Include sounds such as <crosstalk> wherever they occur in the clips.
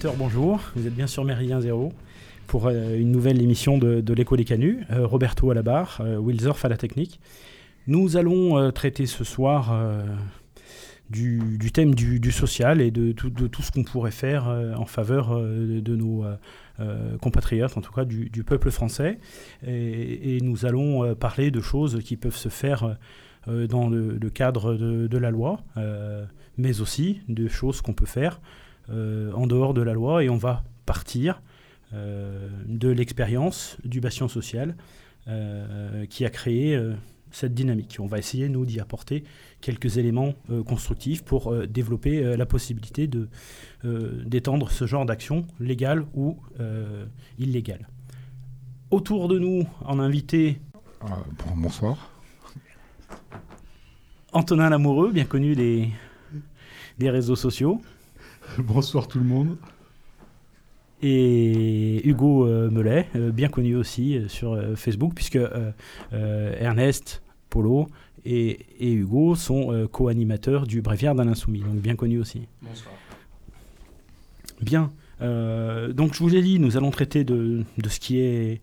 Amis éditeurs, bonjour. Vous êtes bien sur Méridien Zéro pour euh, une nouvelle émission de, l'écho des canuts. Euh, Roberto à la barre, euh, Wilsorf à la technique. Nous allons traiter ce soir du, thème du, social et de, tout ce qu'on pourrait faire en faveur de nos compatriotes, en tout cas du, peuple français. Et, nous allons parler de choses qui peuvent se faire dans le, cadre de, la loi, mais aussi de choses qu'on peut faire en dehors de la loi. Et on va partir euh, de l'expérience du bastion social euh, qui a créé euh, cette dynamique. On va essayer, nous, d'y apporter quelques éléments constructifs pour développer la possibilité de, d'étendre ce genre d'action, légale ou illégale. Autour de nous, en invité... bonsoir. Antonin Lamoureux, bien connu des, des réseaux sociaux. <laughs> bonsoir tout le monde et Hugo euh, Melet, euh, bien connu aussi euh, sur Facebook, puisque Ernest, Polo et, Hugo sont co-animateurs du Bréviaire d'un Insoumis, donc bien connu aussi. Bonsoir. Bien. donc je vous l'ai dit, nous allons traiter de, de ce qui est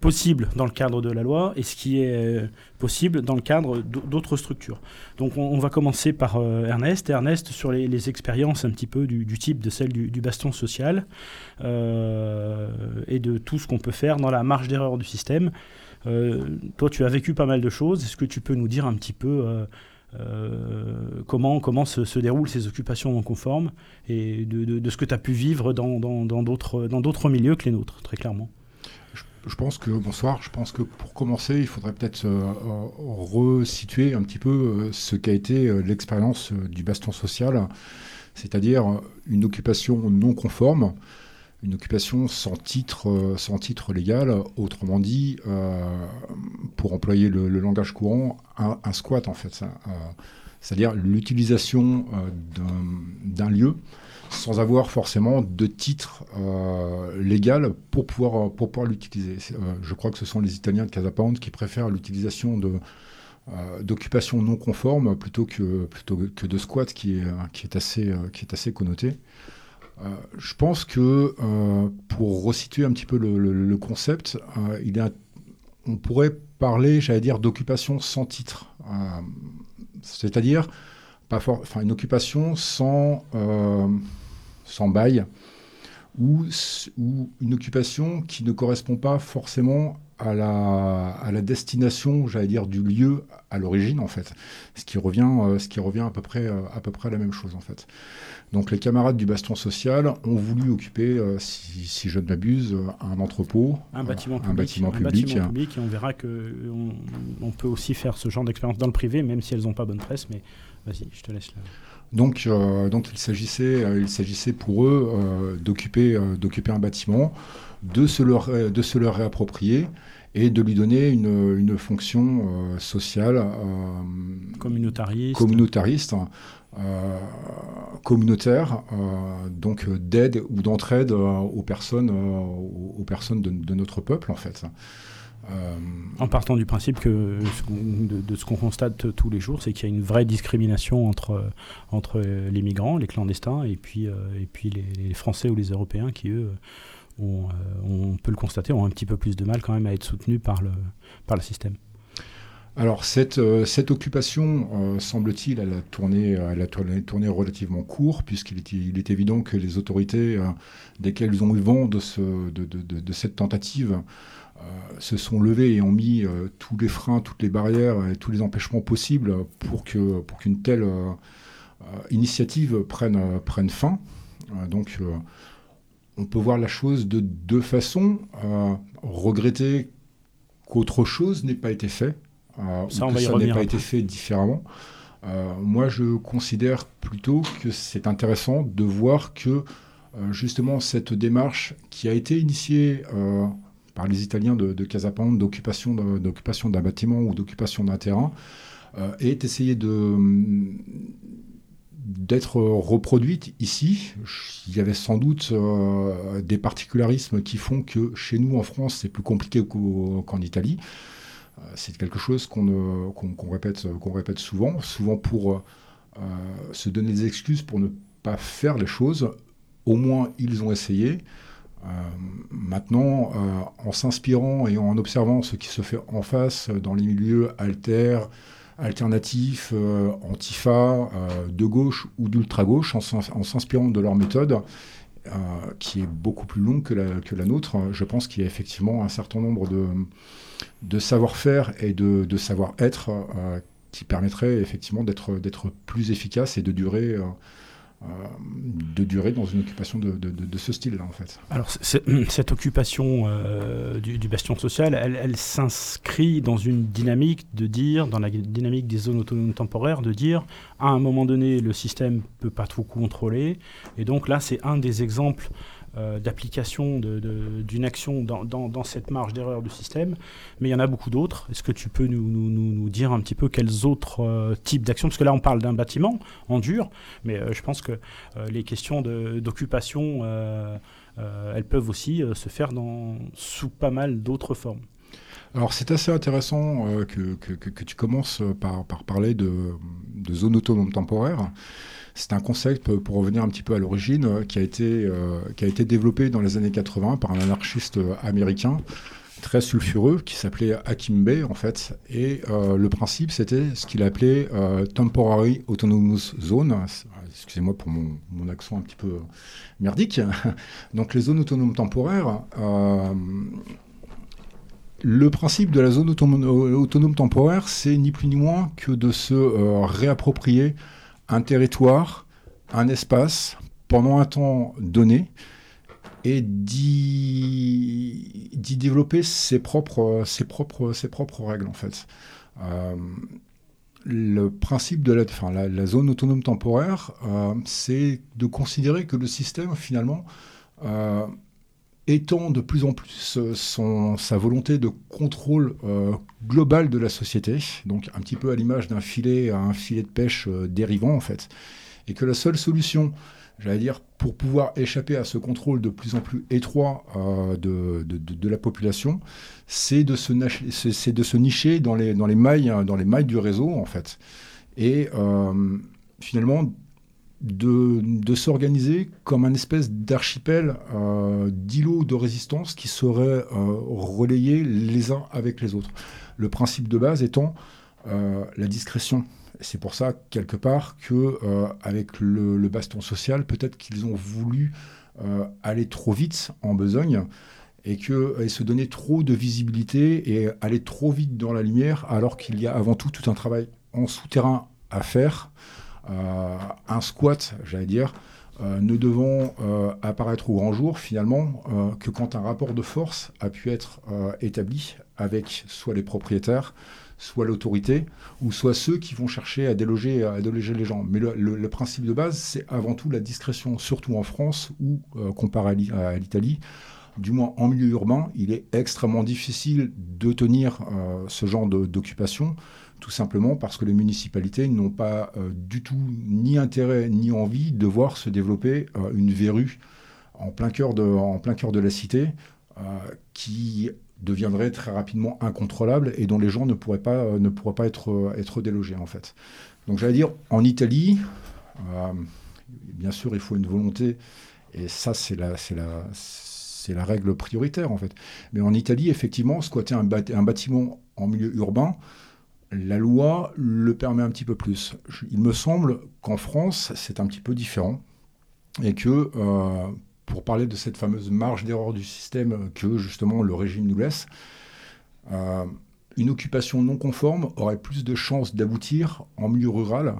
possible dans le cadre de la loi et ce qui est euh, possible dans le cadre d'autres structures. Donc on, va commencer par euh, Ernest. Ernest, sur les, expériences un petit peu du, type de celle du, baston social euh, et de tout ce qu'on peut faire dans la marge d'erreur du système. toi, tu as vécu pas mal de choses. Est-ce que tu peux nous dire un petit peu comment, se, déroulent ces occupations non conformes et de, ce que tu as pu vivre dans d'autres milieux que les nôtres, très clairement? Je pense que, bonsoir, je pense que pour commencer, il faudrait peut-être euh, resituer un petit peu euh, ce qu'a été euh, l'expérience du baston social, c'est-à-dire une occupation non conforme, une occupation sans titre, sans titre légal, autrement dit, pour employer le, langage courant, un, un, squat en fait, c'est-à-dire l'utilisation d'un lieu sans avoir forcément de titre euh, légal pour pouvoir, pour pouvoir l'utiliser. Euh, je crois que ce sont les Italiens de Casapound qui préfèrent l'utilisation de, euh, d'occupation non conforme plutôt que, plutôt que de squat qui est, qui est, assez, qui est assez connoté. je pense que pour resituer un petit peu le, concept, on pourrait parler, j'allais dire, d'occupation sans titre. c'est-à-dire pas une occupation sans, sans bail, ou, ou, une occupation qui ne correspond pas forcément à la, à la destination, j'allais dire, du lieu à l'origine, en fait. Ce qui revient, euh, ce qui revient à, peu près, euh, à peu près à la même chose, en fait. Donc les camarades du baston social ont voulu occuper, euh, si, je ne m'abuse, un entrepôt, un bâtiment public, un bâtiment public, et on verra qu'on on peut aussi faire ce genre d'expérience dans le privé, même si elles n'ont pas bonne presse. Mais vas-y, je te laisse là. Donc, euh, donc il s'agissait, euh, il s'agissait pour eux euh, d'occuper, d'occuper un bâtiment, de se, leur, de se le réapproprier et de lui donner une, une fonction sociale communautariste, communautariste communautaire, donc d'aide ou d'entraide aux personnes, aux, personnes de, de, notre peuple en fait. Euh, en partant du principe que de, ce qu'on constate tous les jours, c'est qu'il y a une vraie discrimination entre, entre les migrants, les clandestins, et puis, euh, et puis les, Français ou les Européens qui, eux, euh, on peut le constater, ont un petit peu plus de mal quand même à être soutenus par le, par le système. Alors cette, cette occupation, semble-t-il, elle a tourné, elle a tourné, relativement court, puisqu'il est, il est évident que les autorités, dès qu'elles ont eu vent de, ce, de, de, cette tentative, euh, se sont levés et ont mis euh, tous les freins, toutes les barrières et tous les empêchements possibles pour que pour qu'une telle euh, initiative prenne, prenne fin. donc on peut voir la chose de deux façons. regretter qu'autre chose n'ait pas été fait, ça, que ça n'ait pas été fait différemment. moi, je considère plutôt que c'est intéressant de voir que justement cette démarche qui a été initiée par les Italiens de, de d'occupation d'un bâtiment ou d'occupation d'un terrain euh, est essayé de d'être reproduite ici. Il y avait sans doute euh, des particularismes qui font que chez nous en France c'est plus compliqué qu'en Italie. Euh, c'est quelque chose qu'on répète, qu'on répète souvent, souvent pour se donner des excuses pour ne pas faire les choses. Au moins, ils ont essayé. Maintenant, en s'inspirant et en observant ce qui se fait en face dans les milieux alters, alternatifs, antifa, de gauche ou d'ultra-gauche, en s'inspirant de leur méthode, euh, qui est beaucoup plus longue que la, nôtre. Je pense qu'il y a effectivement un certain nombre de, savoir-faire et de, savoir-être euh, qui permettraient effectivement d'être plus efficace et de durer euh, euh, de durer dans une occupation de, ce style-là, en fait. Alors, <clears throat> cette occupation euh, du, bastion social, elle, s'inscrit dans une dynamique de dire, dans la dynamique des zones autonomes temporaires, de dire, à un moment donné, le système peut pas tout contrôler. Et donc là, c'est un des exemples euh, d'application d'une action dans, cette marge d'erreur du système, mais il y en a beaucoup d'autres. Est-ce que tu peux nous, dire un petit peu quels autres euh, types d'actions? Parce que là, on parle d'un bâtiment en dur, mais euh, je pense que les questions d'occupation, elles peuvent aussi se faire dans, sous pas mal d'autres formes. Alors c'est assez intéressant que, tu commences par, par parler de, de zones autonomes temporaires. C'est un concept, pour revenir un petit peu à l'origine, euh, qui, a été, euh, qui a été développé dans les années 80 par un anarchiste euh, américain très sulfureux qui s'appelait Hakim Bey en fait. Et le principe c'était ce qu'il appelait Temporary Autonomous Zone. Excusez-moi pour mon, accent un petit peu merdique. <laughs> Donc les zones autonomes temporaires. le principe de la zone autonome temporaire, c'est ni plus ni moins que de se réapproprier un territoire, un espace, pendant un temps donné, et d'y développer ses propres, ses, propres, ses propres règles, en fait. Euh, le principe de la, enfin, la, zone autonome temporaire, euh, c'est de considérer que le système, finalement, euh, étend de plus en plus son, sa volonté de contrôle global de la société, donc un petit peu à l'image d'un filet, un filet de pêche dérivant en fait, et que la seule solution, j'allais dire, pour pouvoir échapper à ce contrôle de plus en plus étroit de, de, de, la population, c'est de, se c'est de se nicher dans les, dans, les mailles, dans les mailles du réseau en fait, et finalement de, s'organiser comme un espèce d'archipel euh, d'îlots de résistance qui seraient euh, relayés les uns avec les autres. Le principe de base étant euh, la discrétion. C'est pour ça, quelque part, que avec le, baston social, peut-être qu'ils ont voulu aller trop vite en besogne et, que, et se donner trop de visibilité et aller trop vite dans la lumière, alors qu'il y a avant tout tout un travail en souterrain à faire un squat, j'allais dire, euh, ne devant euh, apparaître au grand jour finalement que quand un rapport de force a pu être établi avec soit les propriétaires, soit l'autorité, ou soit ceux qui vont chercher à déloger les gens. Mais le, principe de base, c'est avant tout la discrétion, surtout en France ou comparé à l'Italie. Du moins en milieu urbain, il est extrêmement difficile de tenir ce genre d'occupation tout simplement parce que les municipalités n'ont pas euh, du tout ni intérêt ni envie de voir se développer euh, une verrue en plein cœur de, en plein cœur de la cité euh, qui deviendrait très rapidement incontrôlable et dont les gens ne pourraient pas, ne pourraient pas être, être délogés en fait. Donc j'allais dire, en Italie, bien sûr il faut une volonté, et ça c'est la, la, c'est la règle prioritaire en fait. Mais en Italie, effectivement, squatter un, un bâtiment en milieu urbain, la loi le permet un petit peu plus. Il me semble qu'en France, c'est un petit peu différent et que, euh, pour parler de cette fameuse marge d'erreur du système que justement le régime nous laisse, euh, une occupation non conforme aurait plus de chances d'aboutir en milieu rural,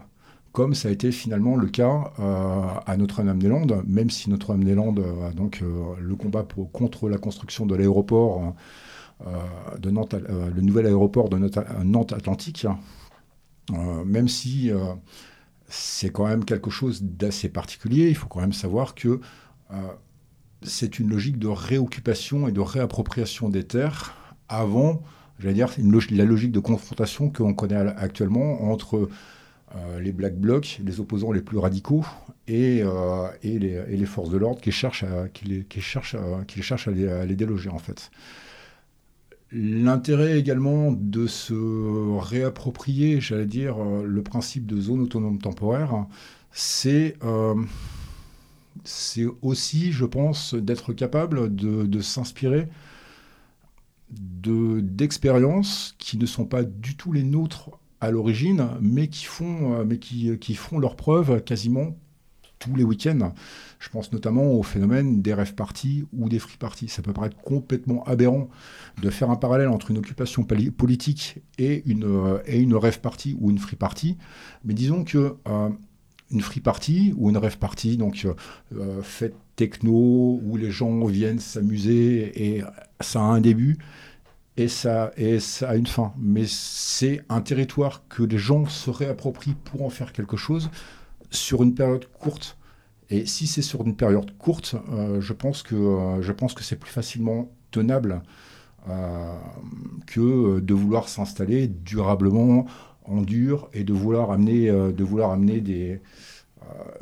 comme ça a été finalement le cas euh, à Notre-Dame-des-Landes, même si Notre-Dame-des-Landes donc le combat contre la construction de l'aéroport de Nantes, euh, le nouvel aéroport de Nantes Atlantique, euh, même si c'est quand même quelque chose d'assez particulier, il faut quand même savoir que c'est une logique de réoccupation et de réappropriation des terres avant, j'allais dire, la logique de confrontation qu'on connaît actuellement entre les Black Blocs, les opposants les plus radicaux, et, les, forces de l'ordre qui cherchent à, les, à les déloger en fait L'intérêt également de se réapproprier, j'allais dire, le principe de zone autonome temporaire, c'est c'est aussi, je pense, d'être capable de, s'inspirer d'expériences qui ne sont pas du tout les nôtres à l'origine, mais qui font, mais qui, qui font leur preuve quasiment tous les week-ends. Je pense notamment au phénomène des rêves parties ou des free parties. Ça peut paraître complètement aberrant de faire un parallèle entre une occupation politique et une, euh, et une rêve party ou une free party. Mais disons que euh, une free party ou une rêve party, donc euh, fête techno où les gens viennent s'amuser et ça a un début et ça, et ça a une fin. Mais c'est un territoire que les gens se réapproprient pour en faire quelque chose sur une période courte. Et si c'est sur une période courte, euh, je pense que, euh, je pense que c'est plus facilement tenable euh, que de vouloir s'installer durablement en dur et de vouloir amener, de vouloir amener des,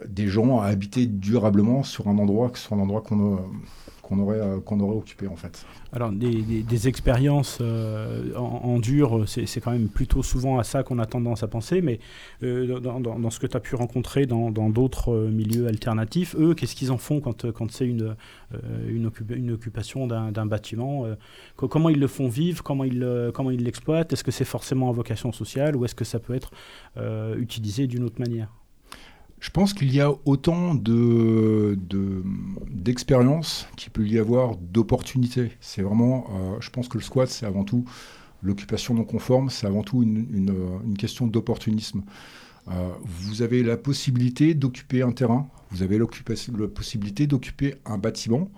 des gens à habiter durablement sur un endroit, sur un endroit qu'on qu'on aurait, euh, qu'on aurait occupé en fait. Alors des, expériences euh, en, dur, c'est quand même plutôt souvent à ça qu'on a tendance à penser, mais euh, dans, ce que tu as pu rencontrer dans d'autres milieux alternatifs, eux, qu'est-ce qu'ils en font quand, quand c'est une, une, une, occupation d'un bâtiment Comment ils le font vivre Comment ils comment ils l'exploitent? Est-ce que c'est forcément en vocation sociale ou est-ce que ça peut être utilisé d'une autre manière? Je pense qu'il y a autant de, d'expériences qu'il peut y avoir d'opportunités. C'est vraiment, euh, je pense que le squat, c'est avant tout l'occupation non conforme, c'est avant tout une, question d'opportunisme. Euh, vous avez la possibilité d'occuper un terrain, vous avez la possibilité d'occuper un bâtiment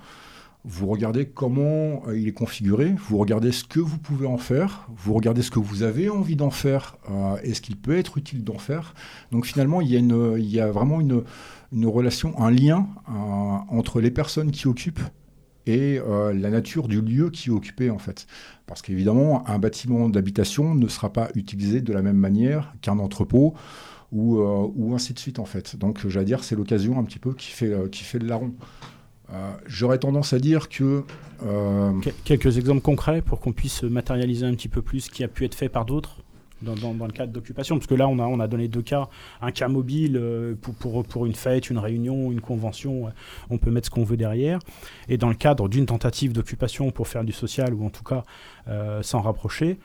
vous regardez comment euh, il est configuré, vous regardez ce que vous pouvez en faire, vous regardez ce que vous avez envie d'en faire euh, et ce qu'il peut être utile d'en faire. Donc finalement, il y a, vraiment une, relation, un lien euh, entre les personnes qui occupent et la nature du lieu qui est occupé en fait. Parce qu'évidemment, un bâtiment d'habitation ne sera pas utilisé de la même manière qu'un entrepôt ou, ou ainsi de suite en fait. Donc j'allais dire, c'est l'occasion un petit peu qui fait, qui fait le larron. Euh, j'aurais tendance à dire que... Euh, quelques exemples concrets pour qu'on puisse matérialiser un petit peu plus ce qui a pu être fait par d'autres dans, le cadre d'occupation Parce que là, on a, on a donné deux cas. Un cas mobile euh, pour, pour, pour, une fête, une réunion, une convention, on peut mettre ce qu'on veut derrière. Et dans le cadre d'une tentative d'occupation pour faire du social, ou en tout cas s'en rapprocher.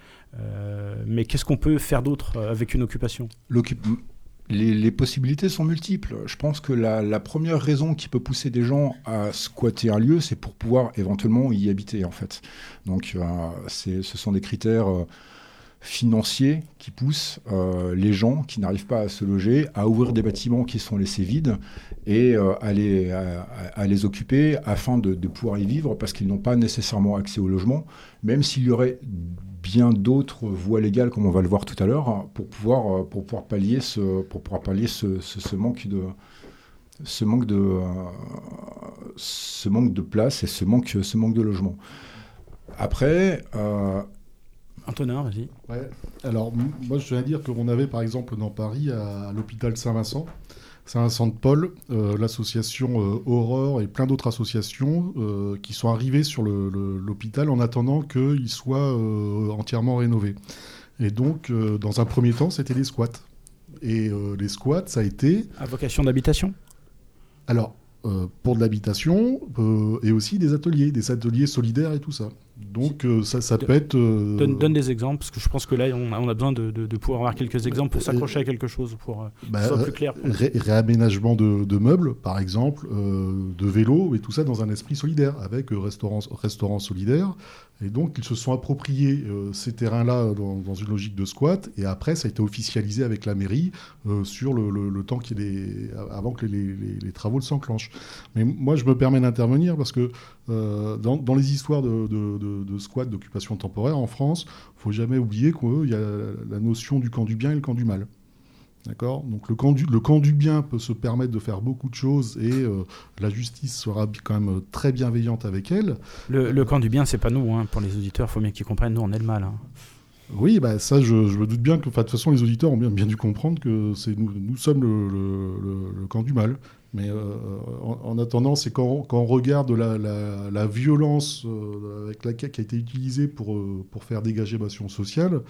mais qu'est-ce qu'on peut faire d'autre avec une occupation? Les, possibilités sont multiples. Je pense que la, première raison qui peut pousser des gens à squatter un lieu, c'est pour pouvoir éventuellement y habiter, en fait. Donc, euh, ce sont des critères euh, financiers qui poussent euh, les gens qui n'arrivent pas à se loger à ouvrir des bâtiments qui sont laissés vides et à les, occuper afin de pouvoir y vivre parce qu'ils n'ont pas nécessairement accès au logement, même s'il y aurait bien d'autres voies légales, comme on va le voir tout à l'heure, pour pouvoir, euh, pour pouvoir pallier, ce, pour pouvoir pallier ce, ce, manque de, ce manque de, euh, ce manque de place et ce manque, ce manque de logement. Après. Euh... Antonin, vas-y. Alors, moi, je tiens dire qu'on avait, par exemple, dans Paris, à l'hôpital Saint-Vincent, Saint-Vincent-de-Paul, euh, l'association euh, Aurore et plein d'autres associations euh, qui sont arrivées sur l'hôpital en attendant qu'il soit entièrement rénové. Et donc, dans un premier temps, c'était les squats. Et les squats, ça a été... À vocation d'habitation? Alors, pour de l'habitation et aussi des ateliers, des ateliers solidaires et tout ça. Donc euh, ça, ça peut être... Euh, donne, des exemples, parce que je pense que là, on a, on a besoin de, de, pouvoir avoir quelques exemples pour s'accrocher à quelque chose, pour bah, que ce soit plus clair. réaménagement de, de, meubles, par exemple, de vélos, et tout ça dans un esprit solidaire, avec restaurant, restaurant solidaire, et donc, ils se sont appropriés euh, ces terrains-là dans, une logique de squat. Et après, ça a été officialisé avec la mairie euh, sur le, temps qu'il est avant que les, travaux s'enclenchent. Mais moi, je me permets d'intervenir parce que euh, dans, les histoires de, de squat, d'occupation temporaire en France, il faut jamais oublier qu'il y a la notion du camp du bien et le camp du mal. D'accord? Donc le camp, du, le camp du bien peut se permettre de faire beaucoup de choses et euh, la justice sera quand même très bienveillante avec elle. Le, camp du bien, c'est pas nous, hein. pour les auditeurs, il faut bien qu'ils comprennent, nous on est le mal. Hein. Oui, bah ça, je, me doute bien que, de toute façon, les auditeurs ont bien, bien dû comprendre que c'est nous, nous sommes le, camp du mal. Mais en, attendant, c'est quand, on regarde la, violence avec laquelle qui a été utilisée pour, pour faire dégager Bastion Social,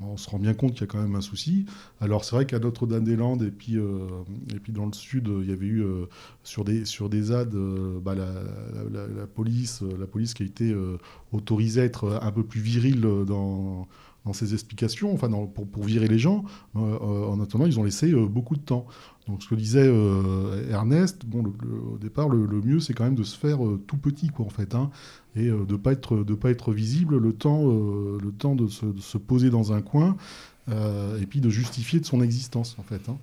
on se rend bien compte qu'il y a quand même un souci. Alors c'est vrai qu'à Notre-Dame-des-Landes et puis euh, et puis dans le sud, il y avait eu euh, sur des sur des ZAD euh, bah, la, police la police qui a été autorisée à être un peu plus virile dans dans ses explications, enfin pour, pour, virer les gens. en attendant, ils ont laissé beaucoup de temps. Donc ce que disait Ernest, bon, au départ, le, mieux c'est quand même de se faire tout petit, quoi, en fait. Hein et euh, de ne pas, pas être visible le temps, euh, le temps de se, poser dans un coin euh, et puis de justifier de son existence en fait. Hein.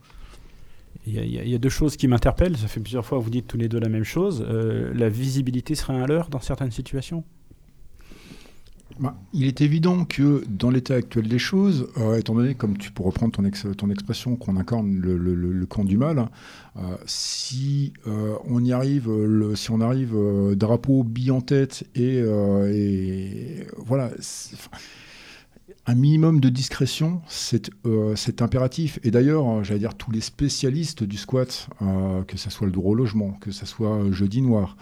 Il y, a, deux choses qui m'interpellent. Ça fait plusieurs fois que vous dites tous les deux la même chose. la visibilité serait un leurre dans certaines situations? Bah, il est évident que dans l'état actuel des choses, euh, étant donné, comme tu peux reprendre ton, ton expression, qu'on incarne le, camp du mal, euh, si euh, on y arrive, si on arrive drapeau bille en tête et, voilà, un minimum de discrétion, c'est impératif. Et d'ailleurs, j'allais dire tous les spécialistes du squat, que ce soit le droit au logement, que ce soit jeudi noir.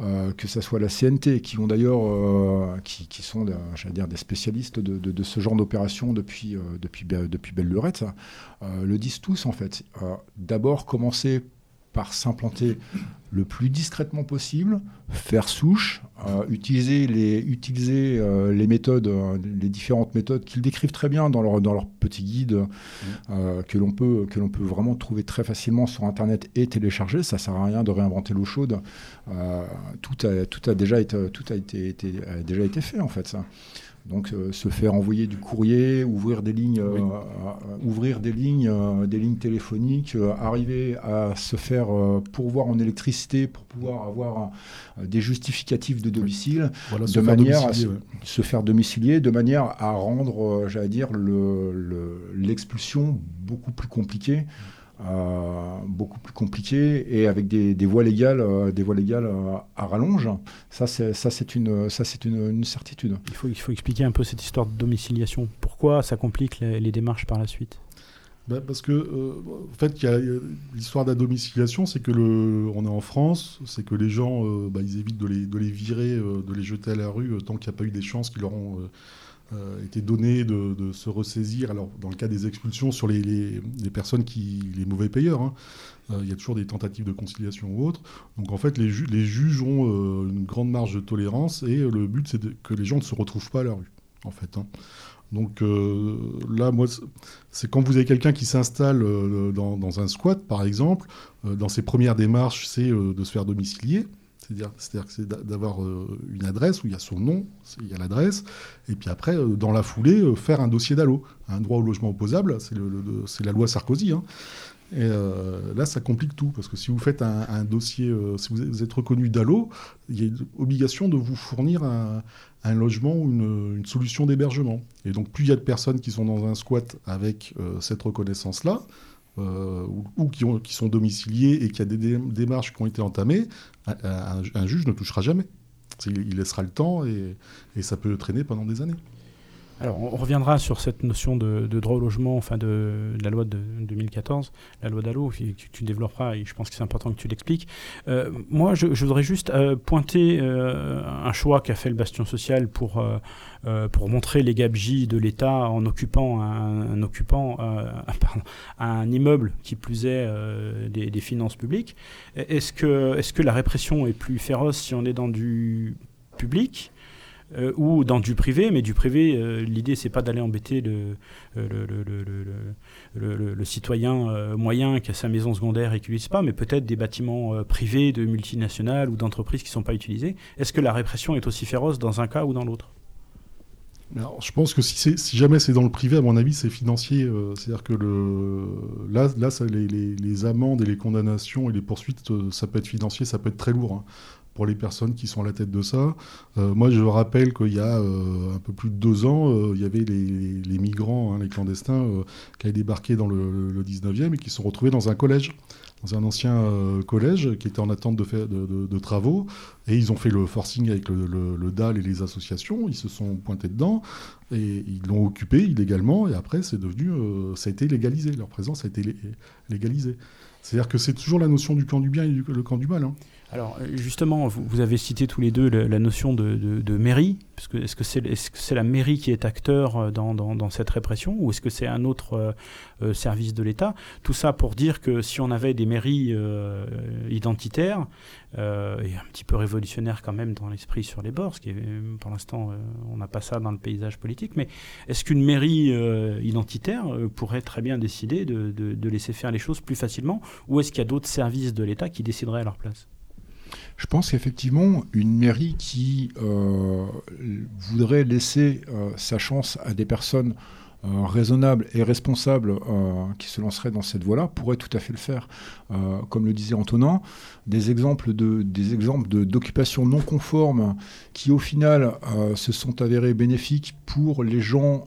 Euh, que ce soit la CNT, qui ont d'ailleurs, euh, qui, sont, j'allais dire, des spécialistes de, ce genre d'opération depuis, euh, depuis, depuis belle lurette, le disent tous en fait. D'abord, commencer par s'implanter le plus discrètement possible, faire souche, euh, utiliser, les, utiliser euh, les méthodes, euh, les différentes méthodes qu'ils décrivent très bien dans leur, dans leur petit guide que l'on peut, que l'on peut vraiment trouver très facilement sur Internet et télécharger. Ça sert à rien de réinventer l'eau chaude. tout, a, tout, a déjà été, tout a été, été, a déjà été fait en fait. Ça. Donc euh, se faire envoyer du courrier, ouvrir des lignes, euh, ouvrir des lignes, euh, des lignes téléphoniques, arriver à se faire pourvoir en électricité pour pouvoir avoir des justificatifs de domicile, de manière à se, faire domicilier, de manière à rendre, j'allais dire, l'expulsion beaucoup plus compliquée. Euh, beaucoup plus compliqué et avec des, voies légales, euh, des voies légales euh, à rallonge. Ça, c'est ça, c'est une, ça, c'est une, certitude. Il faut, il faut expliquer un peu cette histoire de domiciliation. Pourquoi ça complique les, démarches par la suite? Ben, parce que, en fait, y a, l'histoire de la domiciliation, c'est que le, on est en France, c'est que les gens, bah, ils évitent de les, de les virer, de les jeter à la rue tant qu'il n'y a pas eu des chances qui leur ont euh, été donné de, se ressaisir, alors dans le cas des expulsions, sur les, personnes qui, les mauvais payeurs. Hein. Euh, il y a toujours des tentatives de conciliation ou autres. Donc en fait, les, juges ont euh, une grande marge de tolérance et le but, c'est que les gens ne se retrouvent pas à la rue, en fait. Hein. Donc là, moi, c'est quand vous avez quelqu'un qui s'installe dans, un squat, par exemple, dans ses premières démarches, c'est de se faire domicilier. C'est-à-dire, c'est-à-dire c'est d'avoir euh, une adresse où il y a son nom, il y a l'adresse, et puis après, euh, dans la foulée, euh, faire un dossier d'allo, un droit au logement opposable, c'est, la loi Sarkozy. Hein. Et là, ça complique tout, parce que si vous faites un, dossier, si vous êtes reconnu d'allo, il y a une obligation de vous fournir un, logement ou une, solution d'hébergement. Et donc, plus il y a de personnes qui sont dans un squat avec cette reconnaissance-là, euh, ou, qui, ont, qui, sont domiciliés et qu'il y a des démarches qui ont été entamées, un, juge ne touchera jamais. Il, laissera le temps et, et ça peut traîner pendant des années. On reviendra sur cette notion de, droit au logement, enfin de, la loi de 2014, la loi d'Allo, que tu développeras et je pense que c'est important que tu l'expliques. Euh, moi, je, voudrais juste euh, pointer euh, un choix qu'a fait le Bastion Social pour, pour montrer les gabegies de l'État en occupant un, occupant, <laughs> un immeuble qui plus est des, des, finances publiques. Est-ce que, est -ce que la répression est plus féroce si on est dans du public euh, ou dans du privé, mais du privé, euh, l'idée c'est pas d'aller embêter le, le, citoyen euh, moyen qui a sa maison secondaire et qui n'utilise pas, mais peut-être des bâtiments privés de multinationales ou d'entreprises qui ne sont pas utilisés. Est-ce que la répression est aussi féroce dans un cas ou dans l'autre? Alors, je pense que si, si jamais c'est dans le privé, à mon avis, c'est financier. C'est-à-dire que le, là, là ça, les, les, amendes et les condamnations et les poursuites, ça peut être financier, ça peut être très lourd. Hein pour les personnes qui sont à la tête de ça. Euh, moi, je rappelle qu'il y a euh, un peu plus de deux ans, euh, il y avait les, migrants, hein, les clandestins, qui avaient débarqué dans le, 19e et qui se sont retrouvés dans un collège. dans un ancien collège qui était en attente de, travaux. Et ils ont fait le forcing avec le, DAL et les associations. Ils se sont pointés dedans et ils l'ont occupé illégalement. Et après, c'est devenu, ça a été légalisé. Leur présence a été légalisée. C'est-à-dire que c'est toujours la notion du camp du bien et du, le camp du mal. Hein. Alors justement, vous, avez cité tous les deux la, notion de, mairie. Est-ce que c'est est -ce la mairie qui est acteur euh, dans, cette répression ou est-ce que c'est un autre euh, euh, service de l'État? Tout ça pour dire que si on avait des mairies identitaires et un petit peu révolutionnaires quand même dans l'esprit sur les bords, ce qui est, pour l'instant on n'a pas ça dans le paysage politique, mais est-ce qu'une mairie identitaire pourrait très bien décider de, de laisser faire les choses plus facilement? Ou est-ce qu'il y a d'autres services de l'État qui décideraient à leur place? Je pense qu'effectivement, une mairie qui euh, voudrait laisser euh, sa chance à des personnes euh, raisonnables et responsables qui se lanceraient dans cette voie-là pourrait tout à fait le faire. comme le disait Antonin, des exemples de des exemples d'occupation non conforme qui au final se sont avérés bénéfiques pour les gens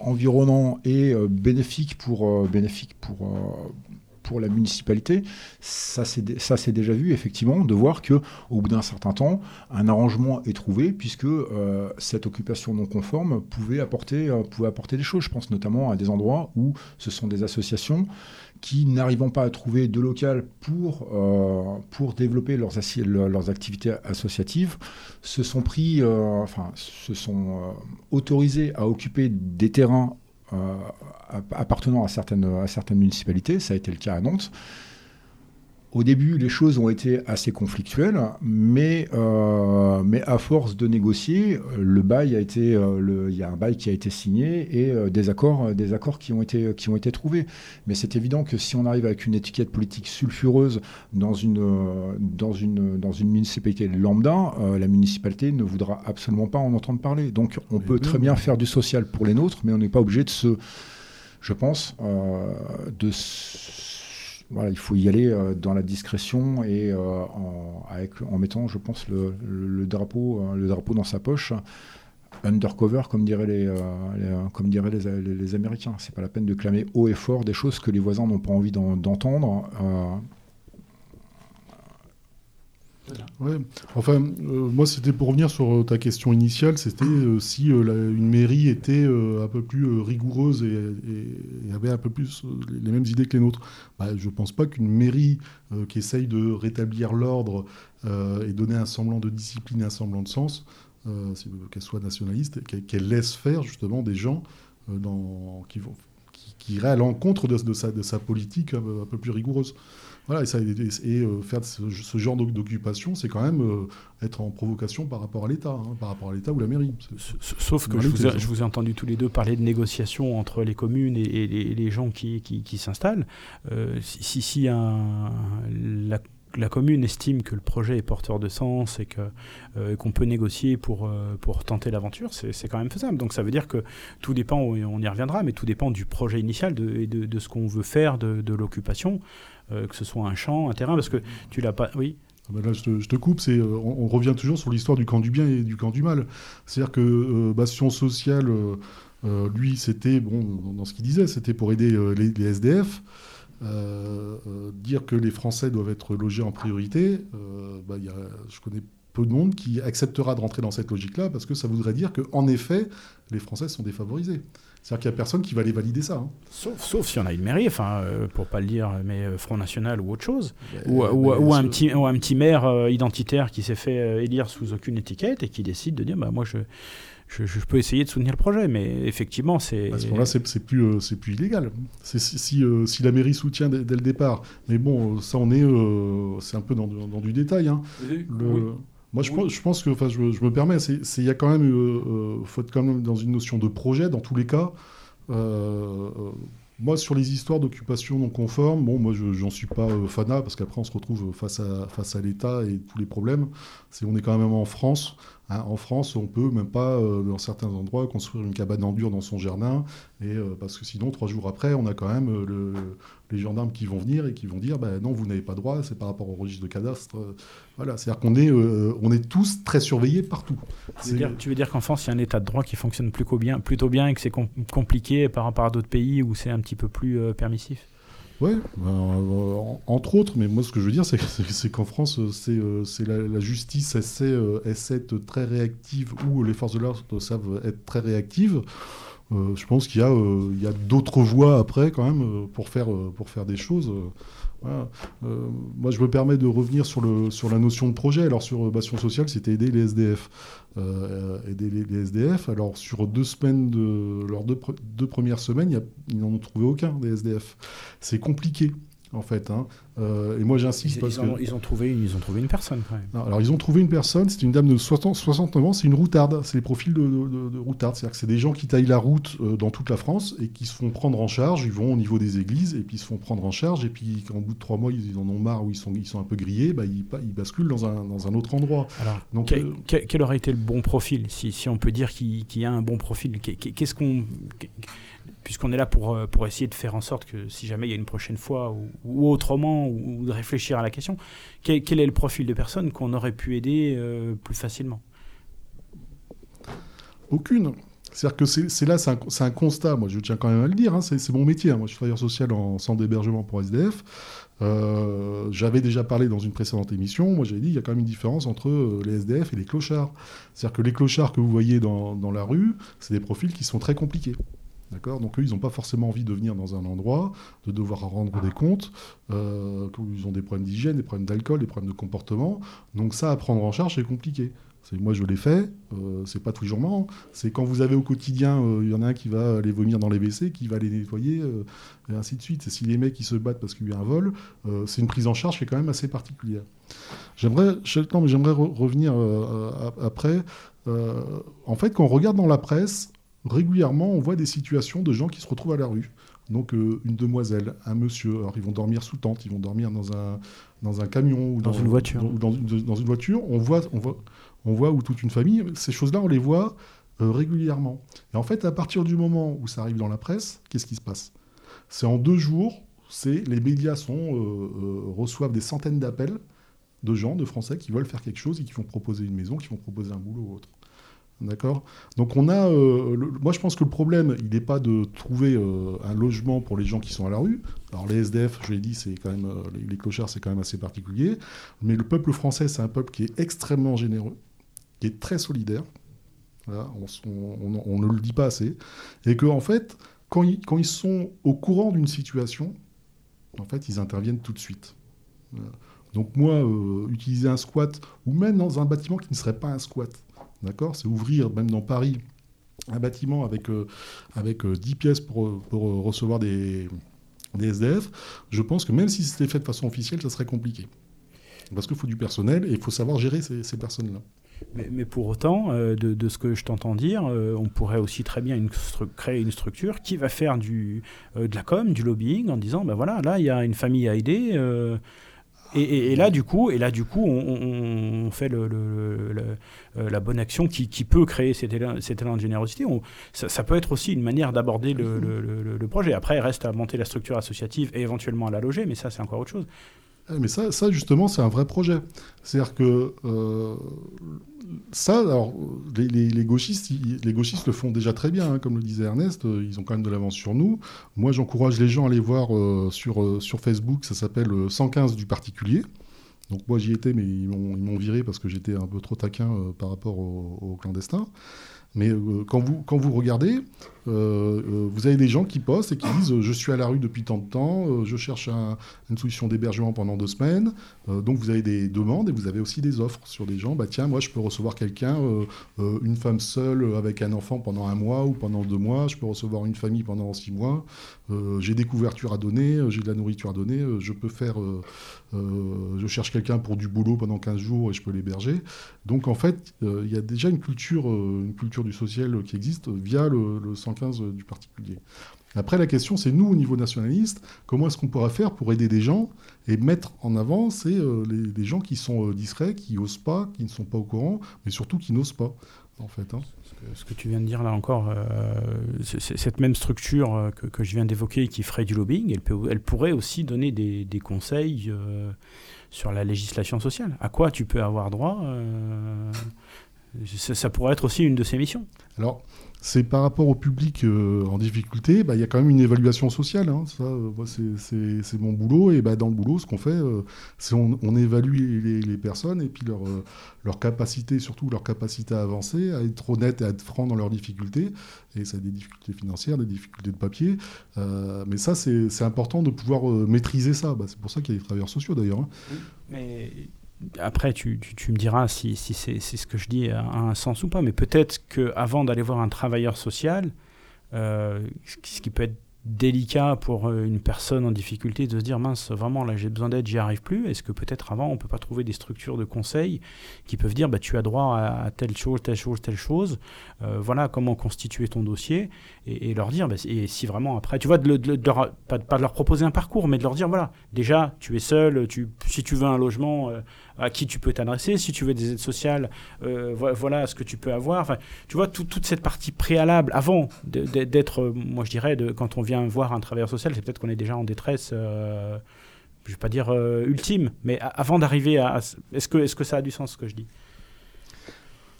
environnants et bénéfiques pour bénéfiques pour pour la municipalité, ça c'est déjà vu effectivement, de voir que au bout d'un certain temps, un arrangement est trouvé puisque euh, cette occupation non conforme pouvait apporter, euh, pouvait apporter des choses. Je pense notamment à des endroits où ce sont des associations qui, n'arrivant pas à trouver de local pour, euh, développer leurs, leurs, activités associatives, se sont pris, enfin, se sont autorisés à occuper des terrains appartenant à certaines, à certaines municipalités, ça a été le cas à Nantes. Au début, les choses ont été assez conflictuelles, mais, euh, mais à force de négocier, le bail a été, euh, il y a un bail qui a été signé et des, accords, des accords qui ont, été, qui ont été trouvés. Mais c'est évident que si on arrive avec une étiquette politique sulfureuse dans une, dans une, dans une municipalité lambda, la municipalité ne voudra absolument pas en entendre parler. Donc on peut très bien faire du social pour les nôtres, mais on n'est pas obligé de se je pense, euh, de, voilà, il faut y aller euh, dans la discrétion et euh, en, mettant, je pense, le, drapeau, le drapeau dans sa poche undercover, comme diraient les, comme diraient les, les, Américains. C'est pas la peine de clamer haut et fort des choses que les voisins n'ont pas envie d'entendre. Enfin, euh, moi, c'était pour revenir sur euh, ta question initiale, c'était euh, si une mairie était un peu plus rigoureuse et, avait un peu plus les mêmes idées que les nôtres. Bah, je ne pense pas qu'une mairie qui essaye de rétablir l'ordre et donner un semblant de discipline, un semblant de sens, qu'elle soit nationaliste, qu'elle laisse faire justement des gens qui, qui, iraient à l'encontre de sa politique un peu plus rigoureuse. Voilà, et, ça, et, euh, faire ce, genre d'occupation, c'est quand même euh, être en provocation par rapport à l'État, hein, par rapport à l'État ou la mairie. Sauf que je vous, ai, entendu tous les deux parler de négociations entre les communes et, les, gens qui, qui, s'installent. Euh, si, si un, la la commune estime que le projet est porteur de sens et qu'on peut négocier pour pour tenter l'aventure, c'est quand même faisable. Donc ça veut dire que tout dépend, on y reviendra, mais tout dépend du projet initial de, de, de ce qu'on veut faire de, de l'occupation. Euh, que ce soit un champ, un terrain, parce que tu l'as pas. Oui. Ah ben là, je te, coupe, c'est, euh, on, revient toujours sur l'histoire du camp du bien et du camp du mal. C'est-à-dire que euh, Bastion Social, lui, c'était, bon, dans ce qu'il disait, c'était pour aider les, SDF. dire que les Français doivent être logés en priorité, bah, y a, je connais peu de monde qui acceptera de rentrer dans cette logique-là parce que ça voudrait dire qu'en effet, les Français sont défavorisés. C'est-à-dire qu'il n'y a personne qui va aller valider ça. Hein. Sauf, sauf si on a une mairie, enfin, euh, pour pas le dire, mais euh, Front National ou autre chose. ou, ou, un petit, ou un petit maire euh, identitaire qui s'est fait élire sous aucune étiquette et qui décide de dire bah, moi, je, je, peux essayer de soutenir le projet. Mais effectivement, c'est. À ce moment-là, c'est plus, c'est plus illégal. Si, si, si, la mairie soutient dès, le départ. Mais bon, ça, on est. c'est un peu dans, dans, du détail. Hein. Le, moi, je, pense, je pense que, enfin, je, me permets, il y a quand même, euh, euh, faut être quand même dans une notion de projet, dans tous les cas. Euh, moi, sur les histoires d'occupation non conforme, bon, moi, j'en suis pas fanat, parce qu'après, on se retrouve face à, face à l'État et tous les problèmes. C'est, on est quand même en France. Hein. en France, on peut même pas, dans certains endroits, construire une cabane en dur dans son jardin, et, parce que sinon, trois jours après, on a quand même le, les gendarmes qui vont venir et qui vont dire bah, non, vous n'avez pas droit, c'est par rapport au registre de cadastre. voilà, c'est-à-dire qu'on est, euh, on est tous très surveillés partout. Tu veux dire, qu'en France, il y a un état de droit qui fonctionne plutôt bien, plutôt bien et que c'est compliqué par rapport à d'autres pays où c'est un petit peu plus euh, permissif? Oui, ben, entre autres, mais moi ce que je veux dire, c'est qu'en France, c'est la, la, justice essaie, d'être très réactive ou les forces de l'ordre savent être très réactives. Euh, je pense qu'il y a, euh, a d'autres voies après quand même euh, pour faire, pour faire des choses. Moi, je me permets de revenir sur, le, sur la notion de projet. Alors, sur Bastion Social, c'était aider les SDF. aider les, SDF. Alors, sur deux semaines, de, leurs deux, deux premières semaines, ils n'en ont trouvé aucun des SDF. C'est compliqué en fait. Hein. Euh, et moi, j'insiste parce ils, ils ont trouvé, ils ont trouvé une personne quand même. alors, ils ont trouvé une personne. C'est une dame de 60, 69 ans. C'est une routarde. C'est les profils de, de, de routarde. C'est-à-dire que c'est des gens qui taillent la route euh, dans toute la France et qui se font prendre en charge. Ils vont au niveau des églises et puis ils se font prendre en charge. Et puis, au bout de trois mois, ils en ont marre ou ils sont, ils sont un peu grillés. Bah, ils, ils, basculent dans un, dans un autre endroit. Alors, Donc, euh, quel, aurait été le bon profil, si, si on peut dire qu'il y a un bon profil? Qu'est-ce qu'on puisqu'on est là pour, euh, pour essayer de faire en sorte que si jamais il y a une prochaine fois ou, autrement, ou, de réfléchir à la question, quel, est le profil de personne qu'on aurait pu aider euh, plus facilement? Aucune. C'est-à-dire que c'est là, c'est un, constat, moi je tiens quand même à le dire, hein, c'est mon métier, hein. moi je suis travailleur social en centre d'hébergement pour SDF. Euh, j'avais déjà parlé dans une précédente émission, moi j'avais dit il y a quand même une différence entre les SDF et les clochards. C'est-à-dire que les clochards que vous voyez dans, dans la rue, c'est des profils qui sont très compliqués. Donc eux, ils n'ont pas forcément envie de venir dans un endroit, de devoir rendre des comptes. Euh, ils ont des problèmes d'hygiène, des problèmes d'alcool, des problèmes de comportement. Donc ça, à prendre en charge, c'est compliqué. Moi, je l'ai fait. Euh, c'est pas tous les marrant. C'est quand vous avez au quotidien, euh, il y en a un qui va aller vomir dans les WC, qui va les nettoyer, euh, et ainsi de suite. Si les mecs qui se battent parce qu'il y a un vol, c'est une prise en charge qui est quand même assez particulière. J'aimerais, j'aimerais revenir après. en fait, quand on regarde dans la presse, régulièrement, on voit des situations de gens qui se retrouvent à la rue. Donc euh, une demoiselle, un monsieur, alors ils vont dormir sous tente, ils vont dormir dans un, dans un camion ou dans, une voiture. Dans, dans, une voiture, on voit, on, voit, on voit où toute une famille, ces choses-là, on les voit euh, régulièrement. Et en fait, à partir du moment où ça arrive dans la presse, qu'est-ce qui se passe? C'est en deux jours, c'est les médias sont, euh, reçoivent des centaines d'appels de gens, de Français qui veulent faire quelque chose et qui vont proposer une maison, qui vont proposer un boulot ou autre. D'accord Donc on a, euh, moi je pense que le problème, il n'est pas de trouver euh, un logement pour les gens qui sont à la rue. Alors les SDF, je l'ai dit, c'est quand même, euh, les, clochards, c'est quand même assez particulier. Mais le peuple français, c'est un peuple qui est extrêmement généreux, qui est très solidaire. on, ne le dit pas assez. Et qu'en en fait, quand ils, sont au courant d'une situation, en fait, ils interviennent tout de suite. Donc moi, utiliser un squat, ou même dans un bâtiment qui ne serait pas un squat, D'accord C'est ouvrir, même dans Paris, un bâtiment avec, euh, avec 10 euh, pièces pour, pour euh, recevoir des, des, SDF. Je pense que même si c'était fait de façon officielle, ça serait compliqué. Parce qu'il faut du personnel et il faut savoir gérer ces, personnes-là. Mais, pour autant, de, ce que je t'entends dire, on pourrait aussi très bien créer une structure qui va faire du, de la com, du lobbying, en disant, ben voilà, là, il y a une famille à aider. Et, là, du coup, et là, du coup, on, fait la bonne action qui, peut créer cet élan, cet élan de générosité. ça, peut être aussi une manière d'aborder le, projet. Après, il reste à monter la structure associative et éventuellement à la loger, mais ça, c'est encore autre chose. Eh, mais ça, ça justement, c'est un vrai projet. C'est-à-dire que euh, ça, alors, les, gauchistes, les gauchistes le font déjà très bien, hein, comme le disait Ernest, euh, ils ont quand même de l'avance sur nous. Moi, j'encourage les gens à aller voir euh, sur, sur Facebook, ça s'appelle 115 du particulier. Donc moi j'y étais, mais ils m'ont viré parce que j'étais un peu trop taquin par rapport aux clandestins. Mais quand, vous, quand vous regardez, euh, euh, euh, euh, vous avez des gens qui postent et qui disent euh, Je suis à la rue depuis tant de temps, je cherche une solution d'hébergement pendant deux semaines. donc vous avez des demandes et vous avez aussi des offres sur des gens bah, Tiens, moi je peux recevoir quelqu'un, une femme seule avec un enfant pendant un mois ou pendant deux mois, je peux recevoir une famille pendant six mois, j'ai des couvertures à donner, j'ai de la nourriture à donner, je peux faire. Je cherche quelqu'un pour du boulot pendant 15 jours et je peux l'héberger. Donc en fait, il y a déjà une culture, une culture du social qui existe via le, le, euh, du particulier. Après, la question, c'est nous, au niveau nationaliste, comment est-ce qu'on pourra faire pour aider des gens et mettre en avant c'est euh, les, gens qui sont euh, discrets, qui osent pas, qui ne sont pas au courant, mais surtout qui n'osent pas, en fait. Hein. Ce, que, tu viens de dire là encore, euh, c'est cette même structure que, je viens d'évoquer qui ferait du lobbying, elle, pourrait aussi donner des, conseils sur la législation sociale. À quoi tu peux avoir droit ça, ça pourrait être aussi une de ses missions. Alors, c'est par rapport au public euh, en difficulté, bah, il y a quand même une évaluation sociale. Hein. ça, euh, c'est mon boulot. Et bah, dans le boulot, ce qu'on fait, euh, c'est on, évalue les, personnes et puis leur, capacité, surtout leur capacité à avancer, à être honnête et à être franc dans leurs difficultés. Et ça a des difficultés financières, des difficultés de papier. mais ça, c'est important de pouvoir maîtriser ça. Bah, c'est pour ça qu'il y a des travailleurs sociaux d'ailleurs. Hein. Après, tu, me diras si, c'est ce que je dis a, un sens ou pas, mais peut-être qu'avant d'aller voir un travailleur social, euh, ce qui peut être délicat pour euh, une personne en difficulté de se dire mince vraiment là j'ai besoin d'aide j'y arrive plus est-ce que peut-être avant on peut pas trouver des structures de conseil qui peuvent dire bah tu as droit à, telle chose telle chose telle chose euh, voilà comment constituer ton dossier et, leur dire bah, et si vraiment après tu vois de, leur, pas, de leur proposer un parcours mais de leur dire voilà déjà tu es seul si tu veux un logement euh, à qui tu peux t'adresser si tu veux des aides sociales voilà ce que tu peux avoir enfin tu vois toute cette partie préalable avant d'être moi je dirais quand on vient voir un travailleur social, c'est peut-être qu'on est déjà en détresse, euh, je ne vais pas dire euh, ultime, mais avant d'arriver à... Est-ce que, est que ça a du sens ce que je dis?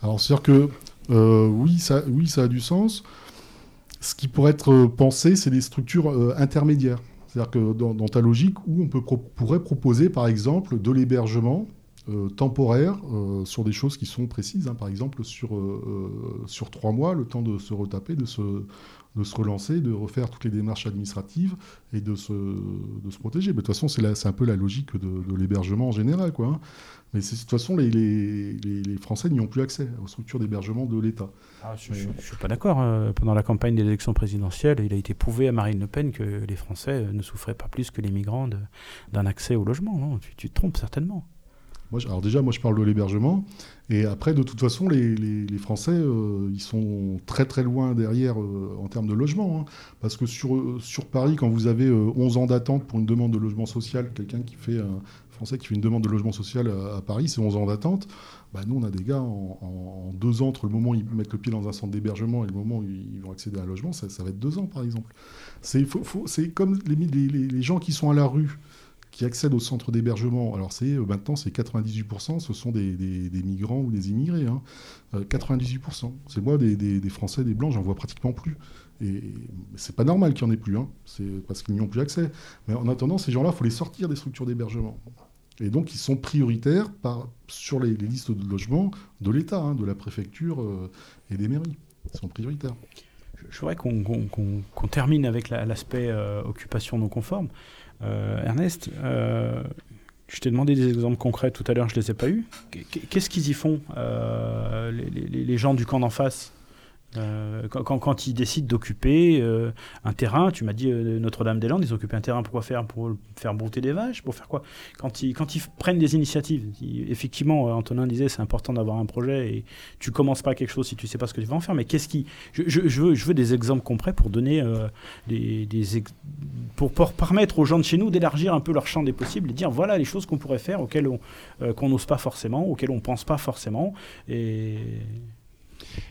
Alors c'est sûr que euh, oui, ça, oui, ça a du sens. Ce qui pourrait être pensé, c'est des structures intermédiaires. C'est-à-dire que dans, ta logique, où on pourrait proposer par exemple de l'hébergement temporaire sur des choses qui sont précises, hein. par exemple sur, trois mois, le temps de se retaper, de se, relancer, de refaire toutes les démarches administratives et de se, protéger. Mais de toute façon, c'est un peu la logique de, l'hébergement en général. Hein. Mais de toute façon, les, les, les, Français n'y ont plus accès aux structures d'hébergement de l'État. Ah, je ne suis pas d'accord. Hein. Pendant la campagne des élections présidentielles, il a été prouvé à Marine Le Pen que les Français ne souffraient pas plus que les migrants d'un accès au logement. Tu, tu te trompes certainement alors déjà, moi je parle de l'hébergement. Et après, de toute façon, les, Français, euh, ils sont très très loin derrière euh, en termes de logement. Hein. parce que sur, euh, sur Paris, quand vous avez 11 ans d'attente pour une demande de logement social, quelqu'un qui fait un Français qui fait une demande de logement social à, Paris, c'est 11 ans d'attente. Bah, nous, on a des gars en, deux ans, entre le moment où ils mettent le pied dans un centre d'hébergement et le moment où ils vont accéder à un logement, ça, va être deux ans, par exemple. C'est comme les, gens qui sont à la rue qui accèdent au centre d'hébergement, alors c'est euh, maintenant c'est 98%, ce sont des, migrants ou des immigrés. 98%. Hein. Euh, c'est moi des, Français, des Blancs, j'en vois pratiquement plus. Et c'est pas normal qu'il n'y en ait plus, hein. c'est parce qu'ils n'y ont plus accès. Mais en attendant, ces gens-là, il faut les sortir des structures d'hébergement. Et donc, ils sont prioritaires sur les, listes de logement de l'État, hein, de la préfecture euh, et des mairies. Ils sont prioritaires. Je voudrais qu'on termine avec l'aspect occupation non conforme. Euh, Ernest, euh, je t'ai demandé des exemples concrets tout à l'heure, je ne les ai pas eus. Qu'est-ce qu'ils y font, euh, les, gens du camp d'en face euh, quand, ils décident d'occuper euh, un terrain, tu m'as dit euh, Notre-Dame-des-Landes, ils occupent un terrain pour quoi faire Pour faire brouter des vaches Pour faire quoi? Quand ils, prennent des initiatives, effectivement, Antonin disait c'est important d'avoir un projet et tu commences pas quelque chose si tu sais pas ce que tu vas en faire. Mais qu'est-ce qui. Je, veux, des exemples concrets pour donner pour, permettre aux gens de chez nous d'élargir un peu leur champ des possibles et dire voilà les choses qu'on pourrait faire, auxquelles on n'ose pas forcément, auxquelles on pense pas forcément. Et.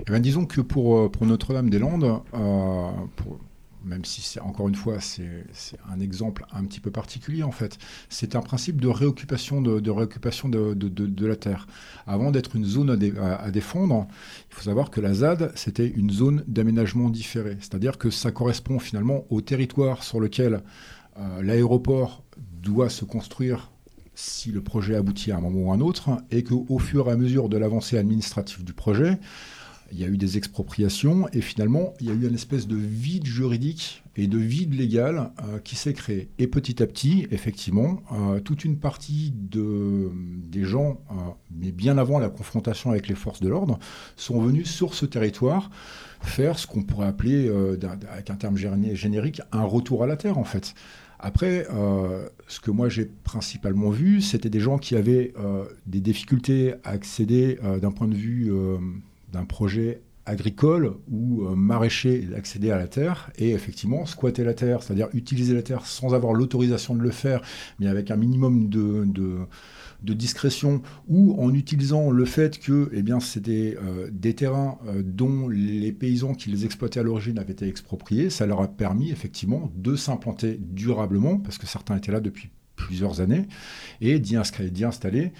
Eh ben, disons que pour, euh, Notre-Dame-des-Landes, euh, même si encore une fois c'est un exemple un petit peu particulier en fait, c'est un principe de réoccupation de, la terre. Avant d'être une zone à, à, défendre, il faut savoir que la ZAD c'était une zone d'aménagement différé, c'est-à-dire que ça correspond finalement au territoire sur lequel euh, l'aéroport doit se construire si le projet aboutit à un moment ou à un autre, et qu'au fur et à mesure de l'avancée administrative du projet, il y a eu des expropriations et finalement, il y a eu une espèce de vide juridique et de vide légal euh, qui s'est créé. Et petit à petit, effectivement, euh, toute une partie de, des gens, euh, mais bien avant la confrontation avec les forces de l'ordre, sont venus sur ce territoire faire ce qu'on pourrait appeler, avec un terme générique, un retour à la terre, en fait. Après, ce que moi j'ai principalement vu, c'était des gens qui avaient des difficultés à accéder d'un point de vue d'un projet agricole ou euh, maraîcher d'accéder à la terre et effectivement squatter la terre, c'est-à-dire utiliser la terre sans avoir l'autorisation de le faire, mais avec un minimum de, discrétion ou en utilisant le fait que eh bien, c'était euh, des terrains euh, dont les paysans qui les exploitaient à l'origine avaient été expropriés, ça leur a permis effectivement de s'implanter durablement, parce que certains étaient là depuis plusieurs années et d'y installer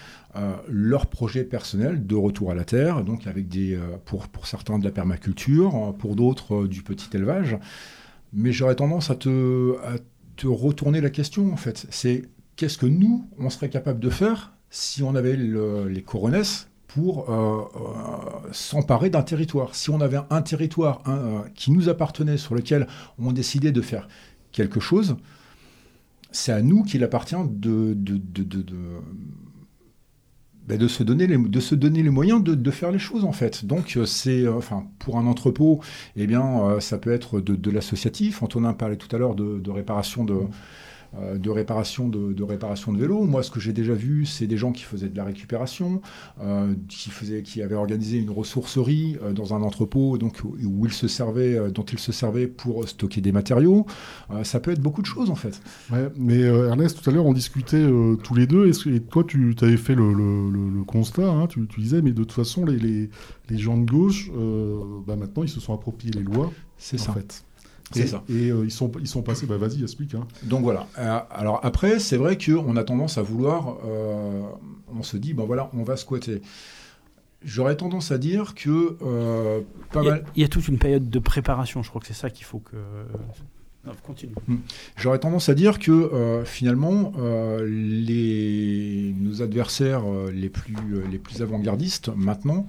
leur projet personnel de retour à la terre, donc avec des, pour, pour certains de la permaculture, pour d'autres du petit élevage. Mais j'aurais tendance à te, retourner la question en fait. C'est qu'est-ce que nous, on serait capable de faire si on avait les coronesses pour euh, euh, s'emparer d'un territoire? Si on avait un territoire euh, qui nous appartenait, sur lequel on décidait de faire quelque chose, c'est à nous qu'il appartient de, de, de, ben, se donner les, de se donner les moyens de, faire les choses en fait. Donc c'est, enfin, pour un entrepôt, eh bien, ça peut être de, l'associatif. Antonin parlait tout à l'heure de, réparation de, euh, de, réparation de, de, réparation de vélos. Moi, ce que j'ai déjà vu, c'est des gens qui faisaient de la récupération, euh, qui, faisaient, qui avaient organisé une ressourcerie euh, dans un entrepôt donc, où ils se servaient, dont ils se servaient pour stocker des matériaux. ça peut être beaucoup de choses, en fait. Ouais, mais Ernest, tout à l'heure, on discutait tous les deux. Et toi, tu avais fait le, le, constat, hein, tu, tu, disais, mais de toute façon, les, les, les gens de gauche, bah, maintenant, ils se sont appropriés les lois. C'est ça. Fait. C'est ça. Et euh, ils, sont, ils sont passés, bah vas-y, explique. Hein. Donc voilà. Euh, alors après, c'est vrai qu'on a tendance à vouloir, euh, on se dit, ben voilà, on va squatter. J'aurais tendance à dire que pas il y, a, mal... il y a toute une période de préparation, je crois que c'est ça qu'il faut que... Non, continue. Hmm. J'aurais tendance à dire que finalement, les, nos adversaires les plus, les plus avant-gardistes, maintenant,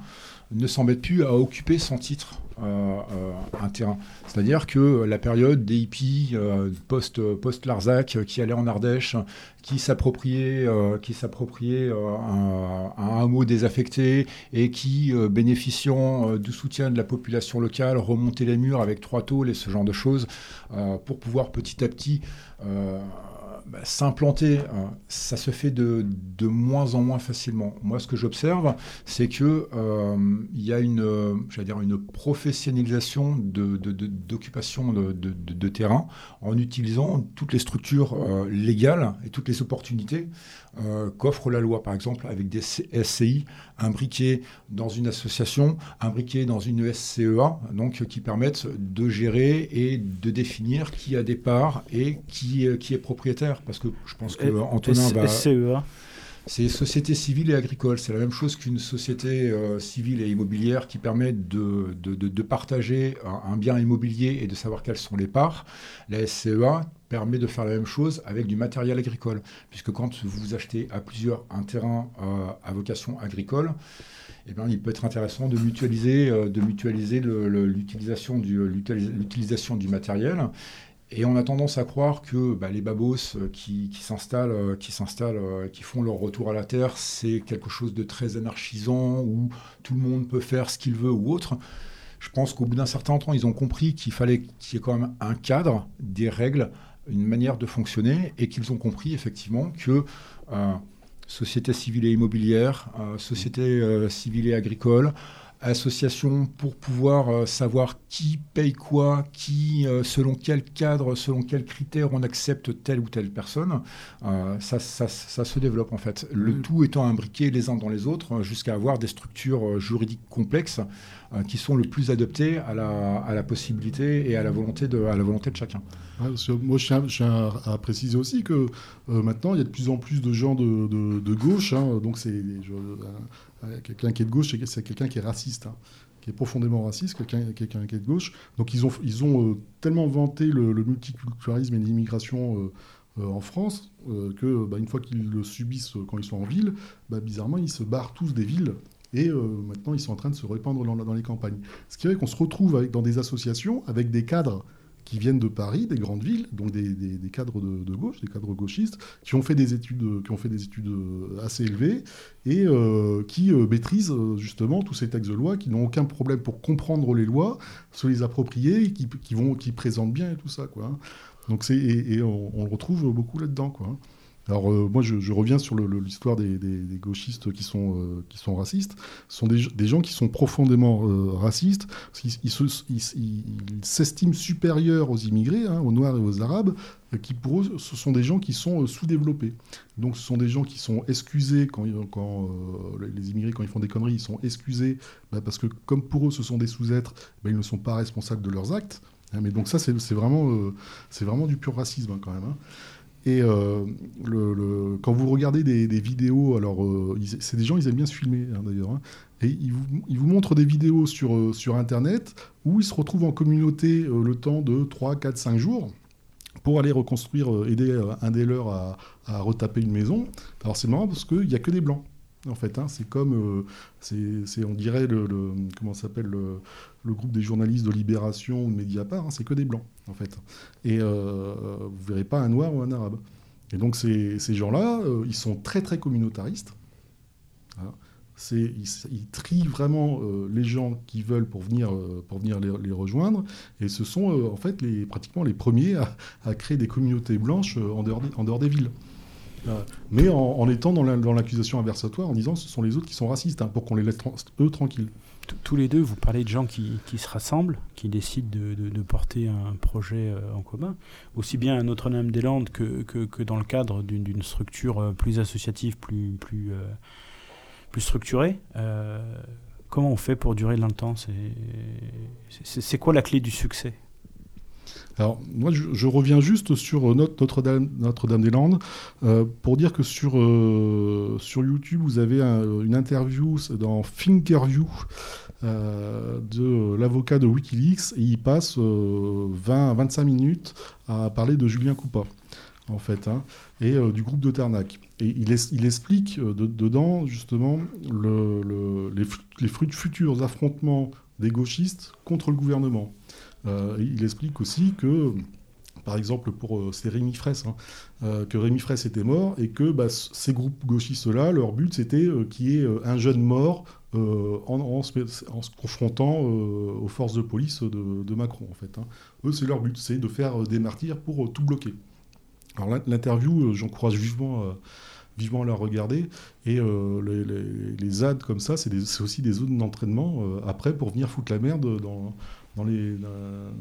ne s'embêtent plus à occuper sans titre un terrain. C'est-à-dire que la période des hippies euh, post, post Larzac qui allaient en Ardèche, qui s'appropriaient qui s'appropriaient un, un, hameau désaffecté et qui bénéficiant du soutien de la population locale remontaient les murs avec trois tôles et ce genre de choses pour pouvoir petit à petit bah, s'implanter, hein, ça se fait de, de, moins en moins facilement. Moi, ce que j'observe, c'est que euh, il y a une, dire une professionnalisation d'occupation de, de, terrain en utilisant toutes les structures euh, légales et toutes les opportunités euh, qu'offre la loi, par exemple, avec des SCI imbriqués dans une association, imbriqués dans une SCEA, donc qui permettent de gérer et de définir qui a des parts et qui, qui est propriétaire. Parce que je pense que Antonin va. SCEA c'est société civile et agricole. C'est la même chose qu'une société euh, civile et immobilière qui permet de, partager un, bien immobilier et de savoir quelles sont les parts. La SCEA permet de faire la même chose avec du matériel agricole. Puisque quand vous achetez à plusieurs un terrain euh, à vocation agricole, eh bien, il peut être intéressant de mutualiser, euh, l'utilisation du matériel et on a tendance à croire que bah, les babos euh, qui, s'installent, euh, euh, qui font leur retour à la Terre, c'est quelque chose de très anarchisant où tout le monde peut faire ce qu'il veut ou autre. Je pense qu'au bout d'un certain temps, ils ont compris qu'il fallait qu'il y ait quand même un cadre, des règles, une manière de fonctionner, et qu'ils ont compris effectivement que société civile et immobilière, société civile et agricole, association pour pouvoir euh, savoir qui paye quoi, qui, euh, selon quel cadre, selon quels critères on accepte telle ou telle personne, euh, ça, ça, ça, se développe en fait. Le mm. tout étant imbriqué les uns dans les autres jusqu'à avoir des structures juridiques complexes qui sont le plus adaptées à la, à la possibilité et à la volonté de, à la volonté de chacun. moi, je tiens, à, préciser aussi que maintenant, il y a de plus en plus de gens de, de, gauche, hein, donc c'est Quelqu'un qui est de gauche, c'est quelqu'un qui est raciste, hein, qui est profondément raciste, quelqu'un qui est de gauche. Donc ils ont, ils ont euh, tellement vanté le, multiculturalisme et l'immigration euh, euh, en France que bah, une fois qu'ils le subissent quand ils sont en ville, bah, bizarrement ils se barrent tous des villes et maintenant ils sont en train de se répandre dans, les campagnes. Ce qui fait qu'on se retrouve dans des associations avec des cadres qui viennent de Paris, des grandes villes, donc des, cadres de, gauche, des cadres gauchistes, qui ont fait des études, qui ont fait des études euh, assez élevées et euh, qui euh, maîtrisent justement tous ces textes de loi, qui n'ont aucun problème pour comprendre les lois, se les approprier, qui, qui, vont, qui présentent bien et tout ça, quoi. Hein. Donc et, on, on, le retrouve beaucoup là-dedans, quoi. Alors euh, moi je, reviens sur l'histoire des, gauchistes qui sont, euh, qui sont racistes. Ce sont des, gens qui sont profondément euh, racistes. Ils s'estiment supérieurs aux immigrés, hein, aux Noirs et aux Arabes, qui pour eux ce sont des gens qui sont sous-développés. Donc ce sont des gens qui sont excusés quand, quand les immigrés quand ils font des conneries, ils sont excusés bah, parce que comme pour eux ce sont des sous-êtres, bah, ils ne sont pas responsables de leurs actes. Hein, mais donc ça c'est vraiment, c'est vraiment du pur racisme hein, quand même. Et le, quand vous regardez des, vidéos, alors c'est des gens, ils aiment bien se filmer hein, d'ailleurs, hein, et ils vous, montrent des vidéos sur, sur Internet où ils se retrouvent en communauté le temps de 3, 4, 5 jours pour aller reconstruire, aider un des leurs à, retaper une maison. Alors c'est marrant parce qu'il n'y a que des blancs en fait. Hein. c'est comme, euh, c'est, on dirait, le, comment s'appelle le, groupe des journalistes de Libération ou de Mediapart, c'est que des blancs, en fait. Et euh, vous verrez pas un noir ou un arabe. Et donc ces, gens-là, euh, ils sont très très communautaristes. Hein. Ils, trient vraiment euh, les gens qui veulent pour venir, pour venir les, rejoindre. Et ce sont en fait pratiquement les premiers à, créer des communautés blanches en dehors des villes. Mais en, étant dans l'accusation inversatoire, en disant ce sont les autres qui sont racistes, hein, pour qu'on les laisse eux tranquilles. Tous les deux, vous parlez de gens qui, se rassemblent, qui décident de, porter un projet euh, en commun, aussi bien à Notre-Dame-des-Landes que, que, dans le cadre d'une structure euh, plus associative, plus, plus, plus structurée. comment on fait pour durer dans le temps? C'est quoi la clé du succès? Alors, moi, je, reviens juste sur euh, Notre des Landes euh, pour dire que sur, euh, sur YouTube, vous avez une interview dans Thinkerview de l'avocat de Wikileaks et il passe 20 25 minutes à parler de Julien Coupa, en fait, hein, et du groupe de Ternac. Et il, explique dedans, justement, le, les, les futurs affrontements des gauchistes contre le gouvernement. Euh, il explique aussi que par exemple pour euh, c'est Rémi Fraisse, hein, euh, que Rémi Fraisse était mort et que bah, ces groupes gauchistes-là, leur but c'était qu'il y ait un jeune mort en, se, confrontant aux forces de police de, Macron en fait. Hein. Eux c'est leur but, c'est de faire des martyrs pour tout bloquer. Alors l'interview, j'encourage vivement vivement à la regarder. Et les, les, comme ça, c'est aussi des zones d'entraînement après pour venir foutre la merde dans, dans les,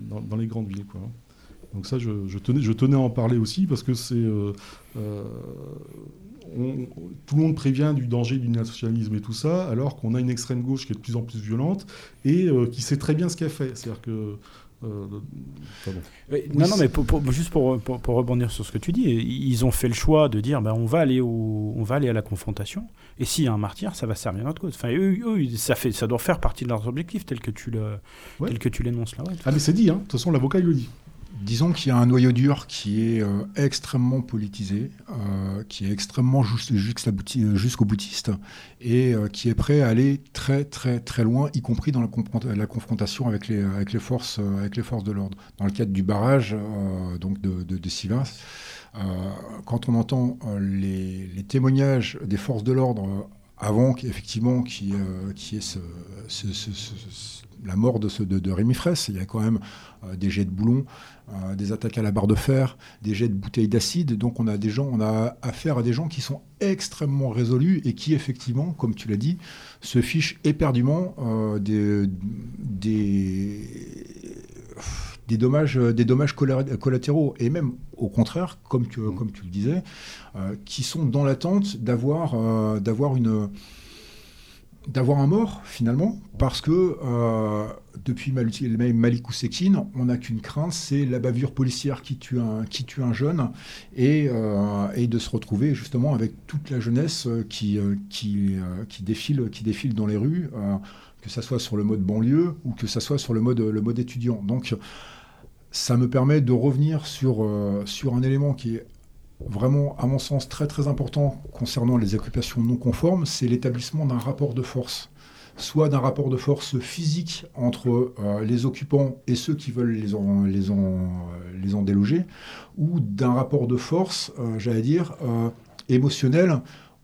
dans, les grandes villes. Quoi. Donc ça, je, tenais, je tenais à en parler aussi parce que c'est... Euh, euh, tout le monde prévient du danger du nationalisme et tout ça, alors qu'on a une extrême gauche qui est de plus en plus violente et euh, qui sait très bien ce qu'elle fait. C'est-à-dire que euh, non, non, mais juste pour, pour, rebondir sur ce que tu dis, ils ont fait le choix de dire ben, on, va aller au, on va aller à la confrontation, et s'il y a un martyr, ça va servir notre cause. Enfin, eux, ça, fait, ça doit faire partie de leurs objectifs, tel que tu l'énonces là. ah, mais c'est dit, hein. de toute façon, l'avocat, il le dit. Disons qu'il y a un noyau dur qui est euh, extrêmement politisé, euh, qui est extrêmement euh, jusqu'au boutiste et qui est prêt à aller très très très loin, y compris dans la, confrontation avec les, forces, de l'ordre. Dans le cadre du barrage donc de, de, quand on entend les, témoignages des forces de l'ordre avant qu'effectivement qui ait ce, la mort de, Rémi Fraisse, il y a quand même des jets de boulons, euh, des attaques à la barre de fer, des jets de bouteilles d'acide. Donc on a des gens, on a affaire à des gens qui sont extrêmement résolus et qui effectivement, comme tu l'as dit, se fichent éperdument euh, des, des, dommages, collatéraux et même au contraire, comme tu, le disais, euh, qui sont dans l'attente d'avoir une d'avoir un mort finalement, parce que euh, depuis Malik Ousekine, on n'a qu'une crainte, c'est la bavure policière qui tue un, qui tue un jeune, et, euh, et, de se retrouver justement avec toute la jeunesse qui, euh, qui, qui, défile, qui défile dans les rues, que ce soit sur le mode banlieue ou que ce soit sur le mode, le mode étudiant. Donc ça me permet de revenir sur, sur un élément qui est vraiment, à mon sens, très très important concernant les occupations non conformes, c'est l'établissement d'un rapport de force. Soit d'un rapport de force physique entre euh, les occupants et ceux qui veulent les en, les les en déloger, ou d'un rapport de force, euh, j'allais dire, euh, émotionnel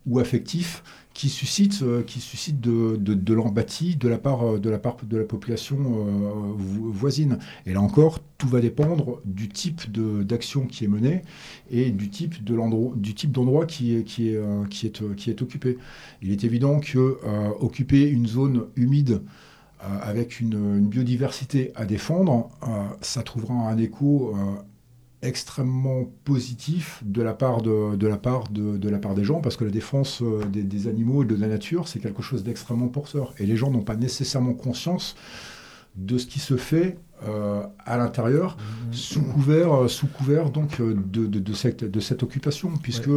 ou affectif qui suscite, euh, qui suscite de, de, l'empathie de la part euh, de la part de la population euh, voisine. Et là encore, tout va dépendre du type d'action qui est menée et du type de du type d'endroit qui est qui est qui est qui est occupé. Il est évident que occuper une zone humide avec une, biodiversité à défendre, ça trouvera un écho extrêmement positif de la part, de, de la part, de, la part des gens, parce que la défense euh, des, animaux et de la nature, c'est quelque chose d'extrêmement porteur. Et les gens n'ont pas nécessairement conscience de ce qui se fait à l'intérieur, mmh. sous couvert, sous couvert donc de, de, cette, de cette occupation, puisque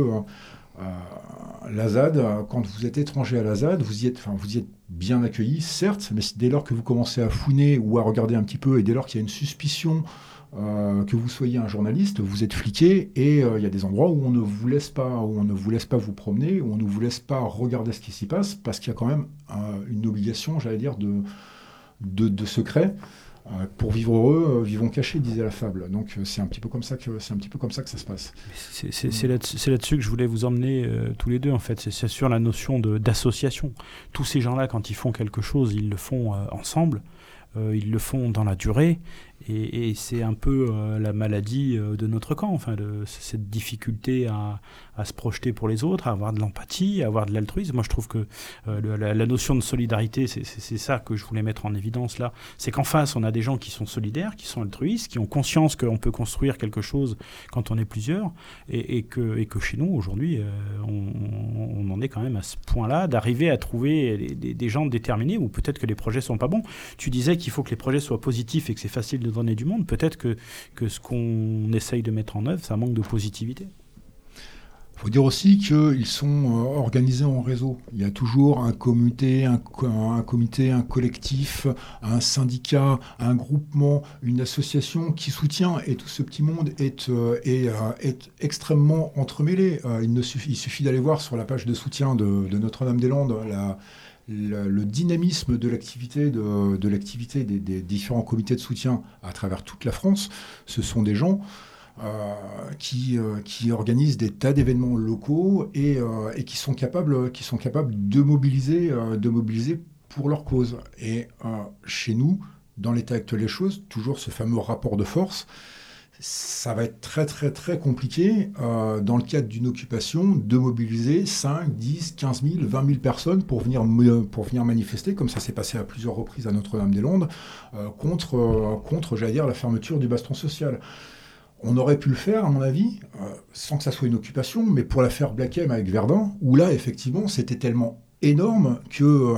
la ZAD, quand vous êtes étranger à la ZAD, vous y êtes, enfin, vous y êtes bien accueilli, certes, mais dès lors que vous commencez à fouiner ou à regarder un petit peu, et dès lors qu'il y a une suspicion euh, que vous soyez un journaliste, vous êtes fliqué, et euh, il y a des endroits où on ne vous laisse pas, où on ne vous laisse pas vous promener, où on ne vous laisse pas regarder ce qui s'y passe, parce qu'il y a quand même euh, une obligation, j'allais dire, de, de, secret. Pour vivre heureux, vivons cachés, disait la fable. Donc c'est un petit peu comme ça que c'est un petit peu comme ça que ça se passe. C'est là-dessus que je voulais vous emmener tous les deux en fait. C'est sur la notion d'association. Tous ces gens-là, quand ils font quelque chose, ils le font ensemble. ils le font dans la durée et, c'est un peu euh, la maladie euh, de notre camp, enfin, cette difficulté à, se projeter pour les autres, à avoir de l'empathie, à avoir de l'altruisme. Moi, je trouve que euh, la, notion de solidarité, c'est ça que je voulais mettre en évidence là. C'est qu'en face, on a des gens qui sont solidaires, qui sont altruistes, qui ont conscience qu'on peut construire quelque chose quand on est plusieurs, et, que, et que, chez nous, aujourd'hui, on, en est quand même à ce point-là, d'arriver à trouver des, des gens déterminés, ou peut-être que les projets sont pas bons. Tu disais qu'il faut que les projets soient positifs et que c'est facile de donner du monde, peut-être que, que ce qu'on essaye de mettre en œuvre, ça manque de positivité. Il faut dire aussi qu'ils sont euh, organisés en réseau. Il y a toujours un comité, un, comité, un collectif, un syndicat, un groupement, une association qui soutient. Et tout ce petit monde est, euh, euh, est extrêmement entremêlé. Il, ne suffit, d'aller voir sur la page de soutien de, de Notre-Dame-des-Landes la, le, dynamisme de l'activité de, l'activité des, différents comités de soutien à travers toute la France, ce sont des gens euh, qui, euh, qui, organisent des tas d'événements locaux et, euh, et, qui, sont capables, qui sont capables de mobiliser, de mobiliser pour leur cause. Et chez nous, dans l'état actuel des choses, toujours ce fameux rapport de force, ça va être très très très compliqué euh, dans le cadre d'une occupation de mobiliser 5, 10, 15 000, 20 000 personnes pour venir, pour venir manifester, comme ça s'est passé à plusieurs reprises à Notre-Dame-des-Landes, euh, contre, euh, contre j'allais dire, la fermeture du baston social. On aurait pu le faire, à mon avis, sans que ça soit une occupation, mais pour l'affaire Black M avec Verdun, où là, effectivement, c'était tellement énorme que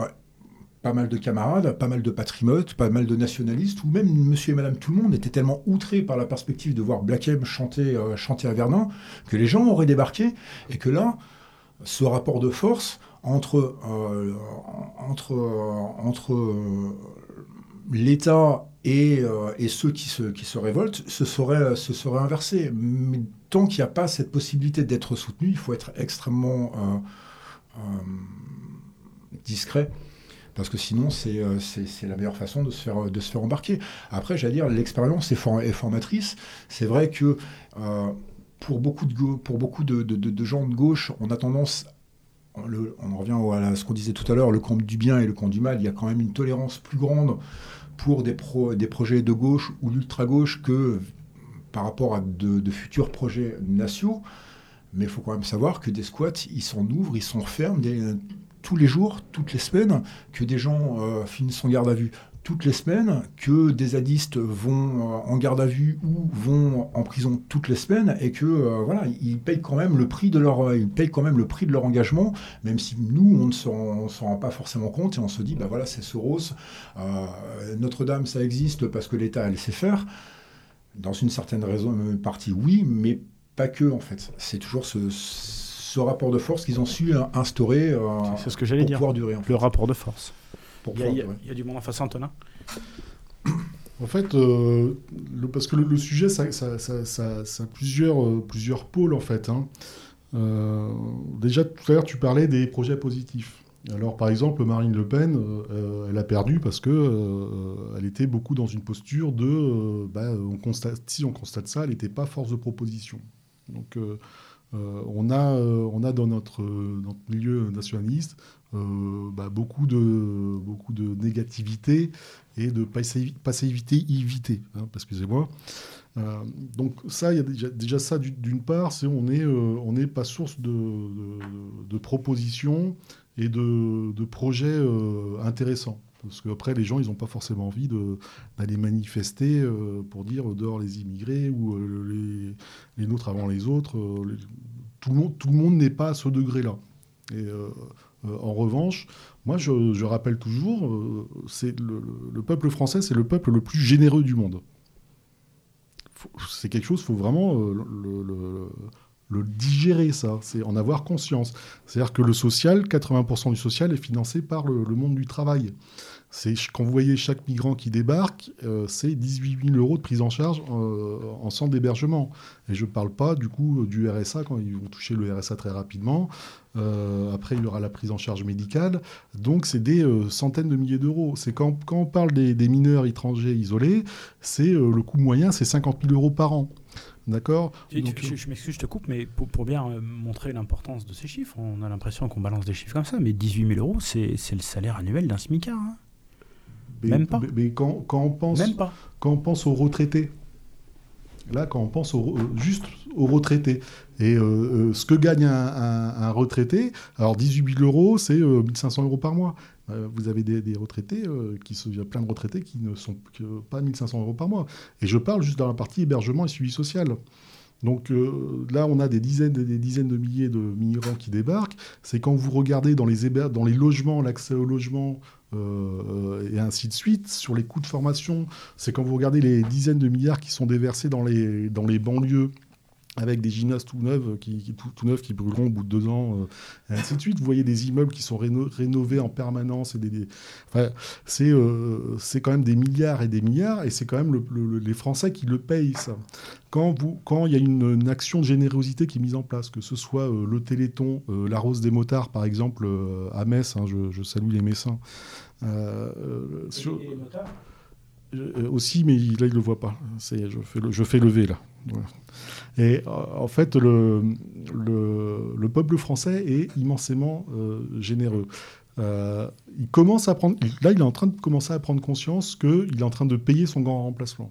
pas mal de camarades, pas mal de patrimotes, pas mal de nationalistes, ou même monsieur et madame tout le monde étaient tellement outrés par la perspective de voir Black euh, chanter à Verdun, que les gens auraient débarqué, et que là, ce rapport de force entre, euh, entre, euh, entre l'État et, ceux qui se, révoltent se se serait inversé. Mais tant qu'il n'y a pas cette possibilité d'être soutenu, il faut être extrêmement discret parce que sinon euh, c'est la meilleure façon de se faire, de se faire embarquer. Après, j'allais dire, l'expérience est, formatrice. C'est vrai que euh, pour beaucoup, de, pour beaucoup de, de, gens de gauche, on a tendance on revient à ce qu'on disait tout à l'heure, le camp du bien et le camp du mal, il y a quand même une tolérance plus grande pour des, pro, des projets de gauche ou d'ultra-gauche que par rapport à de, futurs projets nationaux. Mais il faut quand même savoir que des squats, ils s'en ouvrent, ils s'en referment tous les jours, toutes les semaines, que des gens euh, finissent en garde à vue toutes les semaines, que des zadistes vont euh, en garde à vue ou vont en prison toutes les semaines, et que euh, voilà, ils payent quand même le prix de leur, engagement, même si nous on ne s'en rend pas forcément compte et on se dit bah voilà c'est Soros, Notre-Dame ça existe parce que l'État a laissé faire. Dans une certaine raison, partie oui, mais pas que en fait. C'est toujours ce rapport de force qu'ils ont su instaurer euh, c'est ce que j'allais dire. pouvoir durer. Le rapport de force. il, y a, du monde en face, Antonin En fait, euh, le, parce que le, sujet, ça, ça, ça, a plusieurs, euh, plusieurs pôles, en fait. Hein. déjà, tout à l'heure, tu parlais des projets positifs. Alors, par exemple, Marine Le Pen, elle a perdu parce que elle était beaucoup dans une posture de, bah, on constate, si on constate ça, elle n'était pas force de proposition. Donc, euh, on, a, euh, on a dans notre, milieu nationaliste euh, bah, beaucoup, de, beaucoup de négativité et de passivité évitée, hein, excusez-moi. donc ça, il y a déjà, ça d'une part, c'est on n'est pas source de, propositions et de, projets intéressants. Parce qu'après, les gens, ils n'ont pas forcément envie d'aller manifester euh, pour dire dehors les immigrés ou euh, les, nôtres avant les autres. Euh, tout le monde, n'est pas à ce degré-là. En revanche, moi, je, rappelle toujours, c'est le, peuple français, c'est le peuple le plus généreux du monde. C'est quelque chose, il faut vraiment le digérer, ça, c'est en avoir conscience. C'est-à-dire que le social, 80% du social est financé par le, monde du travail. C'est quand vous voyez chaque migrant qui débarque, euh, c'est 18 000 euros de prise en charge euh, en centre d'hébergement. Et je ne parle pas du coup du RSA quand ils vont toucher le RSA très rapidement. Euh, après, il y aura la prise en charge médicale. Donc, c'est des centaines de milliers d'euros. C'est quand, quand, on parle des, des mineurs étrangers isolés, c'est le coût moyen, c'est 50 000 euros par an. D'accord? Je, m'excuse, je te coupe, mais pour, bien euh, montrer l'importance de ces chiffres, on a l'impression qu'on balance des chiffres comme ça, mais 18 000 euros, c'est le salaire annuel d'un SMICAR. Hein. Même pas. Mais, quand, on pense, quand on pense aux retraités, là, quand on pense au, juste aux retraités, et euh, euh, ce que gagne un, retraité, alors 18 000 euros, c'est 1 500 euros par mois. Euh, vous avez des, retraités, euh, qui se, plein de retraités qui ne sont que pas 1500 euros par mois. Et je parle juste dans la partie hébergement et suivi social. Donc euh, là, on a des dizaines des dizaines de milliers de migrants qui débarquent. C'est quand vous regardez dans les, dans les logements, l'accès au logement, et ainsi de suite, sur les coûts de formation, c'est quand vous regardez les dizaines de milliards qui sont déversés dans les, dans les banlieues avec des gymnases tout neufs qui, tout, neufs qui brûleront au bout de deux ans, euh, et ainsi de suite. Vous voyez des immeubles qui sont rénovés en permanence. Et des, c'est, euh, quand même des milliards et des milliards, et c'est quand même les Français qui le payent, ça. Quand il quand y a une, action de générosité qui est mise en place, que ce soit euh, le Téléthon, la Rose des Motards, par exemple, à Metz, hein, je, salue les Messins. Sur... les motards aussi, mais là, il ne le voit pas. C'est, je, fais le, je fais lever, là. Et euh, en fait, le, le, peuple français est immensément euh, généreux. Euh, il commence à prendre, là, il est en train de commencer à prendre conscience qu'il est en train de payer son grand remplacement.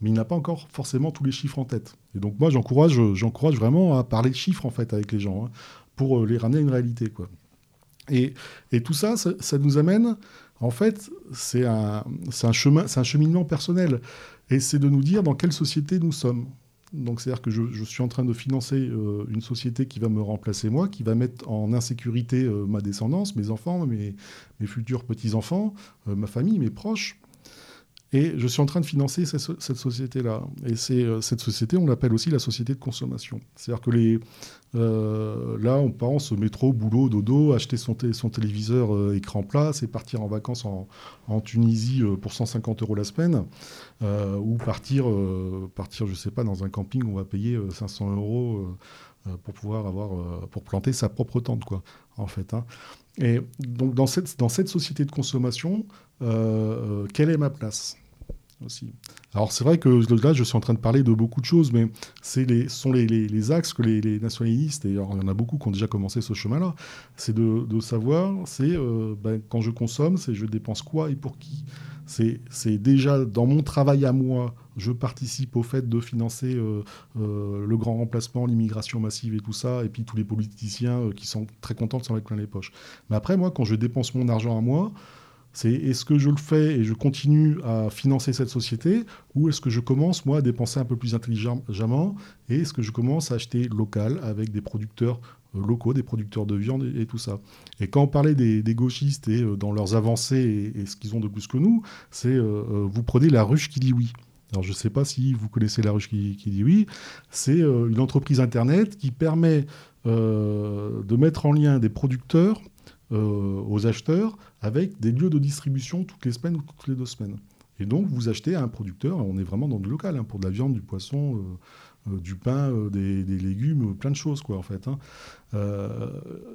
Mais il n'a pas encore forcément tous les chiffres en tête. Et donc moi, j'encourage, j'encourage vraiment à parler de chiffres en fait avec les gens hein, pour les ramener à une réalité, quoi. Et, tout ça, ça, nous amène, en fait, c'est un, chemin, cheminement personnel. Et c'est de nous dire dans quelle société nous sommes. Donc c'est-à-dire que je, suis en train de financer euh, une société qui va me remplacer moi, qui va mettre en insécurité euh, ma descendance, mes enfants, mes, mes futurs petits-enfants, euh, ma famille, mes proches. Et je suis en train de financer cette, société-là. Et euh, cette société, on l'appelle aussi la société de consommation. C'est-à-dire que les, euh, là, on pense métro, boulot, dodo, acheter son, téléviseur euh, écran plat, c'est partir en vacances en, Tunisie pour 150 euros la semaine, ou partir, partir, je sais pas, dans un camping, on va payer 500 euros pour pouvoir avoir, pour planter sa propre tente, quoi, en fait. Hein. Et donc, dans cette, dans cette société de consommation, quelle est ma place? Alors c'est vrai que là, je suis en train de parler de beaucoup de choses, mais c'est les, sont les, axes que les, nationalistes, et il y en a beaucoup qui ont déjà commencé ce chemin-là, c'est de, de, savoir, c'est euh, ben, quand je consomme, c'est je dépense quoi et pour qui. C'est déjà dans mon travail à moi, je participe au fait de financer euh, euh, le grand remplacement, l'immigration massive et tout ça, et puis tous les politiciens qui sont très contents de s'en mettre plein les poches. Mais après, moi, quand je dépense mon argent à moi, c'est est-ce que je le fais et je continue à financer cette société ou est-ce que je commence, moi, à dépenser un peu plus intelligemment et est-ce que je commence à acheter local avec des producteurs euh, locaux, des producteurs de viande et, tout ça? Et quand on parlait des, gauchistes et euh, dans leurs avancées et, ce qu'ils ont de plus que nous, c'est euh, vous prenez la ruche qui dit oui. Alors je ne sais pas si vous connaissez la ruche qui, dit oui. C'est une entreprise Internet qui permet de mettre en lien des producteurs aux acheteurs avec des lieux de distribution toutes les semaines ou toutes les deux semaines. Et donc, vous achetez à un producteur, on est vraiment dans du local, hein, pour de la viande, du poisson, euh, euh, du pain, des, légumes, plein de choses, quoi, en fait. Hein.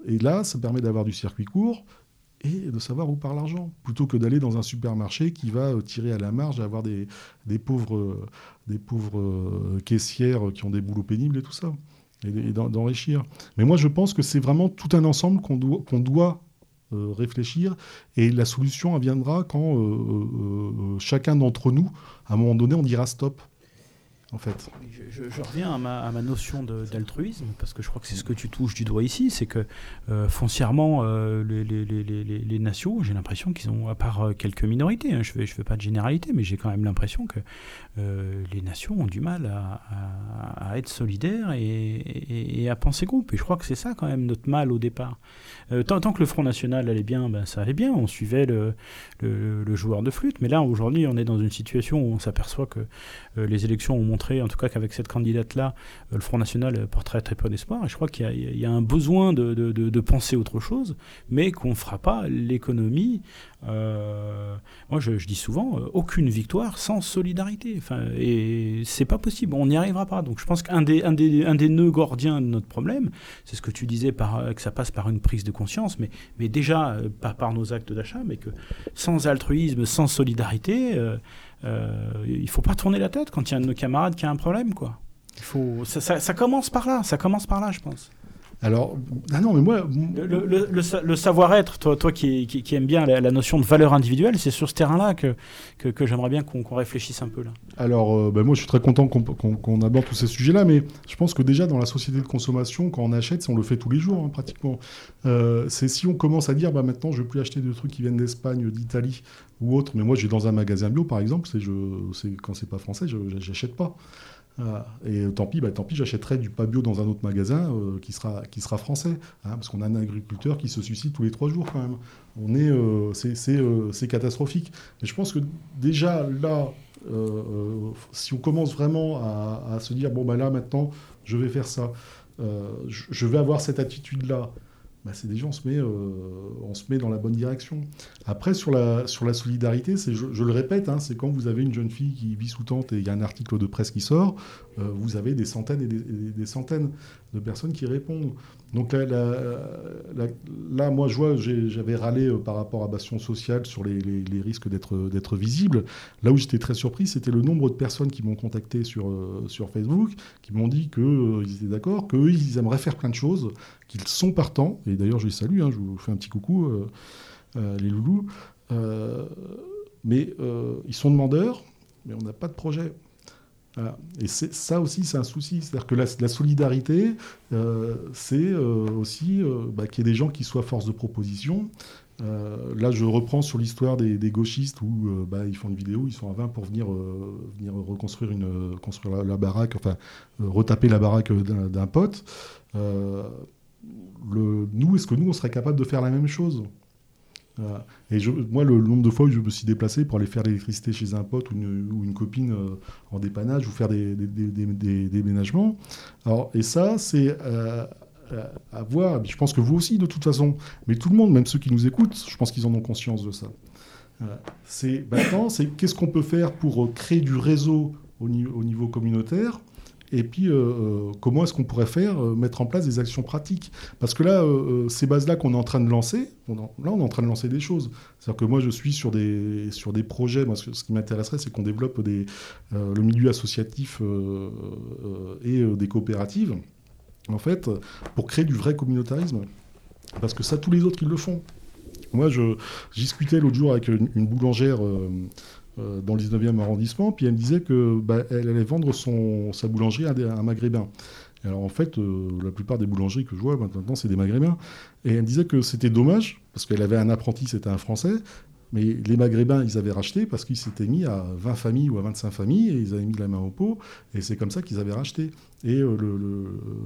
et là, ça permet d'avoir du circuit court et de savoir où part l'argent, plutôt que d'aller dans un supermarché qui va tirer à la marge, avoir des, des pauvres, des pauvres caissières qui ont des boulots pénibles et tout ça, et, d'enrichir. Mais moi, je pense que c'est vraiment tout un ensemble qu'on doit euh, réfléchir. Et la solution viendra quand euh, euh, chacun d'entre nous, à un moment donné, on dira stop. En fait. Je, reviens à ma, notion d'altruisme, parce que je crois que c'est ce que tu touches du doigt ici, c'est que euh, foncièrement, euh, les, nations, j'ai l'impression qu'ils ont, à part euh, quelques minorités, hein, je ne fais, pas de généralité, mais j'ai quand même l'impression que les nations ont du mal à, être solidaires et, à penser groupe. Et je crois que c'est ça quand même notre mal au départ. tant, que le Front National allait bien, ben, ça allait bien, on suivait le, le, joueur de flûte, mais là aujourd'hui on est dans une situation où on s'aperçoit que les élections ont en tout cas qu'avec cette candidate-là, euh, le Front National porterait très peu d'espoir. Et je crois qu'il y, a un besoin de, penser autre chose, mais qu'on ne fera pas l'économie. Euh, moi, je, dis souvent, euh, aucune victoire sans solidarité. Enfin, et c'est pas possible. On n'y arrivera pas. Donc, je pense qu'un des, nœuds gordiens de notre problème, c'est ce que tu disais, que ça passe par une prise de conscience, mais, déjà pas par nos actes d'achat, mais que sans altruisme, sans solidarité, il faut pas tourner la tête quand il y a un de nos camarades qui a un problème, quoi. Il faut, ça, commence par là, ça commence par là, je pense. Alors, ah non, mais moi. Le, savoir-être, toi, toi qui, qui, aime bien la, notion de valeur individuelle, c'est sur ce terrain-là que, que, j'aimerais bien qu'on réfléchisse un peu là. Alors, euh, ben moi, je suis très content qu'on aborde tous ces sujets-là, mais je pense que déjà, dans la société de consommation, quand on achète, on le fait tous les jours, hein, pratiquement. Euh, c'est si on commence à dire, bah, maintenant, je ne veux plus acheter de trucs qui viennent d'Espagne, d'Italie ou autre, mais moi, j'ai dans un magasin bio, par exemple, c'est quand c'est pas français, je n'achète pas. Et tant pis, bah, tant pis, j'achèterai du pas bio dans un autre magasin euh, qui, sera, qui sera français, hein, parce qu'on a un agriculteur qui se suicide tous les trois jours quand même. On est, euh, euh, c'est, catastrophique. Mais je pense que déjà là, si on commence vraiment à, se dire bon bah là maintenant, je vais faire ça, je vais avoir cette attitude là. Bah, c'est déjà on se, met, on se met dans la bonne direction. Après, sur la, sur la solidarité, je, je le répète, hein, c'est quand vous avez une jeune fille qui vit sous tente et il y a un article de presse qui sort, euh, vous avez des centaines et des, centaines de personnes qui répondent. Donc là, moi, je vois, j'avais râlé euh, par rapport à Bastion Social sur les, risques d'être visible. Là où j'étais très surpris, c'était le nombre de personnes qui m'ont contacté sur, euh, Facebook, qui m'ont dit qu'ils étaient d'accord, qu'eux, ils aimeraient faire plein de choses, qu'ils sont partants. Et d'ailleurs, je les salue, hein, je vous fais un petit coucou, les loulous. mais ils sont demandeurs, mais on n'a pas de projet. Et ça aussi, c'est un souci. C'est-à-dire que la, solidarité, euh, c'est euh, aussi euh, bah, qu'il y ait des gens qui soient force de proposition. là, je reprends sur l'histoire des, gauchistes où bah, ils font une vidéo, ils sont à 20 pour venir, venir reconstruire une, construire la, baraque, enfin, retaper la baraque d'un pote. Nous, est-ce que nous, on serait capable de faire la même chose? Et moi, le, nombre de fois où je me suis déplacé pour aller faire l'électricité chez un pote ou une, copine euh, en dépannage ou faire des, déménagements. Alors, et ça, c'est euh, à voir. Je pense que vous aussi, de toute façon. Mais tout le monde, même ceux qui nous écoutent, je pense qu'ils en ont conscience de ça. c'est maintenant, c'est qu'est-ce qu'on peut faire pour euh, créer du réseau au niveau communautaire? Et puis, euh, euh, comment est-ce qu'on pourrait faire, euh, mettre en place des actions pratiques? Parce que là, ces bases-là qu'on est en train de lancer, là, on est en train de lancer des choses. C'est-à-dire que moi, je suis sur des, sur des projets. Moi, ce, qui m'intéresserait, c'est qu'on développe le milieu associatif et des coopératives, en fait, pour créer du vrai communautarisme. Parce que ça, tous les autres, ils le font. Moi, je discutais l'autre jour avec une, boulangère euh, dans le 19e arrondissement, puis elle me disait que bah, allait vendre son, sa boulangerie à, un maghrébin. Alors en fait, euh, la plupart des boulangeries que je vois maintenant, c'est des maghrébins. Et elle me disait que c'était dommage, parce qu'elle avait un apprenti, c'était un Français, mais les Maghrébins, ils avaient racheté parce qu'ils s'étaient mis à 20 familles ou à 25 familles et ils avaient mis la main au pot. Et c'est comme ça qu'ils avaient racheté. Et euh,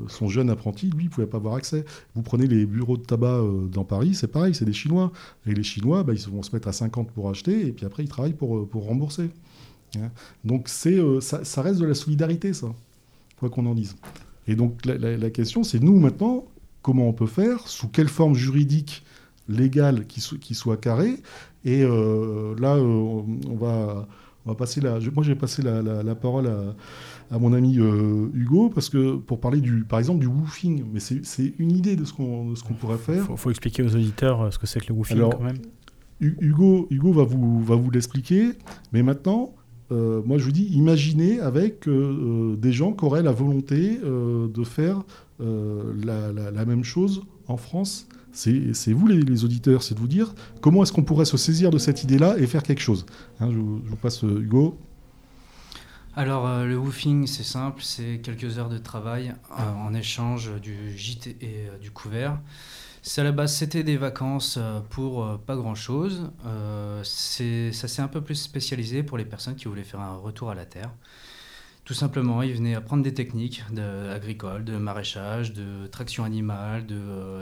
son jeune apprenti, lui, ne pouvait pas avoir accès. Vous prenez les bureaux de tabac euh, dans Paris, c'est pareil, c'est des Chinois. Et les Chinois, bah, ils vont se mettre à 50 pour acheter et puis après, ils travaillent pour, euh, pour rembourser. Hein. donc c'est, ça, reste de la solidarité, ça, quoi qu'on en dise. Et donc la question, c'est nous maintenant, comment on peut faire, sous quelle forme juridique légal qui, qui soit carré. Et euh, là, euh, on va, on va passer la. Moi, j'ai passé la, la, parole à, à, mon ami euh, Hugo parce que pour parler du, par exemple, du woofing. Mais c'est une idée de ce qu'on qu'on pourrait faire. Il faut, expliquer aux auditeurs ce que c'est que le woofing quand même. Hugo, Hugo va vous, va vous l'expliquer. Mais maintenant, moi, je vous dis, imaginez avec des gens qui auraient la volonté de faire la, la, même chose en France c'est vous les, auditeurs, c'est de vous dire comment est-ce qu'on pourrait se saisir de cette idée-là et faire quelque chose. Hein, je, vous passe euh, Hugo. Alors, euh, le woofing, c'est simple, c'est quelques heures de travail euh, en échange du gîte et du couvert. C'est à la base, c'était des vacances pour pas grand-chose. ça s'est un peu plus spécialisé pour les personnes qui voulaient faire un retour à la terre. Tout simplement, ils venaient apprendre des techniques de, agricoles, de maraîchage, de traction animale,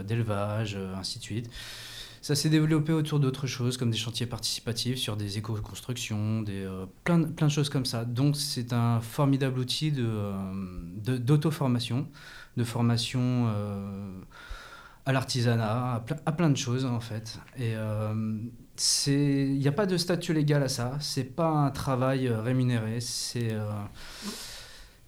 d'élevage, ainsi de suite. Ça s'est développé autour d'autres choses, comme des chantiers participatifs sur des éco-constructions, des, euh, plein, plein, de choses comme ça. Donc c'est un formidable outil euh, d'auto-formation, de, formation euh, à l'artisanat, à, plein de choses en fait. Et il n'y a pas de statut légal à ça, c'est pas un travail rémunéré, c'est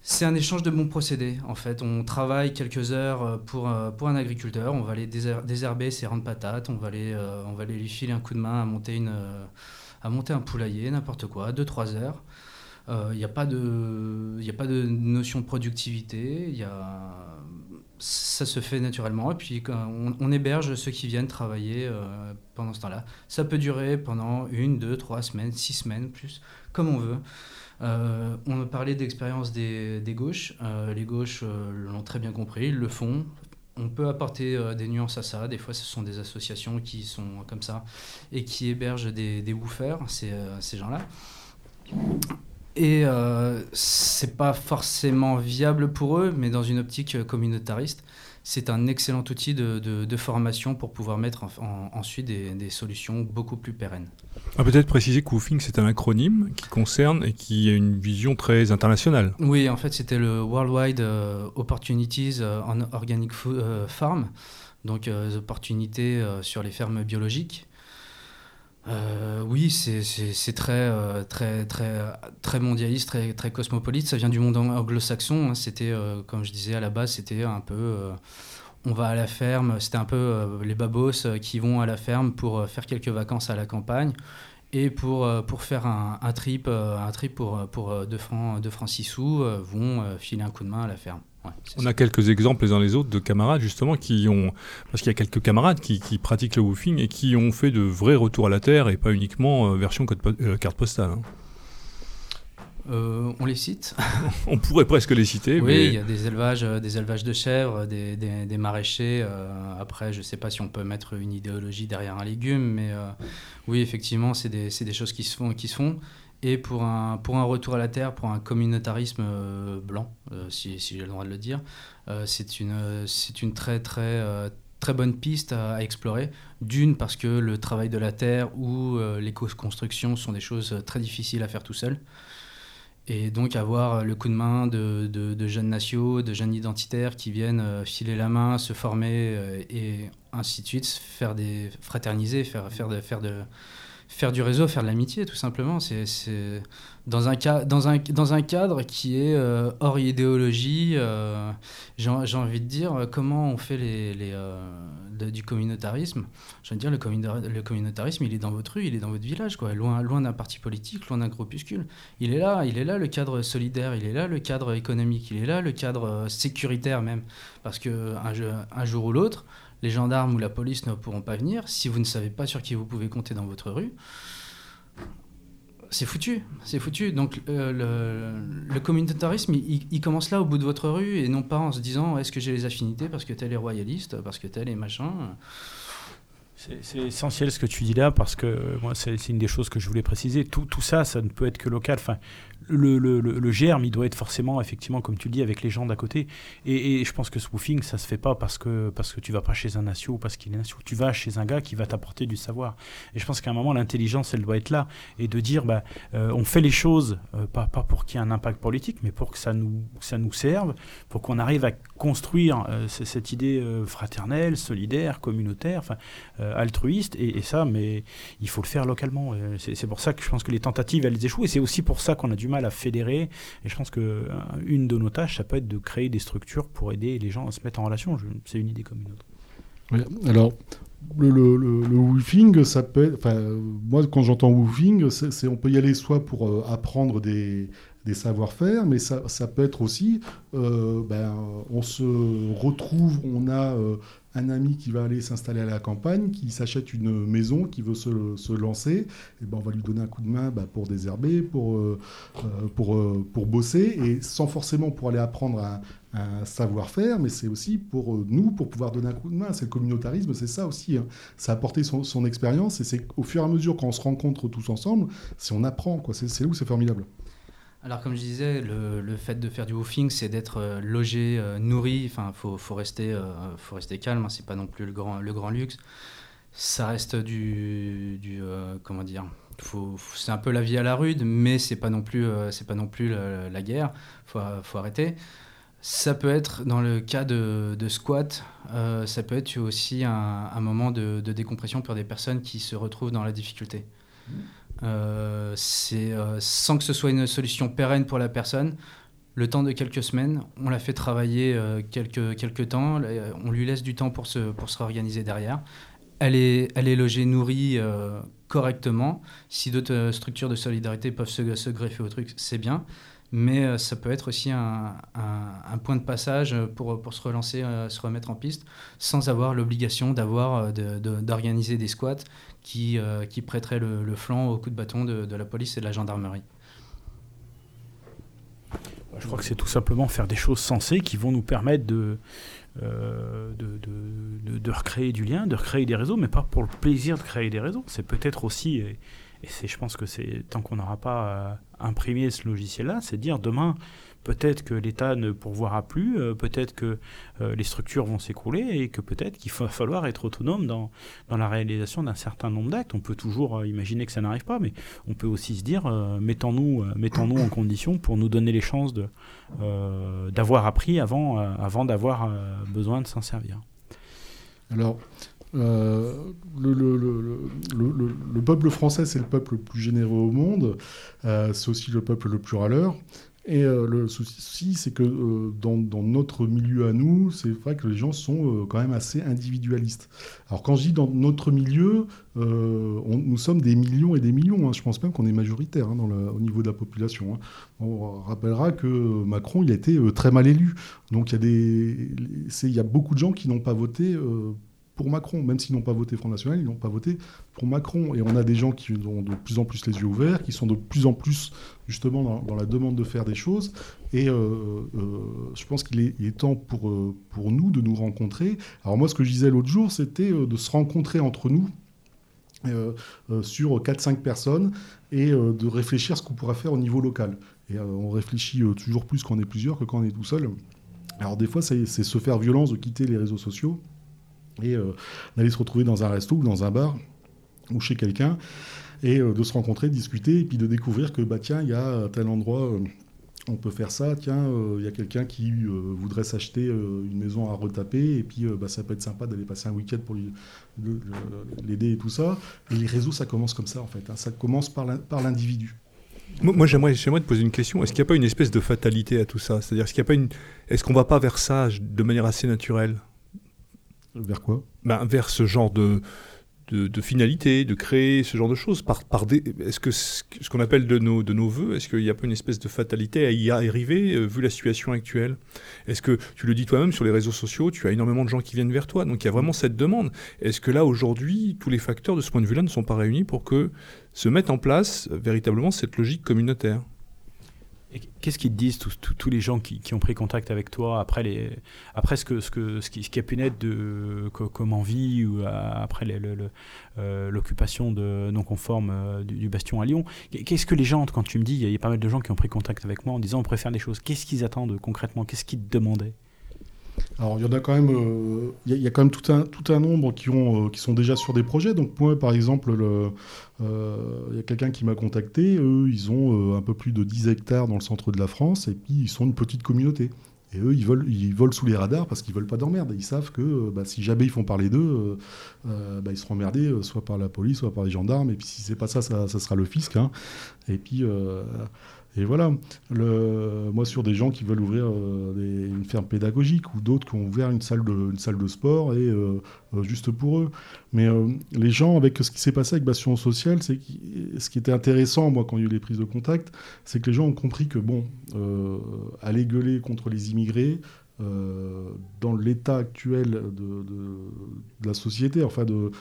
c'est un échange de bons procédés, en fait. On travaille quelques heures euh, pour, euh, pour un agriculteur, on va aller désherber ses rangs de patates, on va, aller, euh, on va aller lui filer un coup de main à monter, une, à monter un poulailler, n'importe quoi, 2-3 heures. Il n'y a, pas de, a pas de notion de productivité, y a, ça se fait naturellement. Et puis on, héberge ceux qui viennent travailler pendant ce temps-là. Ça peut durer pendant une, deux, trois semaines, six semaines, plus, comme on veut. Euh, on a parlé d'expérience des, gauches. Euh, les gauches euh, l'ont très bien compris, ils le font. On peut apporter des nuances à ça. Des fois, ce sont des associations qui sont comme ça et qui hébergent des, des woofers, ces gens-là. Et c'est pas forcément viable pour eux, mais dans une optique communautariste, c'est un excellent outil de, formation pour pouvoir mettre ensuite des, solutions beaucoup plus pérennes. Ah, Peut-être préciser que WOOFing, c'est un acronyme qui concerne et qui a une vision très internationale. Oui, en fait, c'était le Worldwide euh, Opportunities euh, on Organic euh, Farm, donc les opportunités sur les fermes biologiques. Oui, c'est très, très, très, très mondialiste, très, cosmopolite. Ça vient du monde anglo-saxon. Hein. C'était, comme je disais à la base, c'était un peu on va à la ferme. C'était un peu euh, les babos euh, qui vont à la ferme pour euh, faire quelques vacances à la campagne et pour, faire un, trip, un trip pour, pour 2 francs, 2 francs 6 sous, vont filer un coup de main à la ferme. On a quelques exemples les uns les autres de camarades justement qui ont, parce qu'il y a quelques camarades qui, pratiquent le woofing et qui ont fait de vrais retours à la terre et pas uniquement version carte postale. Hein. Euh, on les cite. <laughs> on pourrait presque les citer. Oui, il y a des élevages, euh, des élevages de chèvres, des, maraîchers. Euh, après, je ne sais pas si on peut mettre une idéologie derrière un légume, mais oui, effectivement, c'est des, choses qui se font. Qui se font. Et pour un, pour un retour à la terre, pour un communautarisme blanc, si, j'ai le droit de le dire, c'est une, une très, très, très bonne piste à, explorer. D'une, parce que le travail de la terre ou l'éco-construction sont des choses très difficiles à faire tout seul. Et donc avoir le coup de main de, jeunes nationaux, de jeunes identitaires qui viennent euh, filer la main, se former euh, et ainsi de suite, faire des fraterniser, faire, faire de, faire du réseau, faire de l'amitié, tout simplement. C'est dans un, cadre qui est euh, hors idéologie. Euh, j'ai envie de dire, comment on fait euh, du communautarisme Je veux dire, le, communautarisme, il est dans votre rue, il est dans votre village, loin d'un parti politique, loin d'un groupuscule. Il est là, il est là le cadre solidaire, il est là le cadre économique, il est là le cadre sécuritaire même. Parce qu'un un jour ou l'autre, les gendarmes ou la police ne pourront pas venir. Si vous ne savez pas sur qui vous pouvez compter dans votre rue, c'est foutu, c'est foutu. Donc euh, le, communautarisme, il, commence là au bout de votre rue et non pas en se disant est-ce que j'ai les affinités parce que tel est royaliste, parce que tel est machin. C'est essentiel ce que tu dis là parce que moi c'est une des choses que je voulais préciser. Tout, ça, ça ne peut être que local. Le, germe, il doit être forcément, effectivement, comme tu le dis, avec les gens d'à côté. Et, je pense que ce woofing, ça se fait pas parce que, parce que tu vas pas chez un nation ou parce qu'il est nation. Tu vas chez un gars qui va t'apporter du savoir. Et je pense qu'à un moment, l'intelligence, elle doit être là. Et de dire, bah, euh, on fait les choses, euh, pas, pas pour qu'il y ait un impact politique, mais pour que ça nous, ça nous serve, pour qu'on arrive à construire euh, cette idée fraternelle, solidaire, communautaire, altruiste. Et, et, ça, mais il faut le faire localement. C'est pour ça que je pense que les tentatives, elles échouent. Et c'est aussi pour ça qu'on a du mal à fédérer. Et je pense que euh, une de nos tâches, ça peut être de créer des structures pour aider les gens à se mettre en relation. C'est une idée comme une autre. alors, le, woofing, ça peut être, moi quand j'entends woofing, c'est, on peut y aller soit pour euh, apprendre des, des savoir-faire, mais ça, ça, peut être aussi, ben, on se retrouve, on a un ami qui va aller s'installer à la campagne, qui s'achète une maison, qui veut se, lancer, et ben on va lui donner un coup de main bah, pour désherber, pour, euh, euh, pour, euh, pour bosser, et sans forcément pour aller apprendre un, savoir-faire, mais c'est aussi pour nous, pour pouvoir donner un coup de main. C'est le communautarisme, c'est ça aussi. Hein. Ça apporter son, son expérience, et c'est au fur et à mesure qu'on se rencontre tous ensemble, si on apprend, quoi. C'est, là où c'est formidable. Alors comme je disais, le, fait de faire du woofing, c'est d'être euh, logé, euh, nourri. Enfin, faut, faut rester, euh, faut rester calme. Hein, c'est pas non plus le grand, le grand luxe. Ça reste du, du comment dire. c'est un peu la vie à la rude, mais c'est pas non plus, pas non plus la, guerre. Faut, faut arrêter. Ça peut être dans le cas de, de squat, ça peut être aussi un, moment de, décompression pour des personnes qui se retrouvent dans la difficulté. Mmh. Euh, c'est euh, sans que ce soit une solution pérenne pour la personne. Le temps de quelques semaines, on la fait travailler euh, quelques, quelques temps, on lui laisse du temps pour se, pour se réorganiser derrière. Elle est, elle est logée, nourrie correctement. Si d'autres structures de solidarité peuvent se, se greffer au truc, c'est bien mais ça peut être aussi un, un, point de passage pour, pour se relancer, se remettre en piste, sans avoir l'obligation d'avoir d'organiser des squats qui, euh, qui prêterait le, flanc au coup de bâton de, la police et de la gendarmerie. Bah, je crois que c'est tout simplement faire des choses sensées qui vont nous permettre de, euh, de, recréer du lien, de recréer des réseaux, mais pas pour le plaisir de créer des réseaux. C'est peut-être aussi, et, et c'est, je pense que c'est tant qu'on n'aura pas euh, imprimé ce logiciel-là, c'est dire demain, peut-être que l'État ne pourvoira plus, euh, peut-être que euh, les structures vont s'écrouler et que peut-être qu'il va <laughs> falloir être autonome dans, dans la réalisation d'un certain nombre d'actes. On peut toujours euh, imaginer que ça n'arrive pas, mais on peut aussi se dire mettons-nous mettons-nous en condition pour nous donner les chances d'avoir appris avant, avant d'avoir besoin de s'en servir. Alors, le, peuple français, c'est le peuple le plus généreux au monde. c'est aussi le peuple le plus râleur. Et euh, le souci, c'est que euh, dans, notre milieu à nous, c'est vrai que les gens sont euh, quand même assez individualistes. Alors quand je dis dans notre milieu, nous sommes des millions et des millions. Hein. Je pense même qu'on est majoritaire hein, au niveau de la population. Hein. On rappellera que Macron, il a été très mal élu. Donc il y a beaucoup de gens qui n'ont pas voté pour Macron, même s'ils n'ont pas voté Front National, ils n'ont pas voté pour Macron. Et on a des gens qui ont de plus en plus les yeux ouverts, qui sont de plus en plus justement dans, la demande de faire des choses. Et euh, euh, je pense qu'il est, temps pour, euh, pour nous de nous rencontrer. Alors moi, ce que je disais l'autre jour, c'était de se rencontrer entre nous. sur 4-5 personnes et de réfléchir à ce qu'on pourra faire au niveau local. Et on réfléchit toujours plus quand on est plusieurs que quand on est tout seul. Alors des fois, c'est se faire violence de quitter les réseaux sociaux et euh, d'aller se retrouver dans un resto ou dans un bar ou chez quelqu'un et euh, de se rencontrer, de discuter et puis de découvrir que bah tiens il y a tel endroit euh, on peut faire ça, tiens, il y a quelqu'un qui voudrait s'acheter une maison à retaper, et puis bah, ça peut être sympa d'aller passer un week-end pour l'aider et tout ça. Et les réseaux, ça commence comme ça, en fait. Hein. Ça commence par l'individu. Moi, j'aimerais, te poser une question. Est-ce qu'il n'y a pas une espèce de fatalité à tout ça? C'est-à-dire, est-ce qu'on va pas vers ça de manière assez naturelle? Vers quoi? Ben, Vers ce genre de, de, finalité, de créer ce genre de choses. Par, par est-ce que ce qu'on appelle de nos, de nos voeux, est-ce qu'il n'y a pas une espèce de fatalité à y arriver, euh, vu la situation actuelle? Est-ce que, tu le dis toi-même, sur les réseaux sociaux, tu as énormément de gens qui viennent vers toi, donc il y a vraiment cette demande. Est-ce que là, aujourd'hui, tous les facteurs de ce point de vue-là ne sont pas réunis pour que se mette en place véritablement cette logique communautaire? Qu'est-ce qu'ils te disent, tous, les gens qui, ont pris contact avec toi après, les, après ce, que, ce, que, ce, qui, a pu naître de, comme envie ou après euh, l'occupation non conforme euh, du, bastion à Lyon? Qu'est-ce que les gens, quand tu me dis, il y a pas mal de gens qui ont pris contact avec moi en disant on préfère des choses, qu'est-ce qu'ils attendent concrètement? Qu'est-ce qu'ils te demandaient? Alors, il y en a quand même, euh, il y, a quand même tout un, tout un nombre qui, ont, euh, qui sont déjà sur des projets. Donc, moi, par exemple, euh, il y a quelqu'un qui m'a contacté. Eux, ils ont un peu plus de 10 hectares dans le centre de la France et puis ils sont une petite communauté. Et eux, ils volent, ils volent sous les radars parce qu'ils veulent pas d'emmerde. Ils savent que bah, si jamais ils font parler d'eux, bah, ils seront emmerdés soit par la police, soit par les gendarmes. Et puis si c'est pas ça, ça, sera le fisc. Hein. Et puis Et voilà, moi sur des gens qui veulent ouvrir des, une ferme pédagogique ou d'autres qui ont ouvert une salle de, sport et juste pour eux. Mais les gens, avec ce qui s'est passé avec Bastion Social, c'est ce qui était intéressant, moi, quand il y a eu les prises de contact, c'est que les gens ont compris que, bon, aller gueuler contre les immigrés, euh, dans l'état actuel de, la société, enfin de,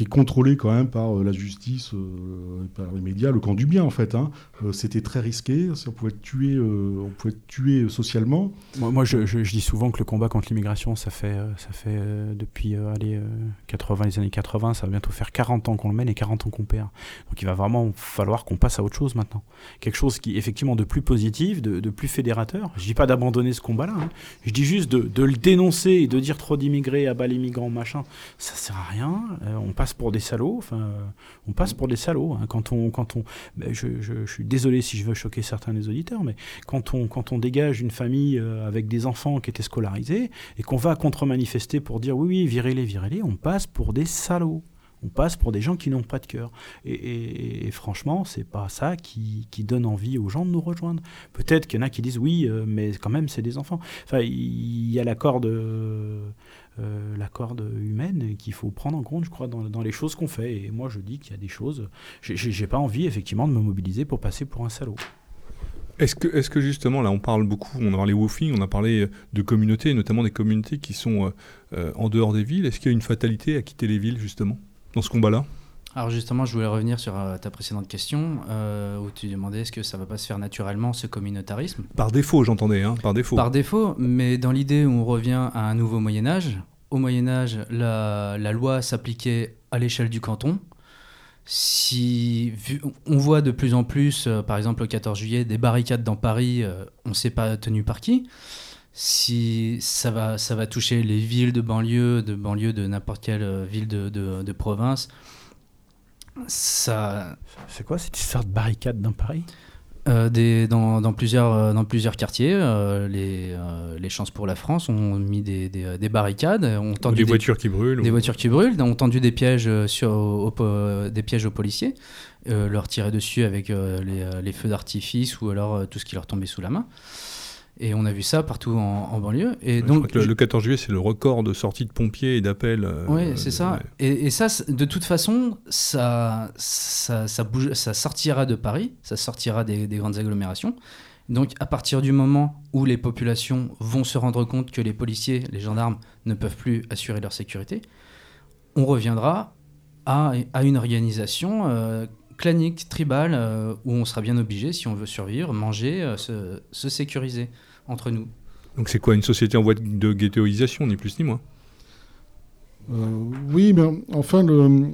qui est contrôlé quand même par euh, la justice, euh, par les médias, le camp du bien en fait. Hein. Euh, c'était très risqué, on pouvait être tué, on pouvait être tué socialement. Moi, je, dis souvent que le combat contre l'immigration, ça fait, ça fait depuis allez, 80, les années 80, ça va bientôt faire 40 ans qu'on le mène et 40 ans qu'on perd. Donc il va vraiment falloir qu'on passe à autre chose maintenant. Quelque chose qui effectivement de plus positif, de, plus fédérateur. Je dis pas d'abandonner ce combat-là, hein. je dis juste de, de, le dénoncer et de dire trop d'immigrés, à bas les migrants, machin, ça sert à rien. on passe pour des salauds. Enfin, on passe pour des salauds. Hein. Quand on, quand on, ben, je, suis désolé si je veux choquer certains des auditeurs, mais quand on, quand on dégage une famille euh, avec des enfants qui étaient scolarisés et qu'on va contre-manifester pour dire oui, oui, virez-les, virez-les, on passe pour des salauds. On passe pour des gens qui n'ont pas de cœur. Et, et, franchement, c'est pas ça qui, qui, donne envie aux gens de nous rejoindre. Peut-être qu'il y en a qui disent oui, euh, mais quand même, c'est des enfants. Enfin, il y a l'accord de euh, la corde humaine qu'il faut prendre en compte, je crois, dans, les choses qu'on fait. Et moi, je dis qu'il y a des choses. J'ai pas envie, effectivement, de me mobiliser pour passer pour un salaud. Est-ce que, est que justement, là, on parle beaucoup, on a parlé woofing, on a parlé de communautés, notamment des communautés qui sont euh, euh, en dehors des villes. Est-ce qu'il y a une fatalité à quitter les villes, justement, dans ce combat-là? Alors justement, je voulais revenir sur ta précédente question, où tu demandais est-ce que ça va pas se faire naturellement, ce communautarisme? Par défaut, j'entendais, hein, par défaut. Par défaut, mais dans l'idée où on revient à un nouveau Moyen Âge, au Moyen Âge, la, loi s'appliquait à l'échelle du canton. Si on voit de plus en plus, euh, par exemple le 14 juillet, des barricades dans Paris, euh, on ne sait pas tenu par qui. Si ça va, ça va toucher les villes de banlieue, de banlieue de n'importe quelle euh, ville de, de province, ça. C'est quoi cette histoire de barricade dans Paris? Euh, des, dans, dans, plusieurs, euh, dans plusieurs quartiers, euh, les, les Chances pour la France ont mis des, des, barricades. Ont tendu des, voitures qui brûlent. Des voitures qui brûlent, ont tendu des pièges, sur, des pièges aux policiers, leur tirer dessus avec les, les, feux d'artifice ou alors tout ce qui leur tombait sous la main. Et on a vu ça partout en, banlieue. Et donc, le, 14 juillet, c'est le record de sorties de pompiers et d'appels. Euh, oui, c'est ça. Et, ça, de toute façon, ça, ça, ça, bouge, ça sortira de Paris, ça sortira des, grandes agglomérations. Donc, à partir du moment où les populations vont se rendre compte que les policiers, les gendarmes ne peuvent plus assurer leur sécurité, on reviendra à, à une organisation euh, clanique, tribale, euh, où on sera bien obligé, si on veut survivre, manger, se, se sécuriser entre nous. Donc c'est quoi une société en voie de ghettoisation, ni plus ni moins? Euh, Oui, mais enfin, le,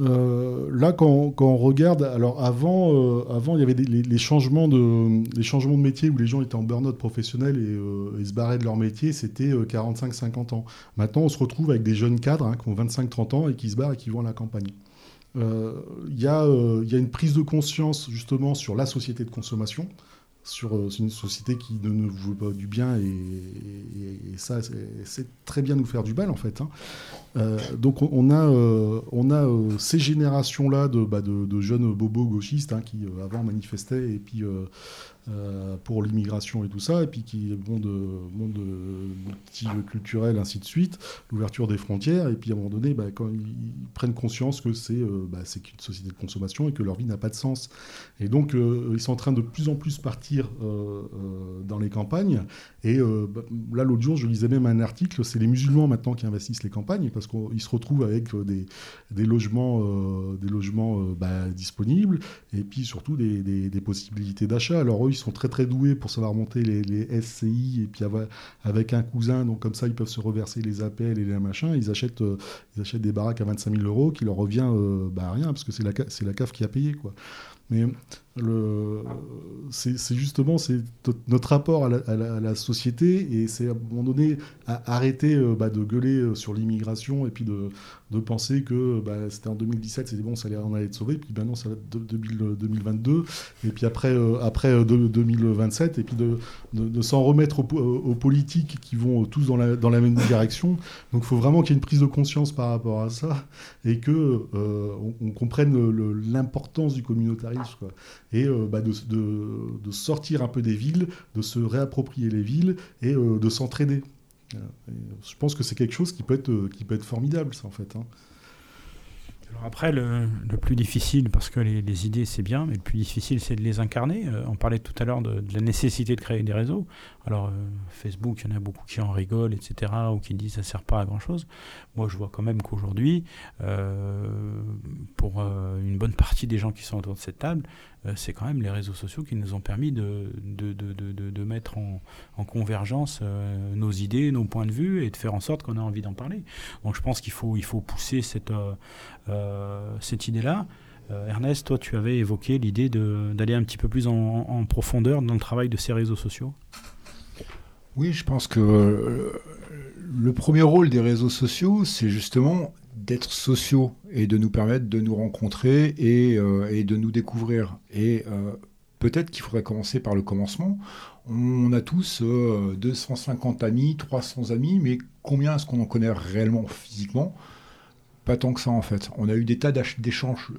euh, là, quand, quand, on regarde, alors avant, euh, avant il y avait les, changements de, les changements de métier où les gens étaient en burn-out professionnel et, se barraient de leur métier, c'était 45-50 ans. Maintenant, on se retrouve avec des jeunes cadres hein, qui ont 25-30 ans et qui se barrent et qui vont à la campagne. Il y, y, a une prise de conscience justement sur la société de consommation sur euh, une société qui ne veut pas du bien et, ça c'est très bien nous faire du mal en fait. Hein. Euh, donc on a, euh, on a ces générations là de, bah, de, jeunes bobos gauchistes hein, qui avant manifestaient et puis euh, pour l'immigration et tout ça, et puis qui vont de monde multiculturel, ainsi de suite, l'ouverture des frontières, et puis à un moment donné, bah, quand ils prennent conscience que c'est euh, bah, société de consommation et que leur vie n'a pas de sens. Et donc, euh, ils sont en train de plus en plus partir dans les campagnes. Et bah, là, l'autre jour, je lisais même un article, c'est les musulmans maintenant qui investissent les campagnes, parce qu'ils se retrouvent avec des, des logements, des logements disponibles, et puis surtout des, des, possibilités d'achat. Alors eux, sont très très doués pour savoir monter les, SCI et puis avec un cousin, donc comme ça ils peuvent se reverser les appels et les machins. Ils achètent, euh, des baraques à 25 000 euros qui leur revient euh, bah, rien parce que c'est la, c'est la CAF qui a payé quoi. Mais c'est justement notre rapport à la, société et c'est à un moment donné arrêter euh, bah, de gueuler euh, sur l'immigration et puis de, penser que bah, c'était en 2017, c'était bon, ça allait, allait être sauvé, puis maintenant ça va être 2022, et puis après, euh, après 2027, et puis de, s'en remettre aux, politiques qui vont tous dans la, même direction. Donc il faut vraiment qu'il y ait une prise de conscience par rapport à ça et que on, comprenne l'importance du communautarisme. Et bah, de, de, sortir un peu des villes, de se réapproprier les villes et de s'entraîner. je pense que c'est quelque chose qui peut être, qui peut être formidable, ça, en fait. Hein après, le, plus difficile, parce que les, idées c'est bien, mais le plus difficile c'est de les incarner. Euh, on parlait tout à l'heure de, la nécessité de créer des réseaux. Alors euh, Facebook, il y en a beaucoup qui en rigolent, etc., ou qui disent ça sert pas à grand chose. Moi, je vois quand même qu'aujourd'hui, euh, pour une bonne partie des gens qui sont autour de cette table, euh, c'est quand même les réseaux sociaux qui nous ont permis de, de, de, de mettre en, en convergence euh, nos idées, nos points de vue et de faire en sorte qu'on ait envie d'en parler. Donc je pense qu'il faut, il faut pousser cette, euh, cette idée-là. Ernest, toi, tu avais évoqué l'idée d'aller un petit peu plus en, en, profondeur dans le travail de ces réseaux sociaux. Oui, je pense que le premier rôle des réseaux sociaux, c'est justement d'être sociaux et de nous permettre de nous rencontrer et, euh, de nous découvrir. Et euh, peut-être qu'il faudrait commencer par le commencement. On a tous 250 euh, amis, 300 amis, mais combien est-ce qu'on en connaît réellement physiquement? Pas tant que ça en fait. On a eu des tas d'échanges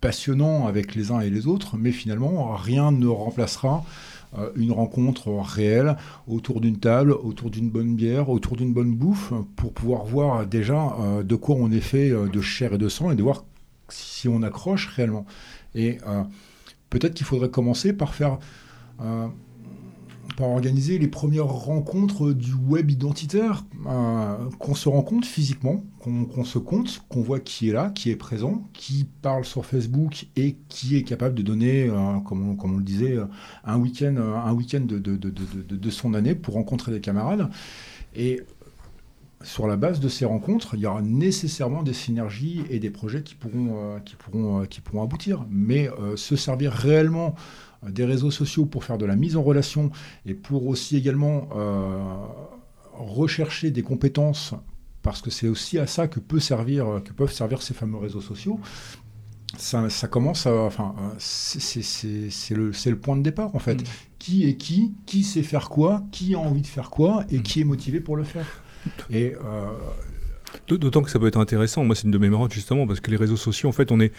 passionnants avec les uns et les autres, mais finalement rien ne remplacera euh, une rencontre réelle autour d'une table, autour d'une bonne bière, autour d'une bonne bouffe, pour pouvoir voir déjà euh, de quoi on est fait euh, de chair et de sang et de voir si on accroche réellement. Et peut-être qu'il faudrait commencer par faire organiser les premières rencontres du web identitaire, euh, qu'on se rencontre physiquement, qu'on se compte, qu'on voit qui est là, qui est présent, qui parle sur Facebook et qui est capable de donner, euh, comme, on, le disait, un week-end un week de, de, son année pour rencontrer des camarades. Et sur la base de ces rencontres, il y aura nécessairement des synergies et des projets qui pourront, euh, qui pourront, qui pourront aboutir. Mais se servir réellement des réseaux sociaux pour faire de la mise en relation et pour aussi également euh, rechercher des compétences, parce que c'est aussi à ça que, peut servir, que peuvent servir ces fameux réseaux sociaux. Ça, commence à. Enfin, c'est le, le, point de départ, en fait. Mm. Qui est qui Qui sait faire quoi Qui a envie de faire quoi Et mm. qui est motivé pour le faire Et euh, D'autant que ça peut être intéressant, moi c'est une de mes marottes justement, parce que les réseaux sociaux, en fait, on est,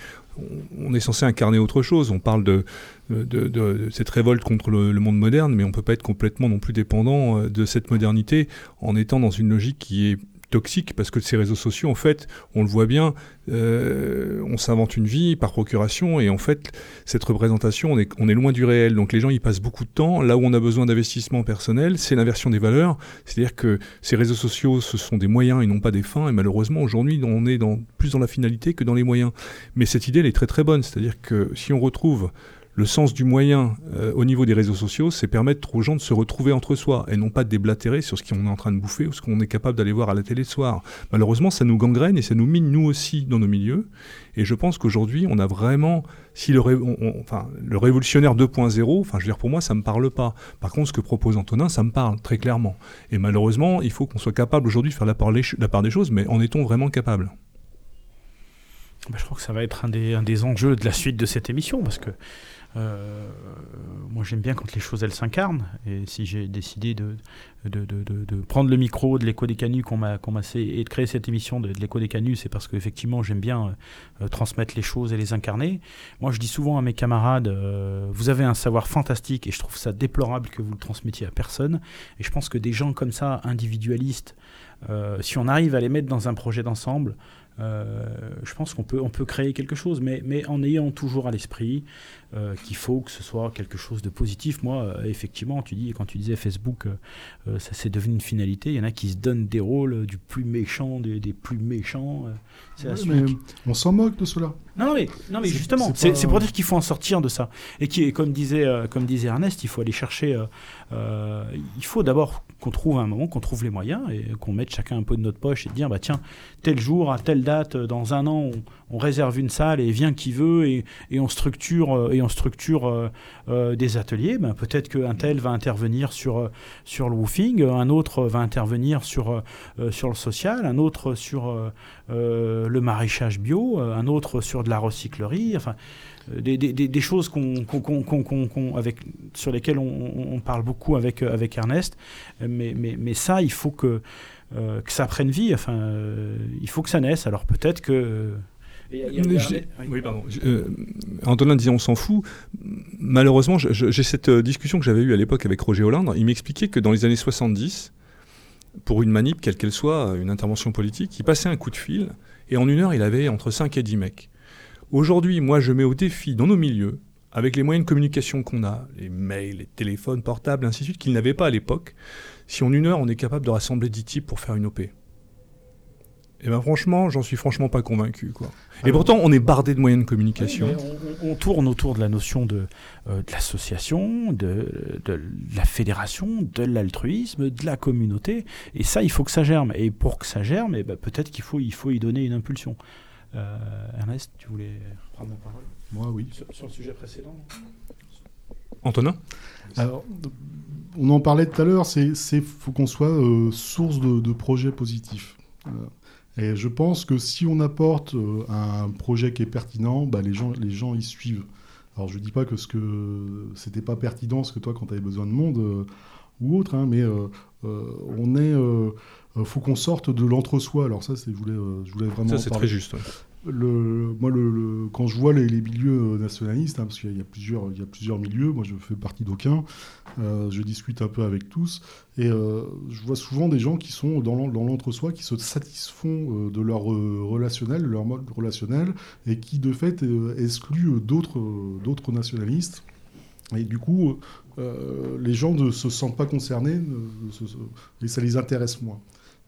on est censé incarner autre chose. On parle de, de, cette révolte contre le, monde moderne, mais on ne peut pas être complètement non plus dépendant euh, de cette modernité en étant dans une logique qui est toxique parce que ces réseaux sociaux, en fait, on le voit bien, euh, on s'invente une vie par procuration et en fait, cette représentation, on est, on est loin du réel. Donc les gens y passent beaucoup de temps. Là où on a besoin d'investissement personnel, c'est l'inversion des valeurs. C'est-à-dire que ces réseaux sociaux, ce sont des moyens et non pas des fins. Et malheureusement, aujourd'hui, on est dans, plus dans la finalité que dans les moyens. Mais cette idée, elle est très très bonne. C'est-à-dire que si on retrouve le sens du moyen euh, au niveau des réseaux sociaux, c'est permettre aux gens de se retrouver entre soi et non pas de déblatérer sur ce qu'on est en train de bouffer ou ce qu'on est capable d'aller voir à la télé le soir. Malheureusement, ça nous gangrène et ça nous mine nous aussi dans nos milieux. Et je pense qu'aujourd'hui, on a vraiment, si le, enfin, le révolutionnaire 2.0, enfin, je veux dire, pour moi, ça me parle pas. Par contre, ce que propose Antonin, ça me parle très clairement. Et malheureusement, il faut qu'on soit capable aujourd'hui de faire la part, la part des choses, mais en est-on vraiment capable? Bah, je crois que ça va être un des, un des enjeux de la suite de cette émission, parce que euh, moi, j'aime bien quand les choses elles s'incarnent. Et si j'ai décidé de prendre le micro de l'écho des canuts qu'on m'a et de créer cette émission de, l'écho des canuts, c'est parce qu'effectivement, j'aime bien euh, transmettre les choses et les incarner. Moi, je dis souvent à mes camarades euh, vous avez un savoir fantastique et je trouve ça déplorable que vous le transmettiez à personne. Et je pense que des gens comme ça, individualistes, si on arrive à les mettre dans un projet d'ensemble, je pense qu'on peut, on peut créer quelque chose, mais, mais en ayant toujours à l'esprit euh, qu'il faut que ce soit quelque chose de positif. Moi, euh, effectivement, tu dis, quand tu disais Facebook, ça s'est devenu une finalité, il y en a qui se donnent des rôles du plus méchant, des, des plus méchants. on s'en moque de cela. Non, mais, non, mais justement, c'est pour dire qu'il faut en sortir de ça. Et qui, comme disait, comme disait Ernest, il faut aller chercher. il faut d'abord qu'on trouve un moment, qu'on trouve les moyens et qu'on mette chacun un peu de notre poche et dire bah tiens, tel jour, à telle date, dans un an, on, réserve une salle et vient qui veut et, et on structure, euh, et on structure euh, euh, des ateliers. Ben, Peut-être qu'un tel va intervenir sur, sur le woofing, un autre va intervenir sur, sur le social, un autre sur le maraîchage bio, un autre sur de la recyclerie. Enfin, des, des, des, choses qu'on, avec, sur lesquelles on, parle beaucoup avec, avec Ernest. Mais, mais, mais ça, il faut que, que ça prenne vie. Enfin, il faut que ça naisse. Alors peut-être que Oui, pardon. Euh, Antonin disait on s'en fout. Malheureusement, j'ai cette euh, discussion que j'avais eue à l'époque avec Roger Hollande. Il m'expliquait que dans les années 70, pour une manip, quelle qu'elle soit, une intervention politique, il passait un coup de fil et en une heure, il avait entre 5 et 10 mecs. Aujourd'hui, moi, je mets au défi dans nos milieux, avec les moyens de communication qu'on a, les mails, les téléphones portables, ainsi de suite, qu'ils n'avaient pas à l'époque, si en une heure, on est capable de rassembler 10 types pour faire une OP. Et eh ben franchement, j'en suis franchement pas convaincu. Quoi. et pourtant, on est bardé de moyens de communication. on, tourne autour de la notion de, euh, de l'association, de, de, la fédération, de l'altruisme, de la communauté. Et ça, il faut que ça germe. Et pour que ça germe, eh ben, peut-être qu'il faut, il faut y donner une impulsion. Euh, Ernest, tu voulais prendre la parole Moi, oui. Sur, le sujet précédent Antonin Alors, on en parlait tout à l'heure, c'est faut qu'on soit euh, source de, de, projets positifs. Et je pense que si on apporte euh, un projet qui est pertinent, bah, les, gens, les gens y suivent. Alors je ne dis pas que ce que c'était pas pertinent ce que toi quand tu avais besoin de monde euh, ou autre, hein, mais euh, on est, faut qu'on sorte de l'entre-soi. Alors ça, c'est je voulais, je voulais vraiment. Ça c'est très juste le, moi, le, quand je vois les, milieux nationalistes, hein, parce qu'il y, a plusieurs, il y a plusieurs milieux, moi je fais partie d'aucun, euh, je discute un peu avec tous, et euh, je vois souvent des gens qui sont dans l'entre-soi, qui se satisfont euh, de leur relationnel, de leur mode relationnel, et qui de fait excluent d'autres nationalistes. Et du coup, les gens ne se sentent pas concernés, et ça les intéresse moins.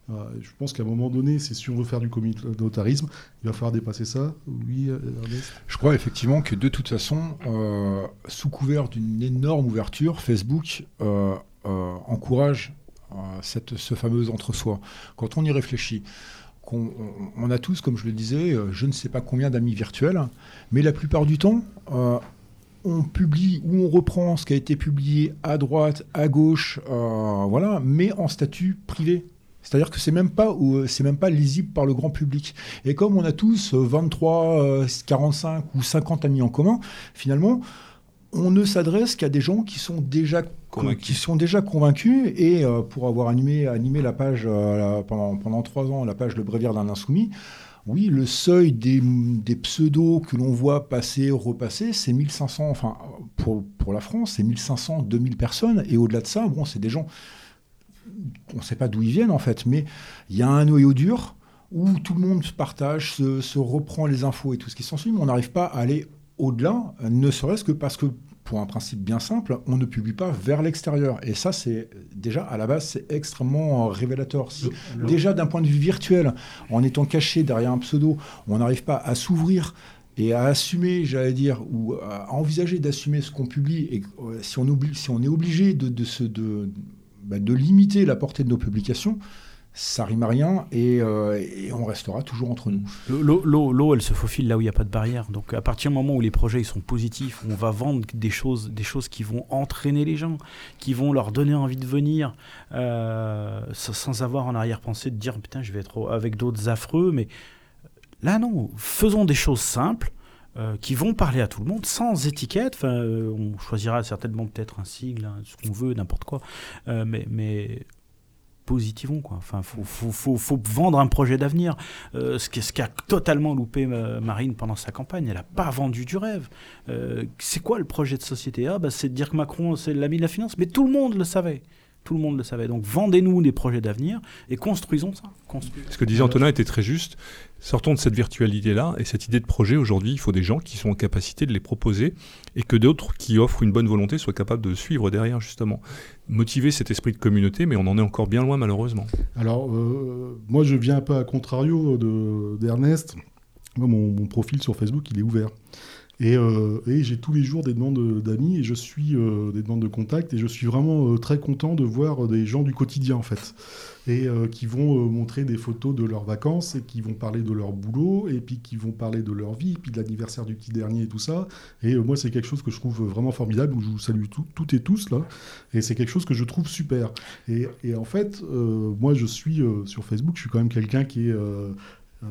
Je pense qu'à un moment donné, c'est si on veut faire du communautarisme, il va falloir dépasser ça. Oui, Ernest? Je crois effectivement que de toute façon, euh, sous couvert d'une énorme ouverture, Facebook euh, euh, encourage ce fameux entre-soi. Quand on y réfléchit, on, a tous, comme je le disais, je ne sais pas combien d'amis virtuels, mais la plupart du temps, on publie ou on reprend ce qui a été publié à droite, à gauche, voilà, mais en statut privé. C'est-à-dire que c'est même pas euh, c'est même pas lisible par le grand public. Et comme on a tous 23, 45 euh, ou 50 amis en commun, finalement, on ne s'adresse qu'à des gens qui sont déjà convaincus, qui sont déjà convaincus et euh, pour avoir animé, animé la page pendant, pendant trois ans, la page Le Bréviaire d'un insoumis, oui, le seuil des, des pseudos que l'on voit passer, repasser, c'est 1500, enfin, pour, pour la France, c'est 1500, 2000 personnes. Et au-delà de ça, bon, c'est des gens on ne sait pas d'où ils viennent en fait, mais il y a un noyau dur où tout le monde se partage, se, reprend les infos et tout ce qui s'ensuit, mais on n'arrive pas à aller au-delà, ne serait-ce que parce que, pour un principe bien simple, on ne publie pas vers l'extérieur. Et ça, c'est déjà, à la base, c'est extrêmement révélateur. déjà, d'un point de vue virtuel, en étant caché derrière un pseudo, on n'arrive pas à s'ouvrir et à assumer, j'allais dire, ou à envisager d'assumer ce qu'on publie, et euh, si on, oublie, si on est obligé de, de, se, de, bah, de limiter la portée de nos publications, ça rime à rien et, euh, on restera toujours entre nous. L'eau, elle se faufile là où il n'y a pas de barrière. Donc à partir du moment où les projets ils sont positifs, on va vendre des choses, des choses qui vont entraîner les gens, qui vont leur donner envie de venir, euh, sans avoir en arrière-pensée de dire putain je vais être avec d'autres affreux. Mais là non, faisons des choses simples. Euh, qui vont parler à tout le monde sans étiquette. Enfin, euh, on choisira certainement peut-être un sigle, hein, ce qu'on veut, n'importe quoi. Euh, mais, mais positivons quoi. Enfin, faut, faut, faut, faut vendre un projet d'avenir. ce qui ce qu'a totalement loupé Marine pendant sa campagne, elle n'a pas vendu du rêve. c'est quoi le projet de société? Ah, bah, c'est de dire que Macron c'est l'ami de la finance, mais tout le monde le savait. Tout le monde le savait. Donc vendez-nous des projets d'avenir et construisons ça. Ce que disait Antonin était très juste. Sortons de cette virtualité-là et cette idée de projet. Aujourd'hui, il faut des gens qui sont en capacité de les proposer et que d'autres qui offrent une bonne volonté soient capables de suivre derrière, justement. Motiver cet esprit de communauté, mais on en est encore bien loin, malheureusement. Alors, euh, moi, je viens un peu à contrario d'Ernest. De, mon, mon, profil sur Facebook, il est ouvert. Euh, et, j'ai tous les jours des demandes d'amis et je suis euh, des demandes de contact et je suis vraiment euh, très content de voir des gens du quotidien en fait. Et qui vont montrer des photos de leurs vacances et qui vont parler de leur boulot et puis qui vont parler de leur vie et puis de l'anniversaire du petit dernier et tout ça. Et moi c'est quelque chose que je trouve vraiment formidable je vous salue toutes et tous là. Et c'est quelque chose que je trouve super. Et, et en fait moi je suis sur Facebook je suis quand même quelqu'un qui est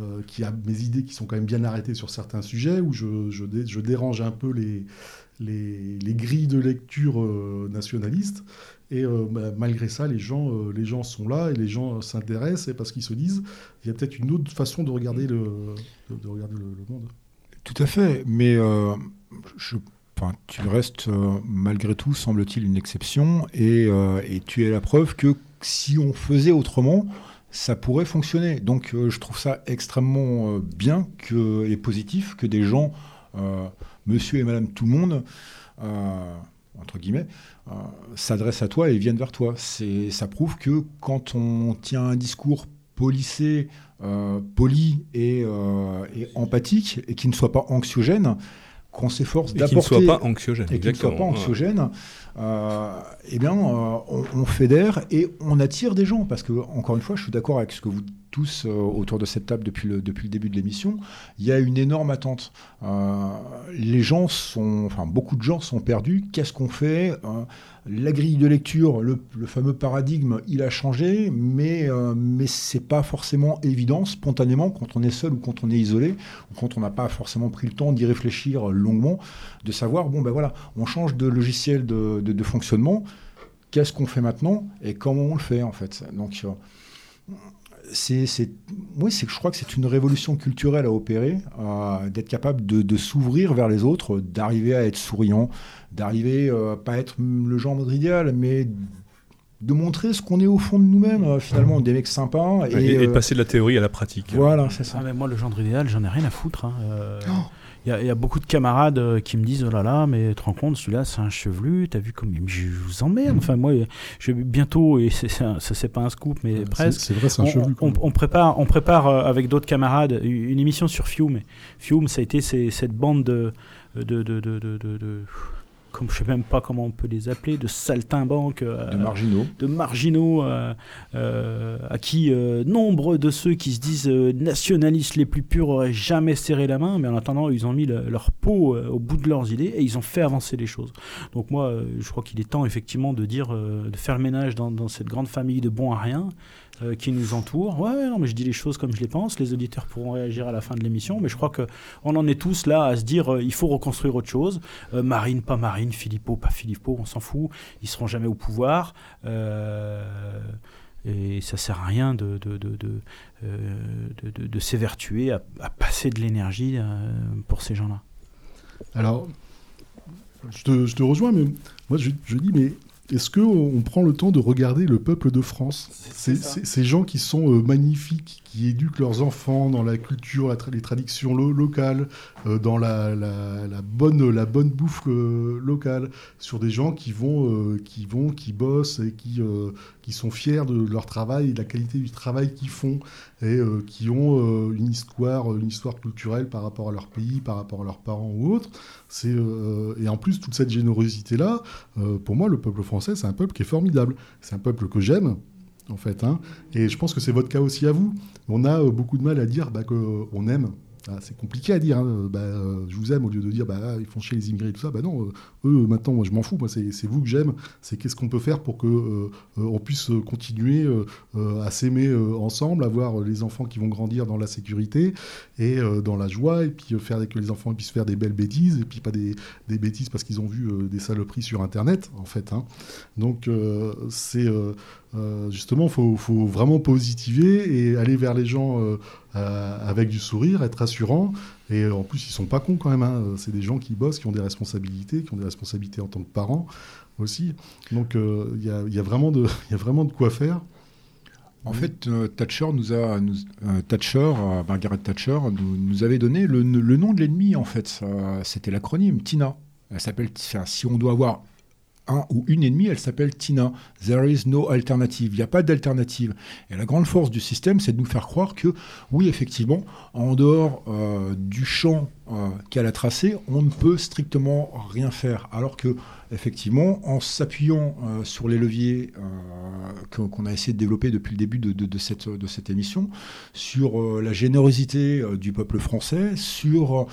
euh, qui a mes idées qui sont quand même bien arrêtées sur certains sujets, où je, je, dérange un peu les, les, grilles de lecture euh, nationalistes. Et bah, malgré ça, les gens, les gens sont là et les gens s'intéressent parce qu'ils se disent, il y a peut-être une autre façon de regarder le, de, regarder le, monde. Tout à fait, mais tu restes malgré tout, semble-t-il, une exception, et, et, tu es la preuve que si on faisait autrement, ça pourrait fonctionner. Donc euh, je trouve ça extrêmement euh, bien et positif que des gens, euh, monsieur et madame tout le monde, entre guillemets, s'adressent à toi et viennent vers toi. Ça prouve que quand on tient un discours policé, poli et, et, empathique, et qui ne soit pas anxiogène, qu'on s'efforce d'apporter... Et qui ne soit pas anxiogène. Et qui ne soit pas anxiogène. Euh, eh bien, euh, on, fédère et on attire des gens. Parce que, encore une fois, je suis d'accord avec ce que vous tous euh, autour de cette table depuis le, depuis le début de l'émission, il y a une énorme attente. les gens sont, enfin, beaucoup de gens sont perdus. Qu'est-ce qu'on fait La grille de lecture, le, fameux paradigme, il a changé, mais, mais c'est pas forcément évident spontanément quand on est seul ou quand on est isolé, ou quand on n'a pas forcément pris le temps d'y réfléchir longuement, de savoir, bon ben voilà, on change de logiciel de de, fonctionnement. Qu'est-ce qu'on fait maintenant et comment on le fait en fait? Donc, euh, c'est, c'est, c'est, je crois que c'est une révolution culturelle à opérer, euh, d'être capable de, s'ouvrir vers les autres, d'arriver à être souriant, d'arriver euh, pas être le genre idéal, mais de montrer ce qu'on est au fond de nous-mêmes, finalement, des mecs sympas. Et, de passer de la théorie à la pratique. Voilà, c'est ça. Ah, mais moi, le genre idéal, j'en ai rien à foutre. Hein. Il y, a beaucoup de camarades euh, qui me disent Oh là là, mais tu te rends compte, celui-là, c'est un chevelu, t'as vu comme. Je vous emmerde. Enfin, moi, je, bientôt, et ça, c'est pas un scoop, mais presque. C'est vrai, c'est un chevelu. On, prépare, on prépare euh, avec d'autres camarades une émission sur Fiume. Fiume, ça a été cette bande de, de, de, de comme je sais même pas comment on peut les appeler, de saltimbanques, euh, de marginaux, de marginaux euh, euh, à qui nombre de ceux qui se disent nationalistes les plus purs auraient jamais serré la main, mais en attendant ils ont mis leur peau au bout de leurs idées et ils ont fait avancer les choses. Donc moi, je crois qu'il est temps effectivement de dire, de faire le ménage dans, dans cette grande famille de bons à rien euh, qui nous entourent. Ouais, non, mais je dis les choses comme je les pense. Les auditeurs pourront réagir à la fin de l'émission, mais je crois que on en est tous là à se dire euh, il faut reconstruire autre chose. Euh, Marine, pas Marine, Philippot, pas Philippot, on s'en fout. Ils seront jamais au pouvoir. et ça sert à rien de, de, de, de, s'évertuer à, passer de l'énergie pour ces gens-là. Alors, je te, rejoins, mais moi je dis, mais est-ce qu'on prend le temps de regarder le peuple de France Ces gens qui sont euh, magnifiques, qui éduquent leurs enfants dans la culture, les traditions locales, euh, dans la, bonne, la bonne bouffe euh, locale, sur des gens qui vont, qui vont, qui bossent et qui, sont fiers de leur travail et de la qualité du travail qu'ils font et qui ont une histoire, une histoire culturelle par rapport à leur pays, par rapport à leurs parents ou autres. C'est et en plus toute cette générosité là, pour moi, le peuple français c'est un peuple qui est formidable. C'est un peuple que j'aime, en fait. Hein. Et je pense que c'est votre cas aussi à vous. On a euh, beaucoup de mal à dire bah, qu'on aime ah, c'est compliqué à dire. Hein. Bah, euh, je vous aime au lieu de dire bah, ils font chier les immigrés et tout ça. Bah non, euh, eux maintenant, je m'en fous. C'est vous que j'aime. C'est qu'est-ce qu'on peut faire pour que euh, on puisse continuer à s'aimer ensemble, avoir les enfants qui vont grandir dans la sécurité et dans la joie, et puis faire que les enfants puissent faire des belles bêtises et puis pas des, des bêtises parce qu'ils ont vu des saloperies sur Internet en fait. Hein. Donc c'est justement, faut, faut vraiment positiver et aller vers les gens euh, avec du sourire, être rassurant. Et en plus, ils sont pas cons quand même. Hein. C'est des gens qui bossent, qui ont des responsabilités, qui ont des responsabilités en tant que parents aussi. Donc euh, il y, a, vraiment de, <laughs> y a vraiment de quoi faire. En fait, euh, nous a, Margaret Thatcher, nous, avait donné le, le nom de l'ennemi. En fait, c'était l'acronyme TINA. Elle s'appelle. Si on doit avoir ou une ennemie, elle s'appelle Tina. There is no alternative. Il n'y a pas d'alternative. Et la grande force du système, c'est de nous faire croire que, oui, effectivement, en dehors euh, du champ euh, qu'elle a tracé, on ne peut strictement rien faire. Alors que, effectivement, en s'appuyant euh, sur les leviers qu'on a essayé de développer depuis le début de cette, émission, sur la générosité du peuple français, sur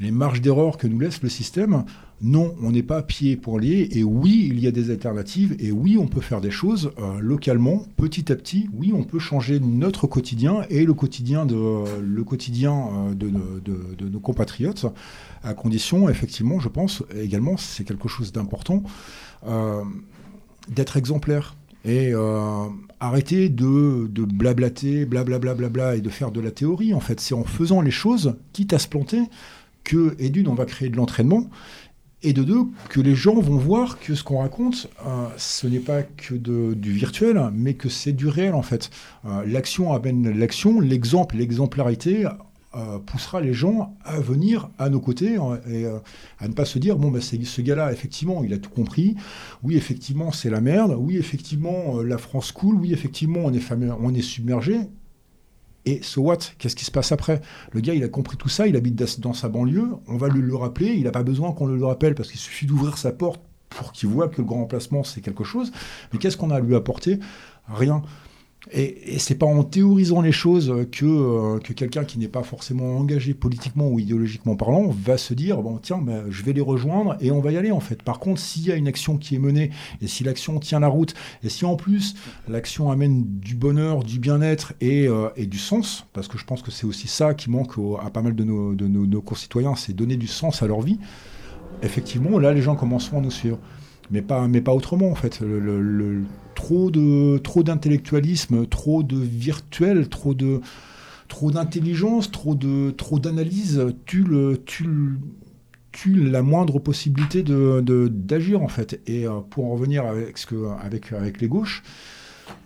les marges d'erreur que nous laisse le système, non, on n'est pas pied pour lier. Et oui, il y a des alternatives. Et oui, on peut faire des choses euh, localement, petit à petit. Oui, on peut changer notre quotidien et le quotidien de, euh, nos compatriotes, à condition, effectivement, je pense également, c'est quelque chose d'important. Euh, d'être exemplaire et arrêter de, de blablater, blablabla, bla, bla, et de faire de la théorie. En fait, c'est en faisant les choses, quitte à se planter, que, et d'une, on va créer de l'entraînement, et de deux, que les gens vont voir que ce qu'on raconte, euh, ce n'est pas que du virtuel, mais que c'est du réel, en fait. Euh, l'action amène l'action, l'exemple, l'exemplarité euh, poussera les gens à venir à nos côtés et à ne pas se dire bon bah ce gars-là effectivement il a tout compris. Oui effectivement c'est la merde. Oui effectivement la France coule. Oui effectivement on est submergé et so what Qu'est-ce qui se passe après? Le gars, il a compris tout ça, il habite dans sa banlieue, on va lui le rappeler, il n'a pas besoin qu'on le rappelle parce qu'il suffit d'ouvrir sa porte pour qu'il voit que le grand emplacement, c'est quelque chose. Mais qu'est-ce qu'on a à lui apporter? Rien. Et, et c'est pas en théorisant les choses que, euh, que quelqu'un qui n'est pas forcément engagé politiquement ou idéologiquement parlant va se dire bon tiens ben, je vais les rejoindre et on va y aller en fait. Par contre s'il y a une action qui est menée et si l'action tient la route et si en plus l'action amène du bonheur, du bien-être et, euh, et, du sens parce que je pense que c'est aussi ça qui manque à pas mal de nos, de nos, nos concitoyens, c'est donner du sens à leur vie. Effectivement là les gens commenceront à nous suivre mais pas, mais pas autrement en fait. Le, trop de trop d'intellectualisme, trop de virtuel, trop de trop d'intelligence, trop de trop d'analyse tue le tue, la moindre possibilité de, d'agir en fait. Et euh, pour en revenir avec ce que avec avec les gauches,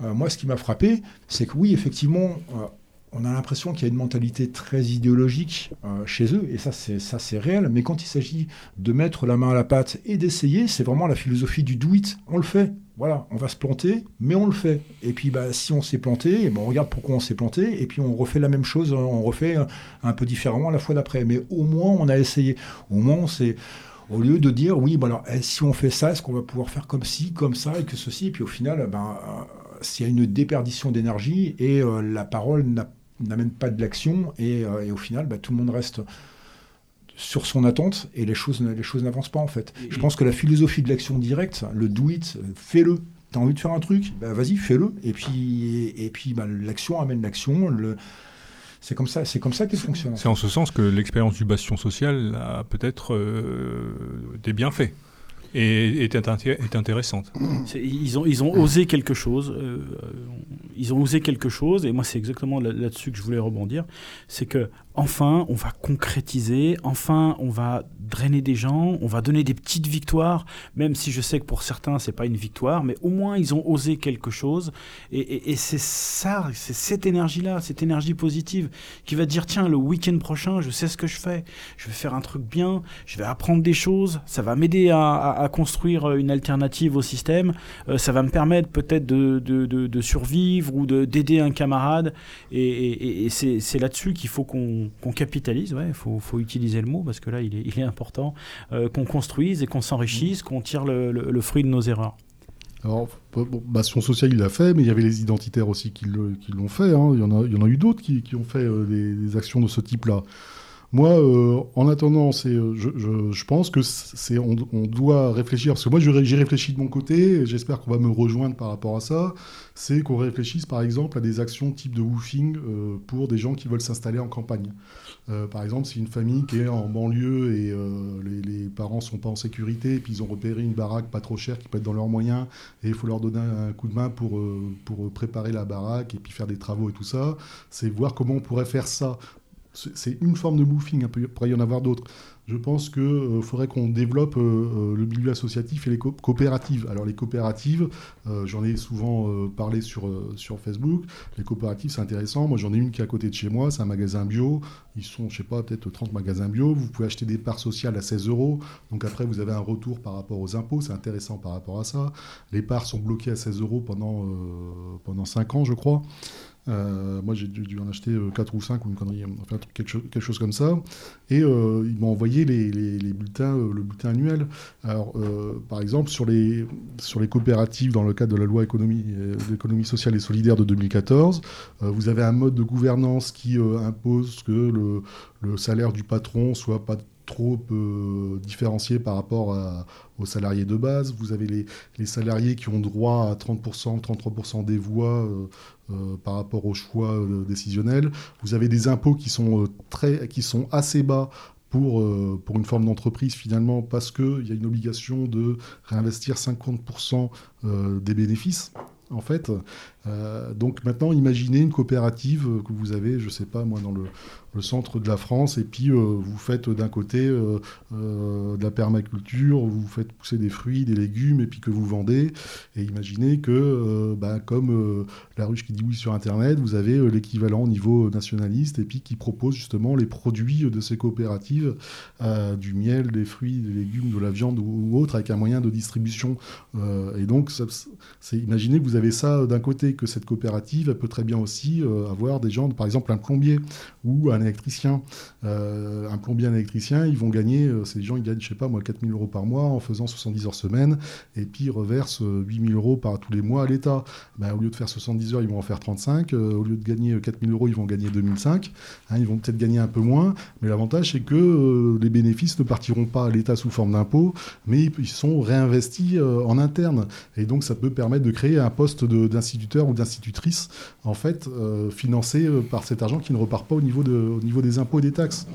euh, moi ce qui m'a frappé, c'est que oui effectivement euh, on a l'impression qu'il y a une mentalité très idéologique euh, chez eux, et ça c'est ça c'est réel. Mais quand il s'agit de mettre la main à la pâte et d'essayer, c'est vraiment la philosophie du do it. On le fait. Voilà, on va se planter, mais on le fait. Et puis bah, si on s'est planté, eh ben, on regarde pourquoi on s'est planté, et puis on refait la même chose, on refait un peu différemment la fois d'après. Mais au moins on a essayé. Au moins c'est au lieu de dire oui, bah alors eh, si on fait ça, est-ce qu'on va pouvoir faire comme ci, comme ça et que ceci, et puis au final, ben, euh, s'il y a une déperdition d'énergie et euh, la parole n'a n'amène pas de l'action et, euh, et, au final, bah, tout le monde reste sur son attente et les choses, les choses n'avancent pas en fait. Je pense que la philosophie de l'action directe, le do it, fais-le. T'as envie de faire un truc, bah, vas-y, fais-le. Et puis, et, puis bah, l'action amène l'action. Le... C'est comme ça, c'est comme ça qu'elle fonctionne. C'est en ce sens que l'expérience du bastion social a peut-être euh, des bienfaits et est, est intéressante. Ils ont, ils ont osé quelque chose. Euh, ils ont osé quelque chose, et moi c'est exactement là-dessus que je voulais rebondir. C'est que enfin, on va concrétiser, enfin, on va drainer des gens, on va donner des petites victoires, même si je sais que pour certains, c'est pas une victoire, mais au moins, ils ont osé quelque chose. Et, c'est ça, c'est cette énergie-là, cette énergie positive, qui va dire, tiens, le week-end prochain, je sais ce que je fais, je vais faire un truc bien, je vais apprendre des choses, ça va m'aider à, construire une alternative au système, euh, ça va me permettre peut-être de, survivre ou d'aider un camarade. Et c'est là-dessus qu'il faut qu'on qu'on capitalise, il ouais, faut, faut, utiliser le mot parce que là il est, il est important, euh, qu'on construise et qu'on s'enrichisse, qu'on tire le, le, fruit de nos erreurs. Alors, bon, Bastion Social, il l'a fait, mais il y avait les identitaires aussi qui l'ont fait. Hein. Il, y en a, il y en a eu d'autres qui, qui, ont fait euh, des, des, actions de ce type-là. Moi, euh, en attendant, euh, je, pense que c'est, on, on, doit réfléchir, parce que moi j'ai réfléchi de mon côté, j'espère qu'on va me rejoindre par rapport à ça, c'est qu'on réfléchisse par exemple à des actions type de woofing euh, pour des gens qui veulent s'installer en campagne. Par exemple, si une famille qui est en banlieue et les, les, parents sont pas en sécurité, et puis ils ont repéré une baraque pas trop chère qui peut être dans leurs moyens, et il faut leur donner un coup de main pour, pour préparer la baraque et puis faire des travaux et tout ça, c'est voir comment on pourrait faire ça c'est une forme de moving, il pourrait y en avoir d'autres. Je pense qu'il euh, faudrait qu'on développe euh, euh, le milieu associatif et les coopératives. Alors les coopératives, j'en ai souvent parlé sur, sur Facebook, les coopératives c'est intéressant, moi j'en ai une qui est à côté de chez moi, c'est un magasin bio, ils sont je sais pas peut-être 30 magasins bio, vous pouvez acheter des parts sociales à 16 euros, donc après vous avez un retour par rapport aux impôts, c'est intéressant par rapport à ça. Les parts sont bloquées à 16 euros pendant, pendant 5 ans je crois. Euh, moi, j'ai dû, en acheter 4 euh, ou 5 ou une connerie, enfin, quelque, chose, comme ça. Et euh, ils m'ont envoyé les, bulletins, le bulletin annuel. Alors, par exemple, sur les, sur les coopératives, dans le cadre de la loi économie, sociale et solidaire de 2014, vous avez un mode de gouvernance qui impose que le, le salaire du patron soit pas trop euh, différencié par rapport à, aux salariés de base. Vous avez les, les, salariés qui ont droit à 30%, 33% des voix euh, euh, par rapport aux choix euh, décisionnels. Vous avez des impôts qui sont, sont assez bas pour une forme d'entreprise finalement parce qu'il y a une obligation de réinvestir 50% des bénéfices en fait. donc maintenant, imaginez une coopérative que vous avez, je ne sais pas moi, dans le, le centre de la France, et puis euh, vous faites d'un côté euh, euh, de la permaculture, vous faites pousser des fruits, des légumes, et puis que vous vendez. Et imaginez que, bah, comme la ruche qui dit oui sur Internet, vous avez l'équivalent au niveau nationaliste, et puis qui propose justement les produits de ces coopératives, du miel, des fruits, des légumes, de la viande ou, autre, avec un moyen de distribution. et donc, imaginez que vous avez ça d'un côté, que cette coopérative elle peut très bien aussi avoir des gens, par exemple un plombier ou un électricien, euh, un plombier, un électricien, ils vont gagner, euh, ces gens, ils gagnent, je sais pas moi, 4000 euros par mois en faisant 70 heures semaine, et puis ils reversent 8000 euh, euros par tous les mois à l'État. Ben, au lieu de faire 70 heures, ils vont en faire 35. au lieu de gagner 4000 euros, ils vont gagner 2005. Hein, ils vont peut-être gagner un peu moins, mais l'avantage, c'est que les bénéfices ne partiront pas à l'État sous forme d'impôts, mais ils sont réinvestis en interne. Et donc, ça peut permettre de créer un poste d'instituteur ou d'institutrice, en fait, financé par cet argent qui ne repart pas au niveau de, au niveau des impôts et des taxes.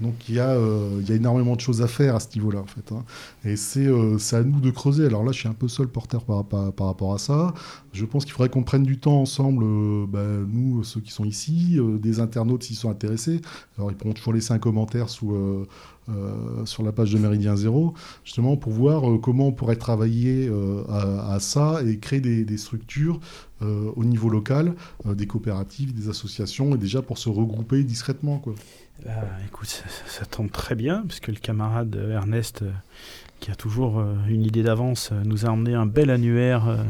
Donc il y, a, euh, y a énormément de choses à faire à ce niveau-là, en fait. Hein. Et euh, c'est à nous de creuser. Alors là, je suis un peu seul porteur par, par, rapport à ça. Je pense qu'il faudrait qu'on prenne du temps ensemble, euh, bah, nous, ceux qui sont ici, des internautes s'ils sont intéressés. Alors ils pourront toujours laisser un commentaire sous... sur la page de Méridien Zéro, justement pour voir comment on pourrait travailler à, ça et créer des, structures au niveau local, des coopératives, des associations, et déjà pour se regrouper discrètement. Bah, écoute, ça, tombe très bien, puisque le camarade Ernest, euh, qui a toujours euh, une idée d'avance, euh, nous a emmené un bel annuaire.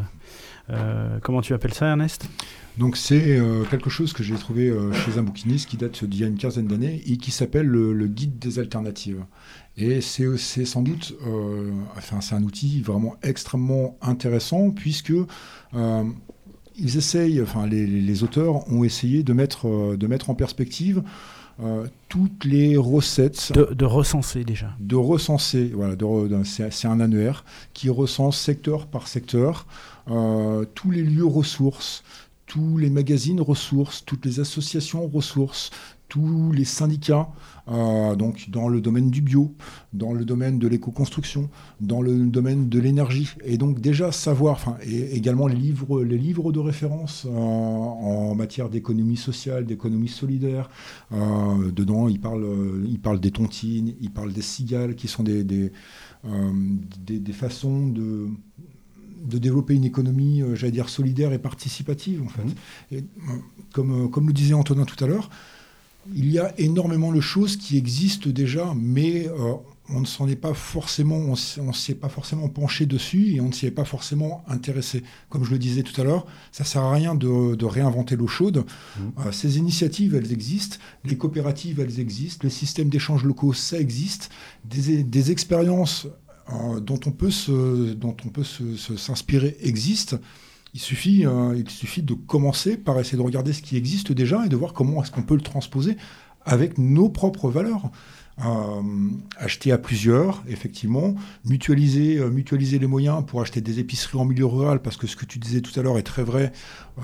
Comment tu appelles ça, Ernest? Donc c'est quelque chose que j'ai trouvé chez un bouquiniste qui date d'il y a une quinzaine d'années et qui s'appelle le, guide des alternatives. Et c'est sans doute, enfin c'est un outil vraiment extrêmement intéressant puisque ils essayent, enfin les, auteurs ont essayé de mettre, de mettre en perspective euh, toutes les recettes. De, recenser déjà. De recenser, voilà, c'est un annuaire qui recense secteur par secteur euh, tous les lieux ressources, tous les magazines ressources, toutes les associations ressources, tous les syndicats, euh, donc dans le domaine du bio, dans le domaine de l'éco-construction, dans le domaine de l'énergie. Et donc déjà savoir, enfin, et également les livres, les livres de référence euh, en matière d'économie sociale, d'économie solidaire. Euh, dedans, il parle, il parle des tontines, il parle des cigales, qui sont des, des, des, façons de de développer une économie, j'allais dire, solidaire et participative, en fait. Mmh. Et, comme, comme le disait Antonin tout à l'heure, il y a énormément de choses qui existent déjà, mais euh, on ne s'en est pas forcément, on s'est pas forcément penché dessus et on ne s'y est pas forcément intéressé. Comme je le disais tout à l'heure, ça sert à rien de, réinventer l'eau chaude. Mmh. Euh, ces initiatives, elles existent. Les coopératives, elles existent. Les systèmes d'échange locaux, ça existe. Des, expériences euh, dont on peut se, dont on peut s'inspirer existent. Il suffit, euh, il suffit de commencer par essayer de regarder ce qui existe déjà et de voir comment est-ce qu'on peut le transposer avec nos propres valeurs. Euh, acheter à plusieurs, effectivement, mutualiser, euh, mutualiser les moyens pour acheter des épiceries en milieu rural, parce que ce que tu disais tout à l'heure est très vrai.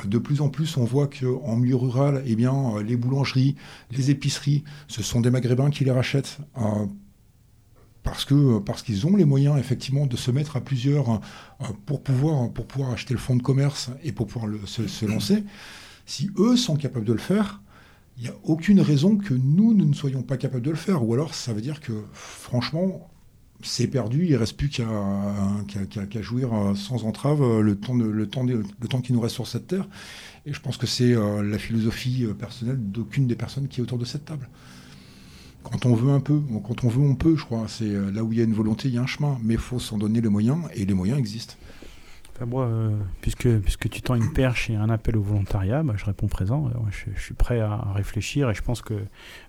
de plus en plus, on voit qu'en milieu rural, eh bien, les boulangeries, les épiceries, ce sont des maghrébins qui les rachètent parce que parce qu'ils ont les moyens effectivement de se mettre à plusieurs euh, pour pouvoir pour pouvoir acheter le fonds de commerce et pour pouvoir se, lancer. Si eux sont capables de le faire, il n'y a aucune raison que nous, ne soyons pas capables de le faire. Ou alors, ça veut dire que, franchement, c'est perdu, il ne reste plus qu'à jouir euh, sans entrave euh, le temps, le, temps, le temps qui nous reste sur cette terre. Et je pense que c'est la philosophie personnelle d'aucune des personnes qui est autour de cette table quand on veut un peu, quand on veut, on peut, je crois. C'est euh, là où il y a une volonté, il y a un chemin. Mais il faut s'en donner les moyens, et les moyens existent moi, euh, puisque, puisque tu tends une perche et un appel au volontariat, bah, je réponds présent. Euh, je, suis prêt à réfléchir et je pense que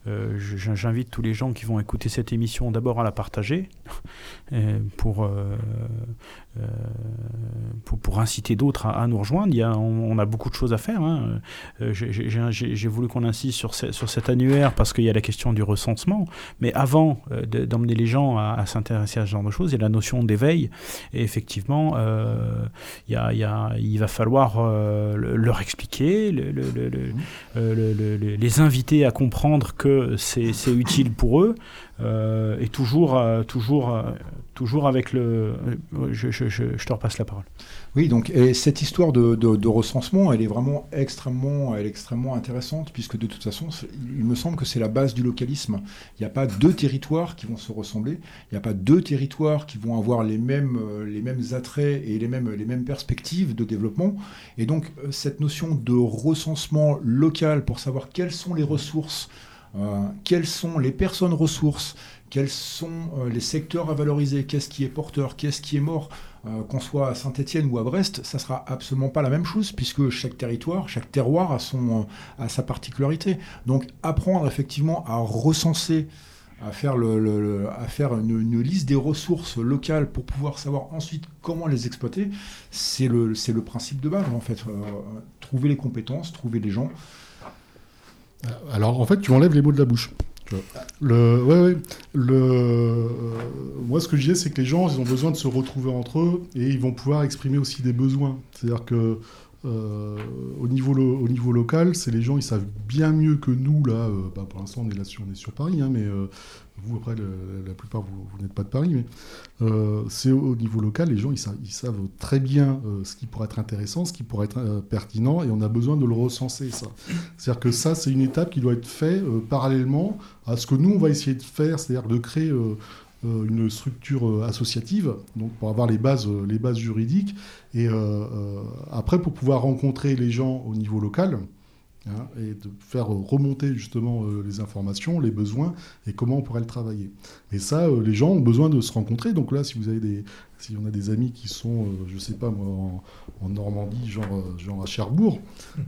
euh, j'invite tous les gens qui vont écouter cette émission d'abord à la partager <laughs> pour, pour, pour, inciter d'autres à, nous rejoindre. On, a beaucoup de choses à faire. Hein. J'ai voulu qu'on insiste sur, sur cet annuaire parce qu'il y a la question du recensement. Mais avant d'emmener les gens à, s'intéresser à ce genre de choses, il y a la notion d'éveil. Et effectivement, il va falloir euh, leur expliquer, euh, les inviter à comprendre que c'est utile pour eux, et toujours, toujours, toujours avec le. Je, te repasse la parole. Oui, donc et cette histoire de, de, recensement, elle est vraiment extrêmement, elle est extrêmement intéressante, puisque de toute façon, il me semble que c'est la base du localisme. Il n'y a pas deux territoires qui vont se ressembler, il n'y a pas deux territoires qui vont avoir les mêmes, les mêmes attraits et les mêmes, les mêmes perspectives de développement. Et donc, cette notion de recensement local pour savoir quelles sont les ressources, euh, quelles sont les personnes ressources, quels sont euh, les secteurs à valoriser, qu'est-ce qui est porteur, qu'est-ce qui est mort, euh, qu'on soit à Saint-Étienne ou à Brest, ça sera absolument pas la même chose puisque chaque territoire, chaque terroir a, son, a sa particularité. Donc apprendre effectivement à recenser, à faire, le, à faire une, liste des ressources locales pour pouvoir savoir ensuite comment les exploiter, c'est le, le principe de base en fait. trouver les compétences, trouver les gens. Alors en fait, tu enlèves les mots de la bouche. Le, euh, moi, ce que je disais, c'est que les gens, ils ont besoin de se retrouver entre eux et ils vont pouvoir exprimer aussi des besoins. C'est-à-dire que euh, au, niveau au niveau local, c'est les gens, ils savent bien mieux que nous, là, euh, bah, pour l'instant, on est là sur, on est sur Paris, hein, mais vous, après, la plupart, vous, n'êtes pas de Paris, mais euh, c'est au, niveau local, les gens, ils, savent, très bien euh, ce qui pourrait être intéressant, ce qui pourrait être euh, pertinent, et on a besoin de le recenser, ça. C'est-à-dire que ça, c'est une étape qui doit être faite parallèlement à ce que nous, on va essayer de faire, c'est-à-dire de créer une structure associative, donc pour avoir les bases, les bases juridiques, et après, pour pouvoir rencontrer les gens au niveau local, Hein, et de faire remonter justement euh, les informations, les besoins et comment on pourrait le travailler. Et ça, euh, les gens ont besoin de se rencontrer. Donc là, si vous avez des, si on a des amis qui sont, euh, je sais pas moi, en, Normandie, genre, genre à Cherbourg,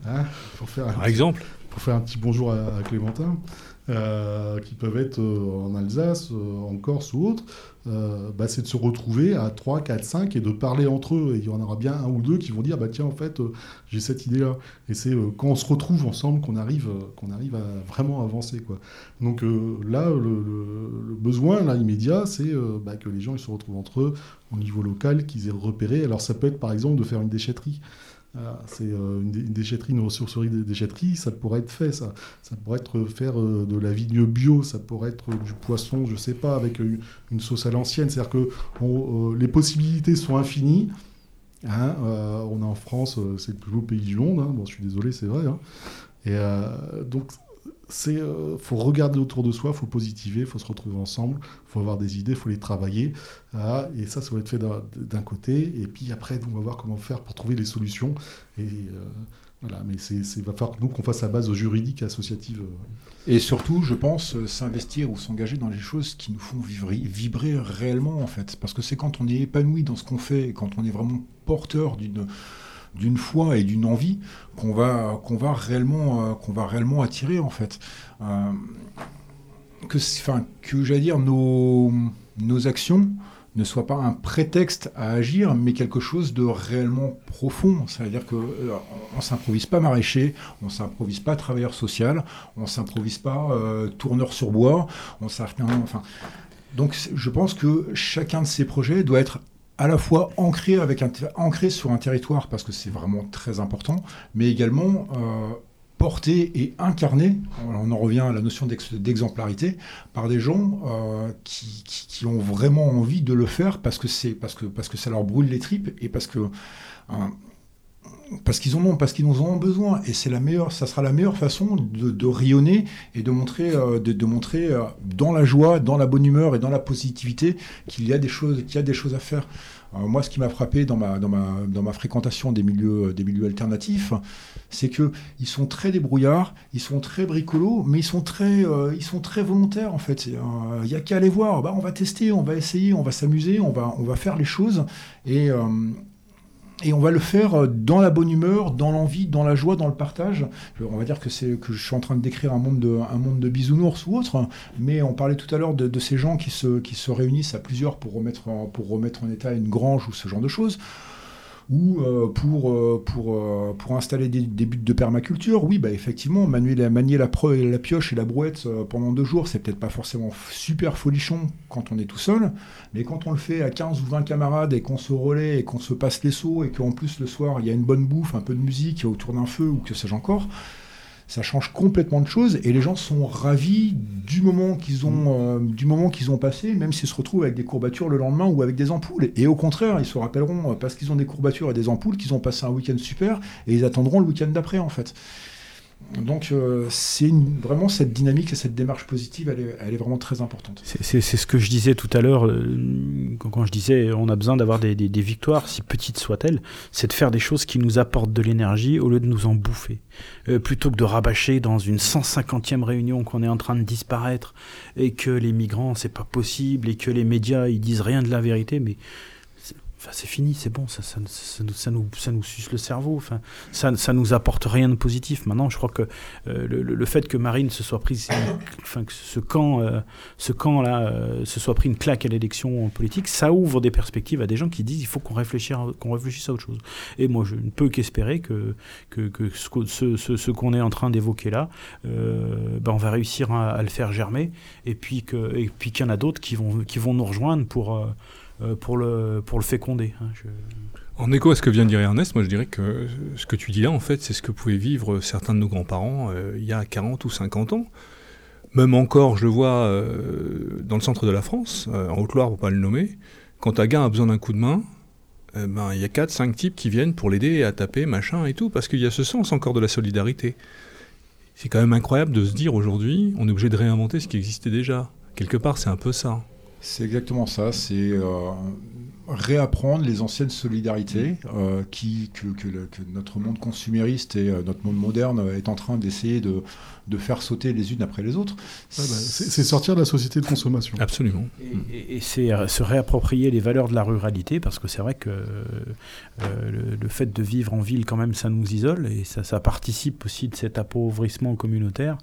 hein, pour faire par exemple, pour faire un petit bonjour à Clémentin. Euh, qui peuvent être euh, en Alsace, euh, en Corse ou autre, bah, c'est de se retrouver à 3, 4, 5 et de parler entre eux. Et il y en aura bien un ou deux qui vont dire bah, tiens, en fait, j'ai cette idée-là. Et c'est quand on se retrouve ensemble qu'on arrive, qu'on arrive à vraiment avancer. Quoi. Donc là, le, besoin là, immédiat, c'est bah, que les gens ils se retrouvent entre eux au niveau local, qu'ils aient repéré. Alors ça peut être par exemple de faire une déchetterie. C'est euh, une, déchetterie, une ressourcerie de déchetterie, ça pourrait être fait, ça. Pourrait être faire euh, de la vigne bio, ça pourrait être du poisson, je sais pas, avec une, sauce à l'ancienne. C'est-à-dire que euh, les possibilités sont infinies. Hein, on est en France, c'est le plus beau pays du monde. Hein. Je suis désolé, c'est vrai. Hein. Donc, c'est euh, faut regarder autour de soi, faut positiver, faut se retrouver ensemble, faut avoir des idées, faut les travailler. Ah, et ça, ça va être fait d'un côté. Et puis après, on va voir comment faire pour trouver les solutions. Et euh, voilà, mais c'est va falloir nous qu'on fasse la base juridique associative. Et surtout, je pense, euh, s'investir ou s'engager dans les choses qui nous font vibrer réellement en fait, parce que c'est quand on est épanoui dans ce qu'on fait, quand on est vraiment porteur d'une d'une foi et d'une envie qu'on va, qu'on va, réellement, euh, qu'on va réellement attirer en fait. Euh, que, enfin, que j'allais dire, nos, nos actions ne soient pas un prétexte à agir, mais quelque chose de réellement profond. C'est-à-dire que euh, on s'improvise pas maraîcher, on s'improvise pas travailleur social, on s'improvise pas tourneur sur bois, on enfin. Donc je pense que chacun de ces projets doit être à la fois ancré, avec un, ancré sur un territoire, parce que c'est vraiment très important, mais également euh, porté et incarné, on en revient à la notion d'exemplarité, par des gens euh, qui, qui, ont vraiment envie de le faire parce que, parce que, parce que ça leur brûle les tripes et parce que parce qu'ils en ont, parce qu'ils en ont besoin, et c'est la meilleure, ça sera la meilleure façon de, rayonner et de montrer, euh, de, montrer euh, dans la joie, dans la bonne humeur et dans la positivité qu'il y a des choses, qu'il y a des choses à faire. Euh, moi, ce qui m'a frappé dans ma, dans ma, dans ma fréquentation des milieux, des milieux alternatifs, c'est que ils sont très débrouillards, ils sont très bricolos, mais ils sont très, ils sont très volontaires en fait. Il n'y a qu'à aller voir. Bah, on va tester, on va essayer, on va s'amuser, on va, on va faire les choses et et on va le faire euh, dans la bonne humeur, dans l'envie, dans la joie, dans le partage. On va dire que c'est que je suis en train de décrire un monde de, un monde de bisounours ou autre, mais on parlait tout à l'heure de, ces gens qui se, qui se réunissent à plusieurs pour remettre, pour remettre en état une grange ou ce genre de choses ou euh, pour, euh, euh, pour installer des, buts de permaculture, oui, bah, effectivement, manier la, manier la, la pioche et la brouette pendant deux jours, c'est peut-être pas forcément super folichon quand on est tout seul, mais quand on le fait à 15 ou 20 camarades et qu'on se relaie et qu'on se passe les seaux et qu'en plus le soir il y a une bonne bouffe, un peu de musique autour d'un feu ou que sais-je encore, ça change complètement de choses et les gens sont ravis du moment qu'ils ont, euh, du moment qu'ils ont passé, même s'ils se retrouvent avec des courbatures le lendemain ou avec des ampoules. Et au contraire, ils se rappelleront, euh, parce qu'ils ont des courbatures et des ampoules, qu'ils ont passé un week-end super et ils attendront le week-end d'après en fait. Donc euh, c'est vraiment cette dynamique et cette démarche positive, elle est, vraiment très importante. C'est ce que je disais tout à l'heure euh, quand, je disais on a besoin d'avoir des, des, victoires, si petites soient-elles, c'est de faire des choses qui nous apportent de l'énergie au lieu de nous en bouffer. Euh, plutôt que de rabâcher dans une 150e réunion qu'on est en train de disparaître et que les migrants c'est pas possible et que les médias ils disent rien de la vérité, mais Enfin, c'est fini, c'est bon, ça, nous, suce le cerveau. Enfin, ça, ça nous apporte rien de positif. Maintenant, je crois que euh, le, fait que Marine se soit prise, enfin, que ce camp, euh, ce camp là, euh, se soit pris une claque à l'élection politique, ça ouvre des perspectives à des gens qui disent il faut qu'on réfléchisse, à autre chose. Et moi, je ne peux qu'espérer que, ce, qu'on est en train d'évoquer là, ben, on va réussir à, le faire germer, et puis qu'il y en a d'autres qui vont, nous rejoindre pour pour, le, pour le féconder. Hein, en écho à ce que vient de dire Ernest, moi je dirais que ce que tu dis là, en fait, c'est ce que pouvaient vivre certains de nos grands-parents euh, il y a 40 ou 50 ans. Même encore, je le vois euh, dans le centre de la France, en Haute-Loire, pour pas le nommer, quand un gars a besoin d'un coup de main, ben, il y a 4-5 types qui viennent pour l'aider à taper, machin et tout, parce qu'il y a ce sens encore de la solidarité. C'est quand même incroyable de se dire aujourd'hui, on est obligé de réinventer ce qui existait déjà. Quelque part, c'est un peu ça. C'est exactement ça. C'est euh, réapprendre les anciennes solidarités euh, qui, que, que, que, notre monde consumériste et euh, notre monde moderne est en train d'essayer de, de, faire sauter les unes après les autres. Ah bah, c'est sortir de la société de consommation. Absolument. Et, et, c'est se réapproprier les valeurs de la ruralité, parce que c'est vrai que euh, le, le, fait de vivre en ville, quand même, ça nous isole, et ça, ça participe aussi de cet appauvrissement communautaire.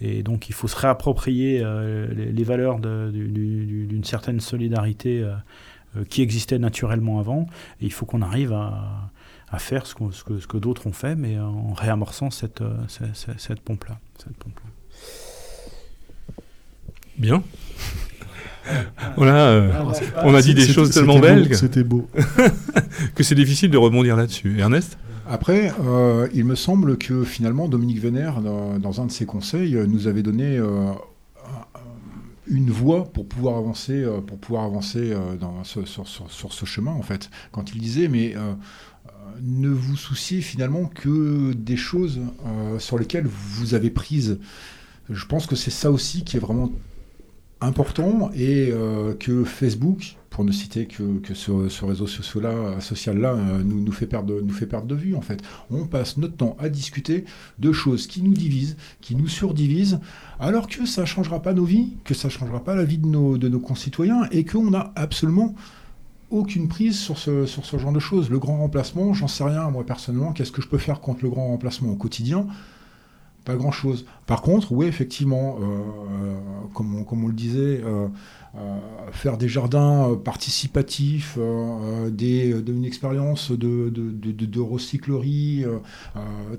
Et donc, il faut se réapproprier euh, les, les, valeurs d'une certaine solidarité euh, qui existait naturellement avant. Et il faut qu'on arrive à, à faire ce, ce, que, ce que d'autres ont fait, mais en réamorçant cette, euh, cette, cette pompe-là. Pompe Bien. Voilà, euh, on a dit des choses tellement belles c'était beau. <laughs> que c'est difficile de rebondir là-dessus. Ernest? Après, euh, il me semble que finalement Dominique Venner, dans, dans, un de ses conseils, nous avait donné euh, une voie pour pouvoir avancer, euh, pour pouvoir avancer euh, dans sur, sur, ce chemin, en fait. Quand il disait, mais euh, ne vous souciez finalement que des choses sur lesquelles vous avez prise. Je pense que c'est ça aussi qui est vraiment important et que Facebook, pour ne citer que, ce, réseau social-là, social -là, euh, nous, fait perdre, de vue, en fait. On passe notre temps à discuter de choses qui nous divisent, qui nous surdivisent, alors que ça ne changera pas nos vies, que ça ne changera pas la vie de nos, de nos concitoyens, et qu'on n'a absolument aucune prise sur ce, sur ce genre de choses. Le grand remplacement, j'en sais rien, moi personnellement, qu'est-ce que je peux faire contre le grand remplacement au quotidien? Pas grand chose. Par contre, oui, effectivement, euh, euh, comme, on, comme, on, le disait, euh, euh, faire des jardins participatifs, des, une expérience de, de, de, de recyclerie,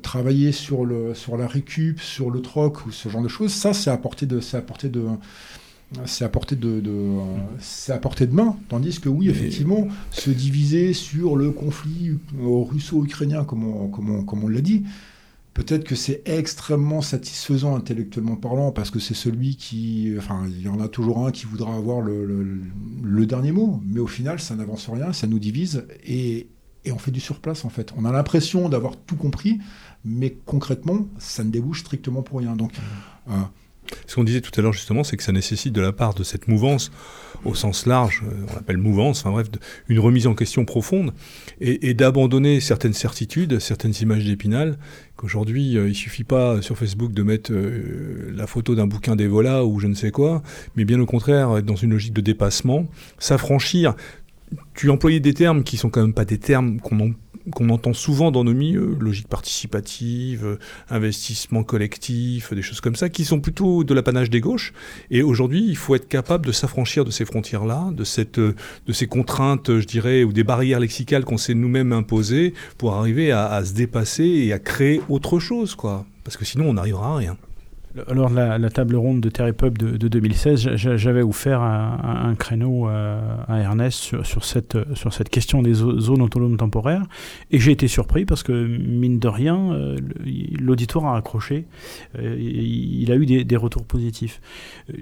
travailler sur, le, sur la récup, sur le troc, ou ce genre de choses, ça, c'est à portée de. C'est à portée de c'est à portée de, de c'est à portée de main, tandis que oui, effectivement, se diviser sur le conflit russo-ukrainien, comme on, comme on, comme on l'a dit, Peut-être que c'est extrêmement satisfaisant intellectuellement parlant parce que c'est celui qui, enfin, il y en a toujours un qui voudra avoir le, dernier mot, mais au final, ça n'avance rien, ça nous divise et, et, on fait du surplace en fait. On a l'impression d'avoir tout compris, mais concrètement, ça ne débouche strictement pour rien. Donc, euh, ce qu'on disait tout à l'heure justement, c'est que ça nécessite de la part de cette mouvance au sens large, euh, on l'appelle mouvance, enfin bref, une remise en question profonde, et, d'abandonner certaines certitudes, certaines images d'épinal, qu'aujourd'hui, euh, il suffit pas sur Facebook de mettre euh, la photo d'un bouquin d'Evola ou je ne sais quoi, mais bien au contraire, être dans une logique de dépassement, s'affranchir. Tu employais des termes qui sont quand même pas des termes qu'on qu'on entend souvent dans nos milieux, logique participative, investissement collectif, des choses comme ça, qui sont plutôt de l'apanage des gauches. Et aujourd'hui, il faut être capable de s'affranchir de ces frontières-là, de, cette, de ces contraintes, je dirais, ou des barrières lexicales qu'on s'est nous-mêmes imposées pour arriver à, à, se dépasser et à créer autre chose, quoi. Parce que sinon, on n'arrivera à rien. Lors de la, table ronde de Terre Pub de, 2016, j'avais offert un, créneau à, Ernest sur, cette, question des zones autonomes temporaires. Et j'ai été surpris parce que, mine de rien, euh, l'auditoire a accroché. Euh, il a eu des, retours positifs. Euh,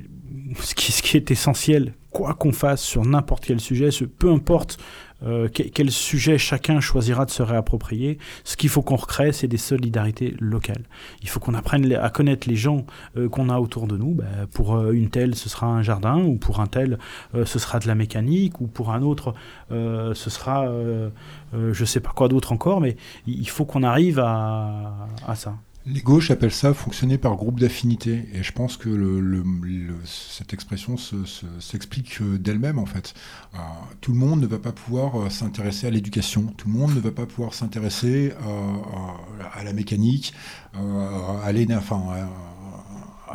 ce qui, ce qui est essentiel, quoi qu'on fasse sur n'importe quel sujet, peu importe euh, quel sujet chacun choisira de se réapproprier. Ce qu'il faut qu'on recrée, c'est des solidarités locales. Il faut qu'on apprenne à connaître les gens euh, qu'on a autour de nous. Bah, pour euh, une telle, ce sera un jardin, ou pour un tel, ce sera de la mécanique, ou pour un autre, ce sera je ne sais pas quoi d'autre encore, mais il faut qu'on arrive à ça. Les gauches appellent ça fonctionner par groupe d'affinité. Et je pense que cette expression s'explique euh, d'elle-même, en fait. Euh, tout le monde ne va pas pouvoir euh, s'intéresser à l'éducation. Tout le monde ne va pas pouvoir s'intéresser à, la mécanique, à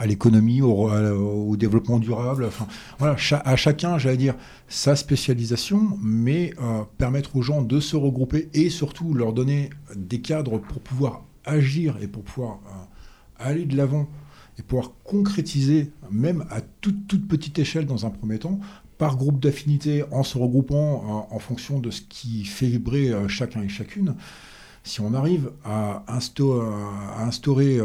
l'économie, au, développement durable. Voilà, à chacun, j'allais dire, sa spécialisation, mais permettre aux gens de se regrouper et surtout leur donner des cadres pour pouvoir agir et pour pouvoir euh, aller de l'avant et pouvoir concrétiser, même à toute, toute petite échelle dans un premier temps, par groupe d'affinité, en se regroupant euh, en fonction de ce qui fait vibrer euh, chacun et chacune, si on arrive à, à instaurer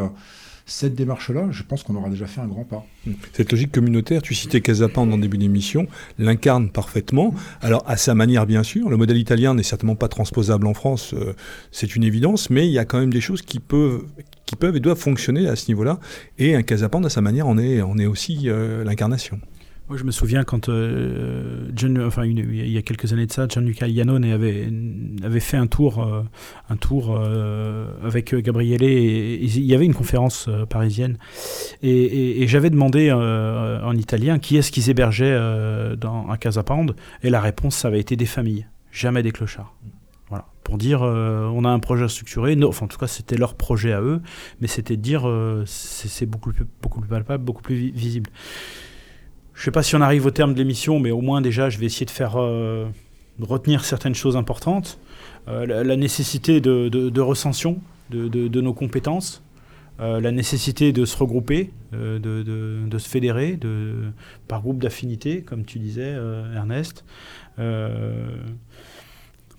cette démarche-là, je pense qu'on aura déjà fait un grand pas. Cette logique communautaire, tu citais Casapan dans le début d'émission, l'incarne parfaitement. Alors, à sa manière, bien sûr. Le modèle italien n'est certainement pas transposable en France, euh, c'est une évidence, mais il y a quand même des choses qui peuvent, qui peuvent et doivent fonctionner à ce niveau-là. Et un Casapan, à sa manière, en est, est aussi euh, l'incarnation. Moi, je me souviens quand, euh, enfin, il y a quelques années de ça, Gianluca Iannone avait, fait un tour, euh, un tour euh, avec Gabriele. Et, il y avait une conférence parisienne. Et, j'avais demandé en italien qui est-ce qu'ils hébergeaient dans, à Casa Pound? Et la réponse, ça avait été des familles, jamais des clochards. Voilà. Pour dire, on a un projet structuré. Non, enfin, en tout cas, c'était leur projet à eux. Mais c'était de dire, c'est beaucoup plus, beaucoup plus palpable, beaucoup plus visible. Je ne sais pas si on arrive au terme de l'émission, mais au moins déjà, je vais essayer de faire euh, retenir certaines choses importantes. Euh, la, nécessité de, recension de, nos compétences, euh, la nécessité de se regrouper, de, se fédérer par groupe d'affinité, comme tu disais, Ernest.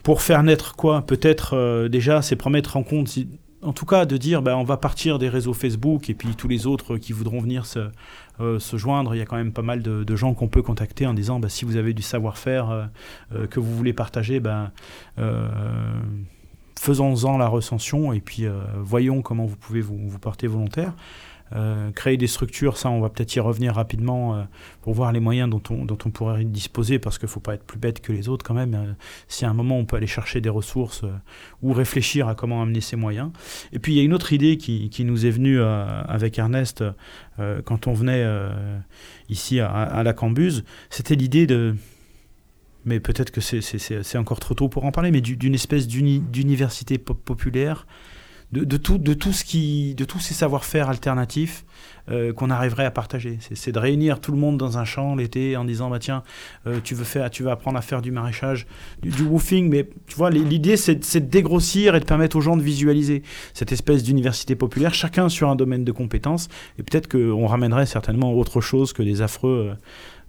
pour faire naître quoi? Peut-être déjà, c'est mettre en compte en tout cas de dire ben, on va partir des réseaux Facebook et puis tous les autres qui voudront venir se, euh, joindre, il y a quand même pas mal de, gens qu'on peut contacter en disant ben, si vous avez du savoir-faire euh, euh, que vous voulez partager, ben, faisons-en la recension et puis voyons comment vous pouvez vous porter volontaire. Euh, créer des structures, ça on va peut-être y revenir rapidement euh, pour voir les moyens dont on, dont on pourrait disposer parce qu'il ne faut pas être plus bête que les autres quand même. Euh, si à un moment on peut aller chercher des ressources ou réfléchir à comment amener ces moyens. Et puis il y a une autre idée qui, qui nous est venue avec Ernest quand on venait ici à, la Cambuse, c'était l'idée de mais peut-être que c'est encore trop tôt pour en parler, mais d'une espèce d'université populaire de, tout, de, tout ce qui, de tous ces savoir-faire alternatifs euh, qu'on arriverait à partager. C'est de réunir tout le monde dans un champ l'été en disant bah tiens, euh, tu veux faire, tu vas apprendre à faire du maraîchage, du, woofing, mais tu vois l'idée c'est de dégrossir et de permettre aux gens de visualiser cette espèce d'université populaire, chacun sur un domaine de compétences, et peut-être qu'on ramènerait certainement autre chose que des affreux.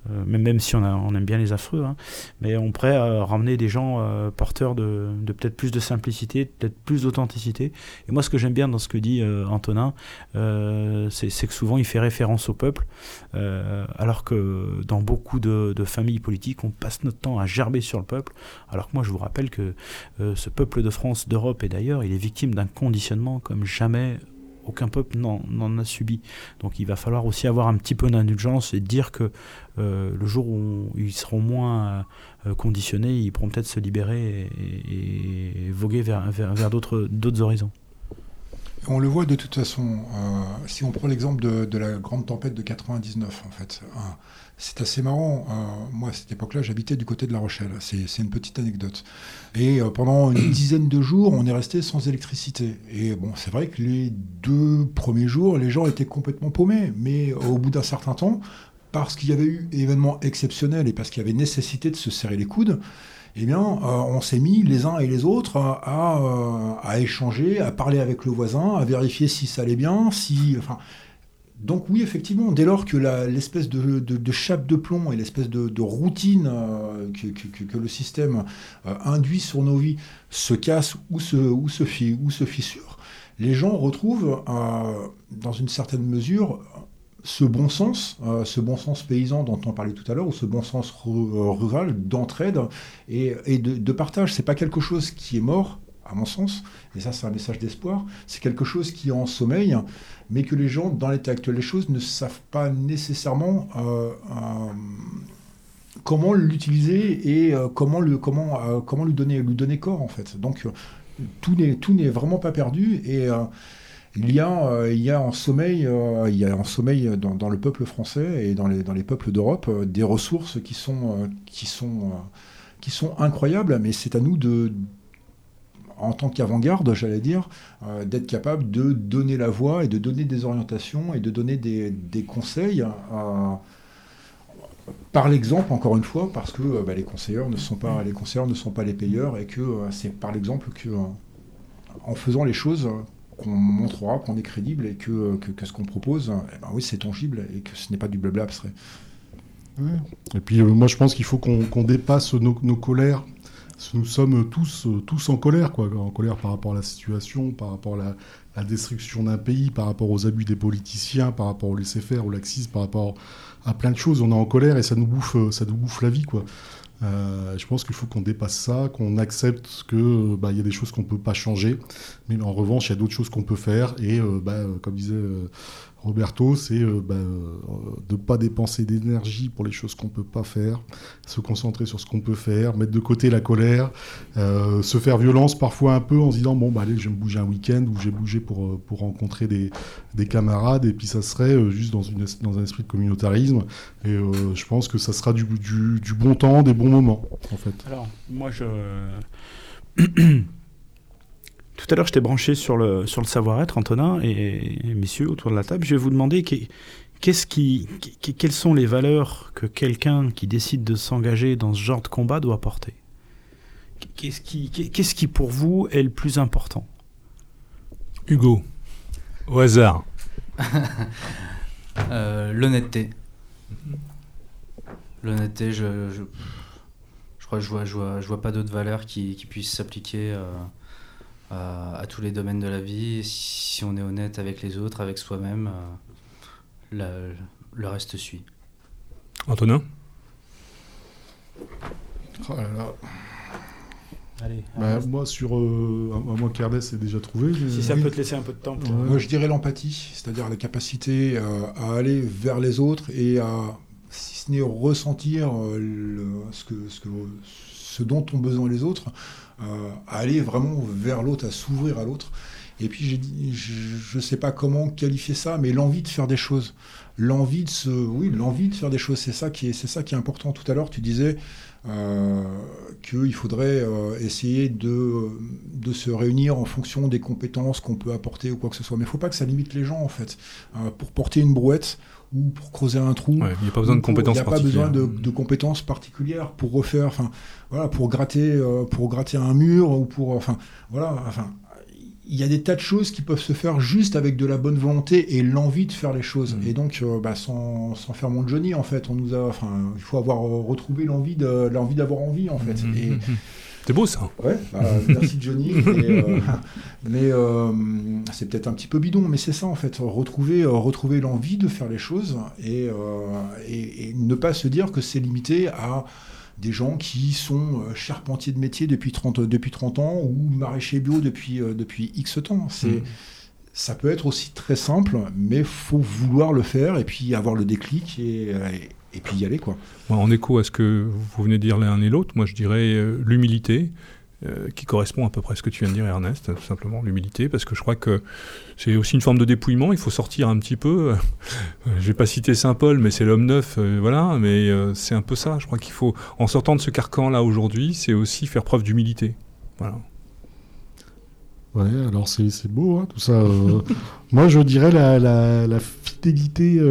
Euh, même, si on, on, aime bien les affreux, hein. mais on pourrait euh, ramener des gens euh, porteurs de, peut-être plus de simplicité, peut-être plus d'authenticité. Et moi, ce que j'aime bien dans ce que dit Antonin, c'est que souvent il fait référence au peuple, alors que dans beaucoup de, de, familles politiques, on passe notre temps à gerber sur le peuple, alors que moi, je vous rappelle que ce peuple de France, d'Europe et d'ailleurs, il est victime d'un conditionnement comme jamais aucun peuple n'en a subi. Donc il va falloir aussi avoir un petit peu d'indulgence et dire que euh, le jour où ils seront moins euh, conditionnés, ils pourront peut-être se libérer et, voguer vers, vers, d'autres horizons. On le voit de toute façon, euh, si on prend l'exemple de, la grande tempête de 99, en fait, c'est assez marrant. Euh, moi, à cette époque-là, j'habitais du côté de La Rochelle. C'est une petite anecdote. Et euh, pendant une <clears throat> dizaine de jours, on est resté sans électricité. Et bon, c'est vrai que les deux premiers jours, les gens étaient complètement paumés. Mais au bout d'un certain temps, parce qu'il y avait eu événement exceptionnel et parce qu'il y avait nécessité de se serrer les coudes, eh bien, euh, on s'est mis les uns et les autres à, à, échanger, à parler avec le voisin, à vérifier si ça allait bien, si, enfin, Donc oui, effectivement, dès lors que l'espèce de, chape de plomb et l'espèce de, routine euh, que, le système euh, induit sur nos vies se casse ou se, ou fissure, les gens retrouvent, euh, dans une certaine mesure, ce bon sens, ce bon sens paysan dont on parlait tout à l'heure, ou ce bon sens rural d'entraide et, et, de, de partage. C'est pas quelque chose qui est mort, à mon sens, et ça c'est un message d'espoir, c'est quelque chose qui est en sommeil, mais que les gens, dans l'état actuel des choses, ne savent pas nécessairement euh, euh, comment l'utiliser et euh, comment, le, comment, comment lui, donner, lui donner corps, en fait. Donc, tout n'est, tout n'est vraiment pas perdu, et il y, a, il y a en sommeil, il y a en sommeil dans, dans, le peuple français et dans les, dans les peuples d'Europe des ressources qui sont, qui sont, qui sont incroyables, mais c'est à nous de en tant qu'avant-garde, j'allais dire, euh, d'être capable de donner la voix et de donner des orientations et de donner des, conseils euh, par l'exemple, encore une fois, parce que euh, bah, les conseilleurs ne sont pas les conseilleurs ne sont pas les payeurs et que c'est par l'exemple que en faisant les choses qu'on montrera qu'on est crédible et que, que, ce qu'on propose, eh ben oui, c'est tangible et que ce n'est pas du blabla abstrait. Et puis moi je pense qu'il faut qu'on dépasse nos colères nous sommes tous, tous en colère, quoi, en colère par rapport à la situation, par rapport à la, destruction d'un pays, par rapport aux abus des politiciens, par rapport au laisser-faire, au laxisme, par rapport à plein de choses. On est en colère et ça nous bouffe, ça nous bouffe la vie, quoi. Euh, je pense qu'il faut qu'on dépasse ça, qu'on accepte que bah, il y a des choses qu'on peut pas changer, mais en revanche il y a d'autres choses qu'on peut faire et euh, bah, comme disait euh, Roberto, c'est euh, bah, euh, de ne pas dépenser d'énergie pour les choses qu'on ne peut pas faire, se concentrer sur ce qu'on peut faire, mettre de côté la colère, euh, se faire violence parfois un peu en se disant bon, bah, allez, je vais me bouger un week-end ou j'ai bougé pour, pour rencontrer des, des, camarades, et puis ça serait juste dans, une, dans un esprit de communautarisme. Et je pense que ça sera du, du bon temps, des bons moments, en fait. Alors, moi, je. <clears throat> Tout à l'heure, je t'ai branché sur le, sur le savoir-être, Antonin, et, messieurs autour de la table. Je vais vous demander qu'est-ce qui, quelles sont les valeurs que quelqu'un qui décide de s'engager dans ce genre de combat doit porter? Qu'est-ce qui, qu'est-ce qui, pour vous, est le plus important? Hugo, au hasard. <laughs> Euh, l'honnêteté. L'honnêteté, je, je, je, crois que je vois, je vois, je vois pas d'autres valeurs qui, qui puissent s'appliquer. Euh, à, tous les domaines de la vie. Si on est honnête avec les autres, avec soi-même, euh, le reste suit. Antonin oh Allez, bah, moi, sur. Euh, moi, Carles est déjà trouvé. Si ça peut te laisser un peu de temps. Moi, je dirais l'empathie, c'est-à-dire la capacité euh, à aller vers les autres et à, si ce n'est ressentir ce, que, ce, que, ce dont ont besoin les autres, euh, à aller vraiment vers l'autre, à s'ouvrir à l'autre. Et puis j'ai dit, je ne sais pas comment qualifier ça, mais l'envie de faire des choses, l'envie de se, oui, l'envie de faire des choses, c'est ça qui est, c'est ça qui est important. Tout à l'heure, tu disais euh, qu'il faudrait euh, essayer de, de se réunir en fonction des compétences qu'on peut apporter ou quoi que ce soit. Mais il ne faut pas que ça limite les gens en fait. pour porter une brouette, ou pour creuser un trou. Il n'y a pas besoin de compétences particulières. Il n'y a pas besoin de, compétences particulières pour refaire, enfin, voilà, pour gratter, euh, pour gratter un mur ou pour, enfin, voilà, enfin, il y a des tas de choses qui peuvent se faire juste avec de la bonne volonté et l'envie de faire les choses. Mmh. Et donc, euh, bah, sans, sans, faire mon Johnny, en fait, on nous a, enfin, il faut avoir retrouvé l'envie de, l'envie d'avoir envie, en fait. Mmh. Et, mmh. C'est beau ça. Ouais, bah, merci Johnny. <laughs> Euh, mais euh, c'est peut-être un petit peu bidon, mais c'est ça en fait. Retrouver, euh, retrouver l'envie de faire les choses et, et, ne pas se dire que c'est limité à des gens qui sont charpentiers de métier depuis 30, depuis 30 ans ou maraîchers bio depuis, depuis X temps. C'est. Mm. Ça peut être aussi très simple, mais faut vouloir le faire et puis avoir le déclic et, et puis y aller. Quoi. en écho à ce que vous venez de dire l'un et l'autre, moi je dirais euh, l'humilité, euh, qui correspond à peu près à ce que tu viens de dire Ernest, tout simplement l'humilité, parce que je crois que c'est aussi une forme de dépouillement, il faut sortir un petit peu, je vais pas citer Saint Paul, mais c'est l'homme neuf, euh, voilà, mais c'est un peu ça, je crois qu'il faut, en sortant de ce carcan là aujourd'hui, c'est aussi faire preuve d'humilité. Voilà. Ouais, alors c'est beau, hein, tout ça. <laughs> moi, je dirais la, la fidélité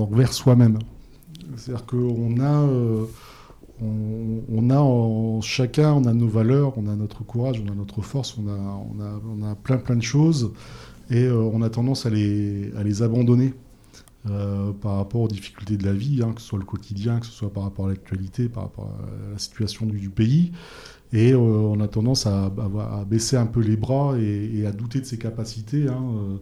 envers soi-même. C'est-à-dire qu'on a, euh, on, a en chacun, on a nos valeurs, on a notre courage, on a notre force, on a, plein plein de choses et euh, on a tendance à les, abandonner. par rapport aux difficultés de la vie, hein, que ce soit le quotidien, que ce soit par rapport à l'actualité, par rapport à la situation du, pays. Et on a tendance à, baisser un peu les bras et, à douter de ses capacités. Hein,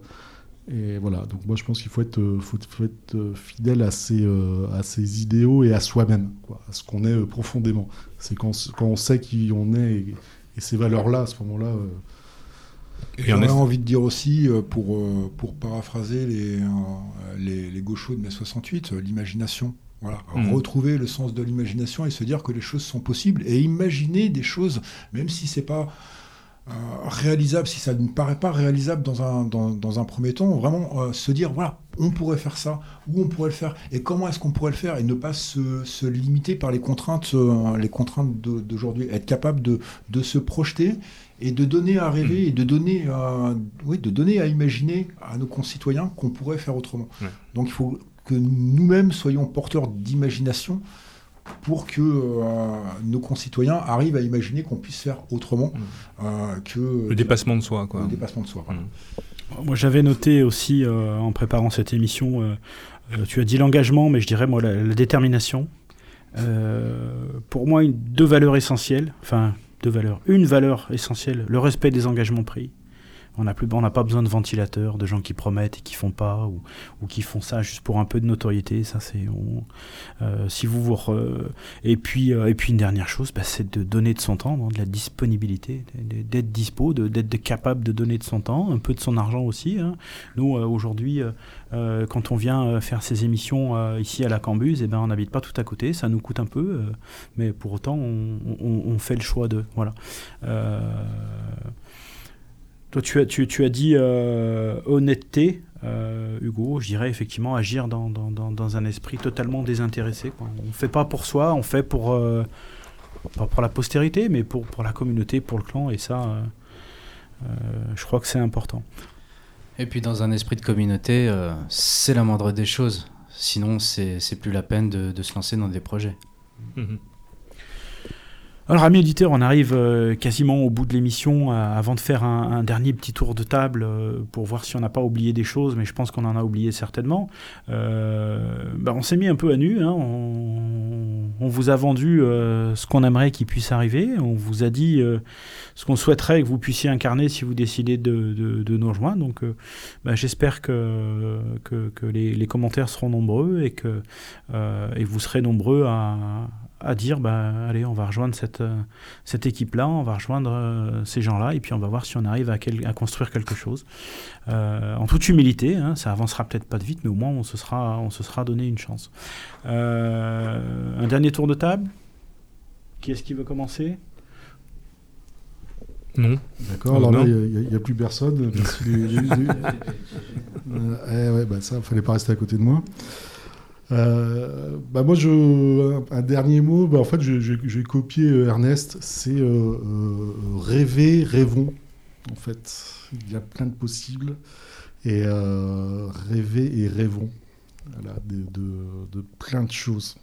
et voilà, donc moi je pense qu'il faut être, faut, être fidèle à ses, à ses idéaux et à soi-même, à ce qu'on est profondément. C'est quand, quand, on sait qui on est et, et ces valeurs-là, à ce moment-là, J'aurais envie de dire aussi, euh, pour, euh, pour paraphraser les, euh, les, les, gauchos de mai 68, l'imagination. Voilà, mm. retrouver le sens de l'imagination et se dire que les choses sont possibles et imaginer des choses, même si c'est pas réalisable, si ça ne paraît pas réalisable dans un, dans, dans un premier temps, vraiment se dire voilà, on pourrait faire ça, où on pourrait le faire, et comment est-ce qu'on pourrait le faire, et ne pas se, se limiter par les contraintes, les contraintes d'aujourd'hui, être capable de, de se projeter et de donner à rêver et de donner à, oui, de donner à imaginer à nos concitoyens qu'on pourrait faire autrement. Donc il faut que nous-mêmes soyons porteurs d'imagination pour que euh, nos concitoyens arrivent à imaginer qu'on puisse faire autrement euh, que le dépassement de soi. Quoi. Le dépassement de soi. Moi, j'avais noté aussi euh, en préparant cette émission, tu as dit l'engagement, mais je dirais moi la, la détermination. pour moi, une, deux valeurs essentielles. Enfin, deux valeurs. Une valeur essentielle, le respect des engagements pris. On n'a on pas besoin de ventilateurs, de gens qui promettent et qui font pas, ou, qui font ça juste pour un peu de notoriété. Ça, c'est euh, si vous vous et puis euh, et puis une dernière chose, bah, c'est de donner de son temps, de la disponibilité, d'être dispo, d'être capable de donner de son temps, un peu de son argent aussi. Hein. Nous euh, aujourd'hui, quand on vient faire ces émissions ici à la Cambuse, et eh ben on n'habite pas tout à côté, ça nous coûte un peu, mais pour autant on, on, fait le choix de voilà. Toi, tu as, tu, tu as dit euh, honnêteté, euh, Hugo. Je dirais effectivement agir dans, dans, dans, un esprit totalement désintéressé. Quoi. On ne fait pas pour soi, on fait pour, euh, pas pour la postérité, mais pour, pour la communauté, pour le clan. Et ça, je crois que c'est important. Et puis dans un esprit de communauté, c'est la moindre des choses. Sinon, c'est plus la peine de, de, se lancer dans des projets. Mmh alors, amis auditeurs, on arrive euh, quasiment au bout de l'émission. Euh, avant de faire un, dernier petit tour de table euh, pour voir si on n'a pas oublié des choses, mais je pense qu'on en a oublié certainement. Bah, on s'est mis un peu à nu. Hein. on, vous a vendu ce qu'on aimerait qu'il puisse arriver. On vous a dit ce qu'on souhaiterait que vous puissiez incarner si vous décidez de, nous rejoindre. Donc, bah, j'espère que, les, commentaires seront nombreux et que vous serez nombreux à à dire bah, allez, on va rejoindre cette, euh, cette équipe-là, on va rejoindre euh, ces gens-là, et puis on va voir si on arrive à, à construire quelque chose. Euh, en toute humilité, hein, ça avancera peut-être pas de vite, mais au moins on se sera, on se sera donné une chance. un dernier tour de table? Qui est-ce qui veut commencer? Non. D'accord, alors là, il n'y a, plus personne. <laughs> eh ouais, bah ça, fallait pas rester à côté de moi. Euh, bah moi, je, un, dernier mot, bah en fait, je, je, vais copier euh, Ernest, c'est euh, rêver, rêvons. En fait, il y a plein de possibles. Et rêver et rêvons. Voilà, de, de, de, plein de choses.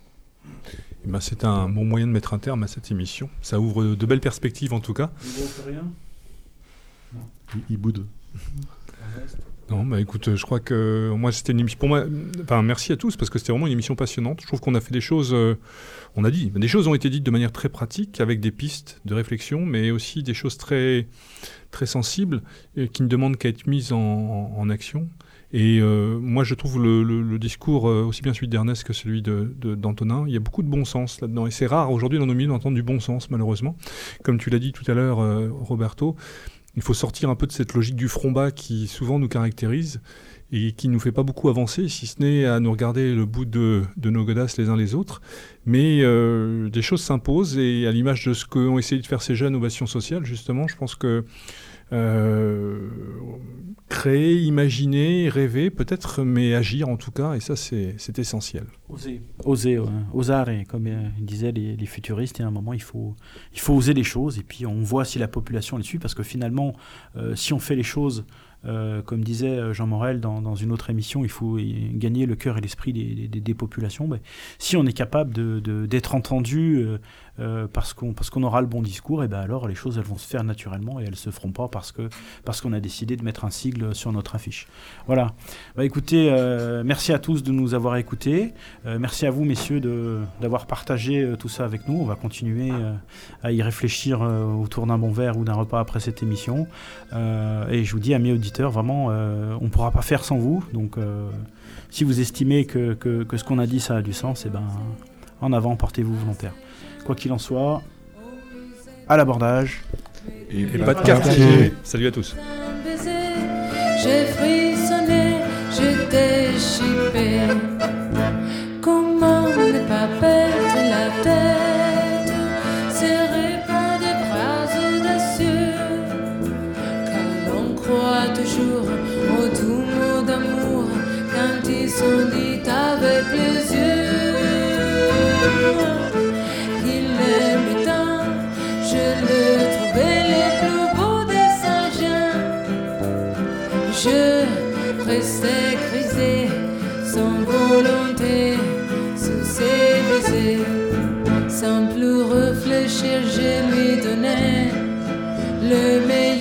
Eh ben, c'est un bon moyen de mettre un terme à cette émission. Ça ouvre de belles perspectives en tout cas. Il, il, il boude. Non, bah écoute, je crois que moi c'était une émission. Pour moi, enfin merci à tous parce que c'était vraiment une émission passionnante. Je trouve qu'on a fait des choses, euh, on a dit, des choses ont été dites de manière très pratique avec des pistes de réflexion, mais aussi des choses très très sensibles qui ne demandent qu'à être mises en, action. Et euh, moi, je trouve le, discours euh, aussi bien celui d'Ernest que celui d'Antonin. De, il y a beaucoup de bon sens là-dedans. Et c'est rare aujourd'hui dans nos milieux d'entendre du bon sens, malheureusement. Comme tu l'as dit tout à l'heure, Roberto, il faut sortir un peu de cette logique du front bas qui souvent nous caractérise et qui ne nous fait pas beaucoup avancer, si ce n'est à nous regarder le bout de, nos godasses les uns les autres. Mais euh, des choses s'imposent et à l'image de ce qu'ont essayé de faire ces jeunes au Bastion Social, justement, je pense que créer, imaginer, rêver, peut-être, mais agir en tout cas, et ça c'est essentiel. Oser, oser, oser, comme euh, disaient les, futuristes, il y a un moment il faut, oser les choses, et puis on voit si la population les suit, parce que finalement, euh, si on fait les choses Euh, comme disait Jean Morel dans, une autre émission, il faut gagner le cœur et l'esprit des, populations. Ben, si on est capable d'être entendu euh, parce qu'on aura le bon discours, et ben alors les choses elles vont se faire naturellement et elles se feront pas parce qu'on a décidé de mettre un sigle sur notre affiche. Voilà. Bah écoutez, euh, merci à tous de nous avoir écoutés. Euh, merci à vous messieurs de d'avoir partagé tout ça avec nous. On va continuer à y réfléchir autour d'un bon verre ou d'un repas après cette émission. et je vous dis à mes auditeurs, vraiment, on ne pourra pas faire sans vous. Donc si vous estimez que, que, que ce qu'on a dit ça a du sens, et ben en avant, portez-vous volontaire. Quoi qu'il en soit, à l'abordage. Et, pas de quartier. Salut à tous. J'ai frissonné, j'étais chippé. Comment ne pas perdre la tête, serré par des bras audacieux, car l'on croit toujours aux doux mots d'amour quand ils sont dits avec les le meilleur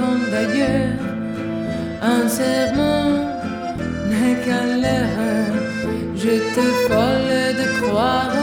comme d'ailleurs, un serment n'est qu'un leurre. Je te folle de croire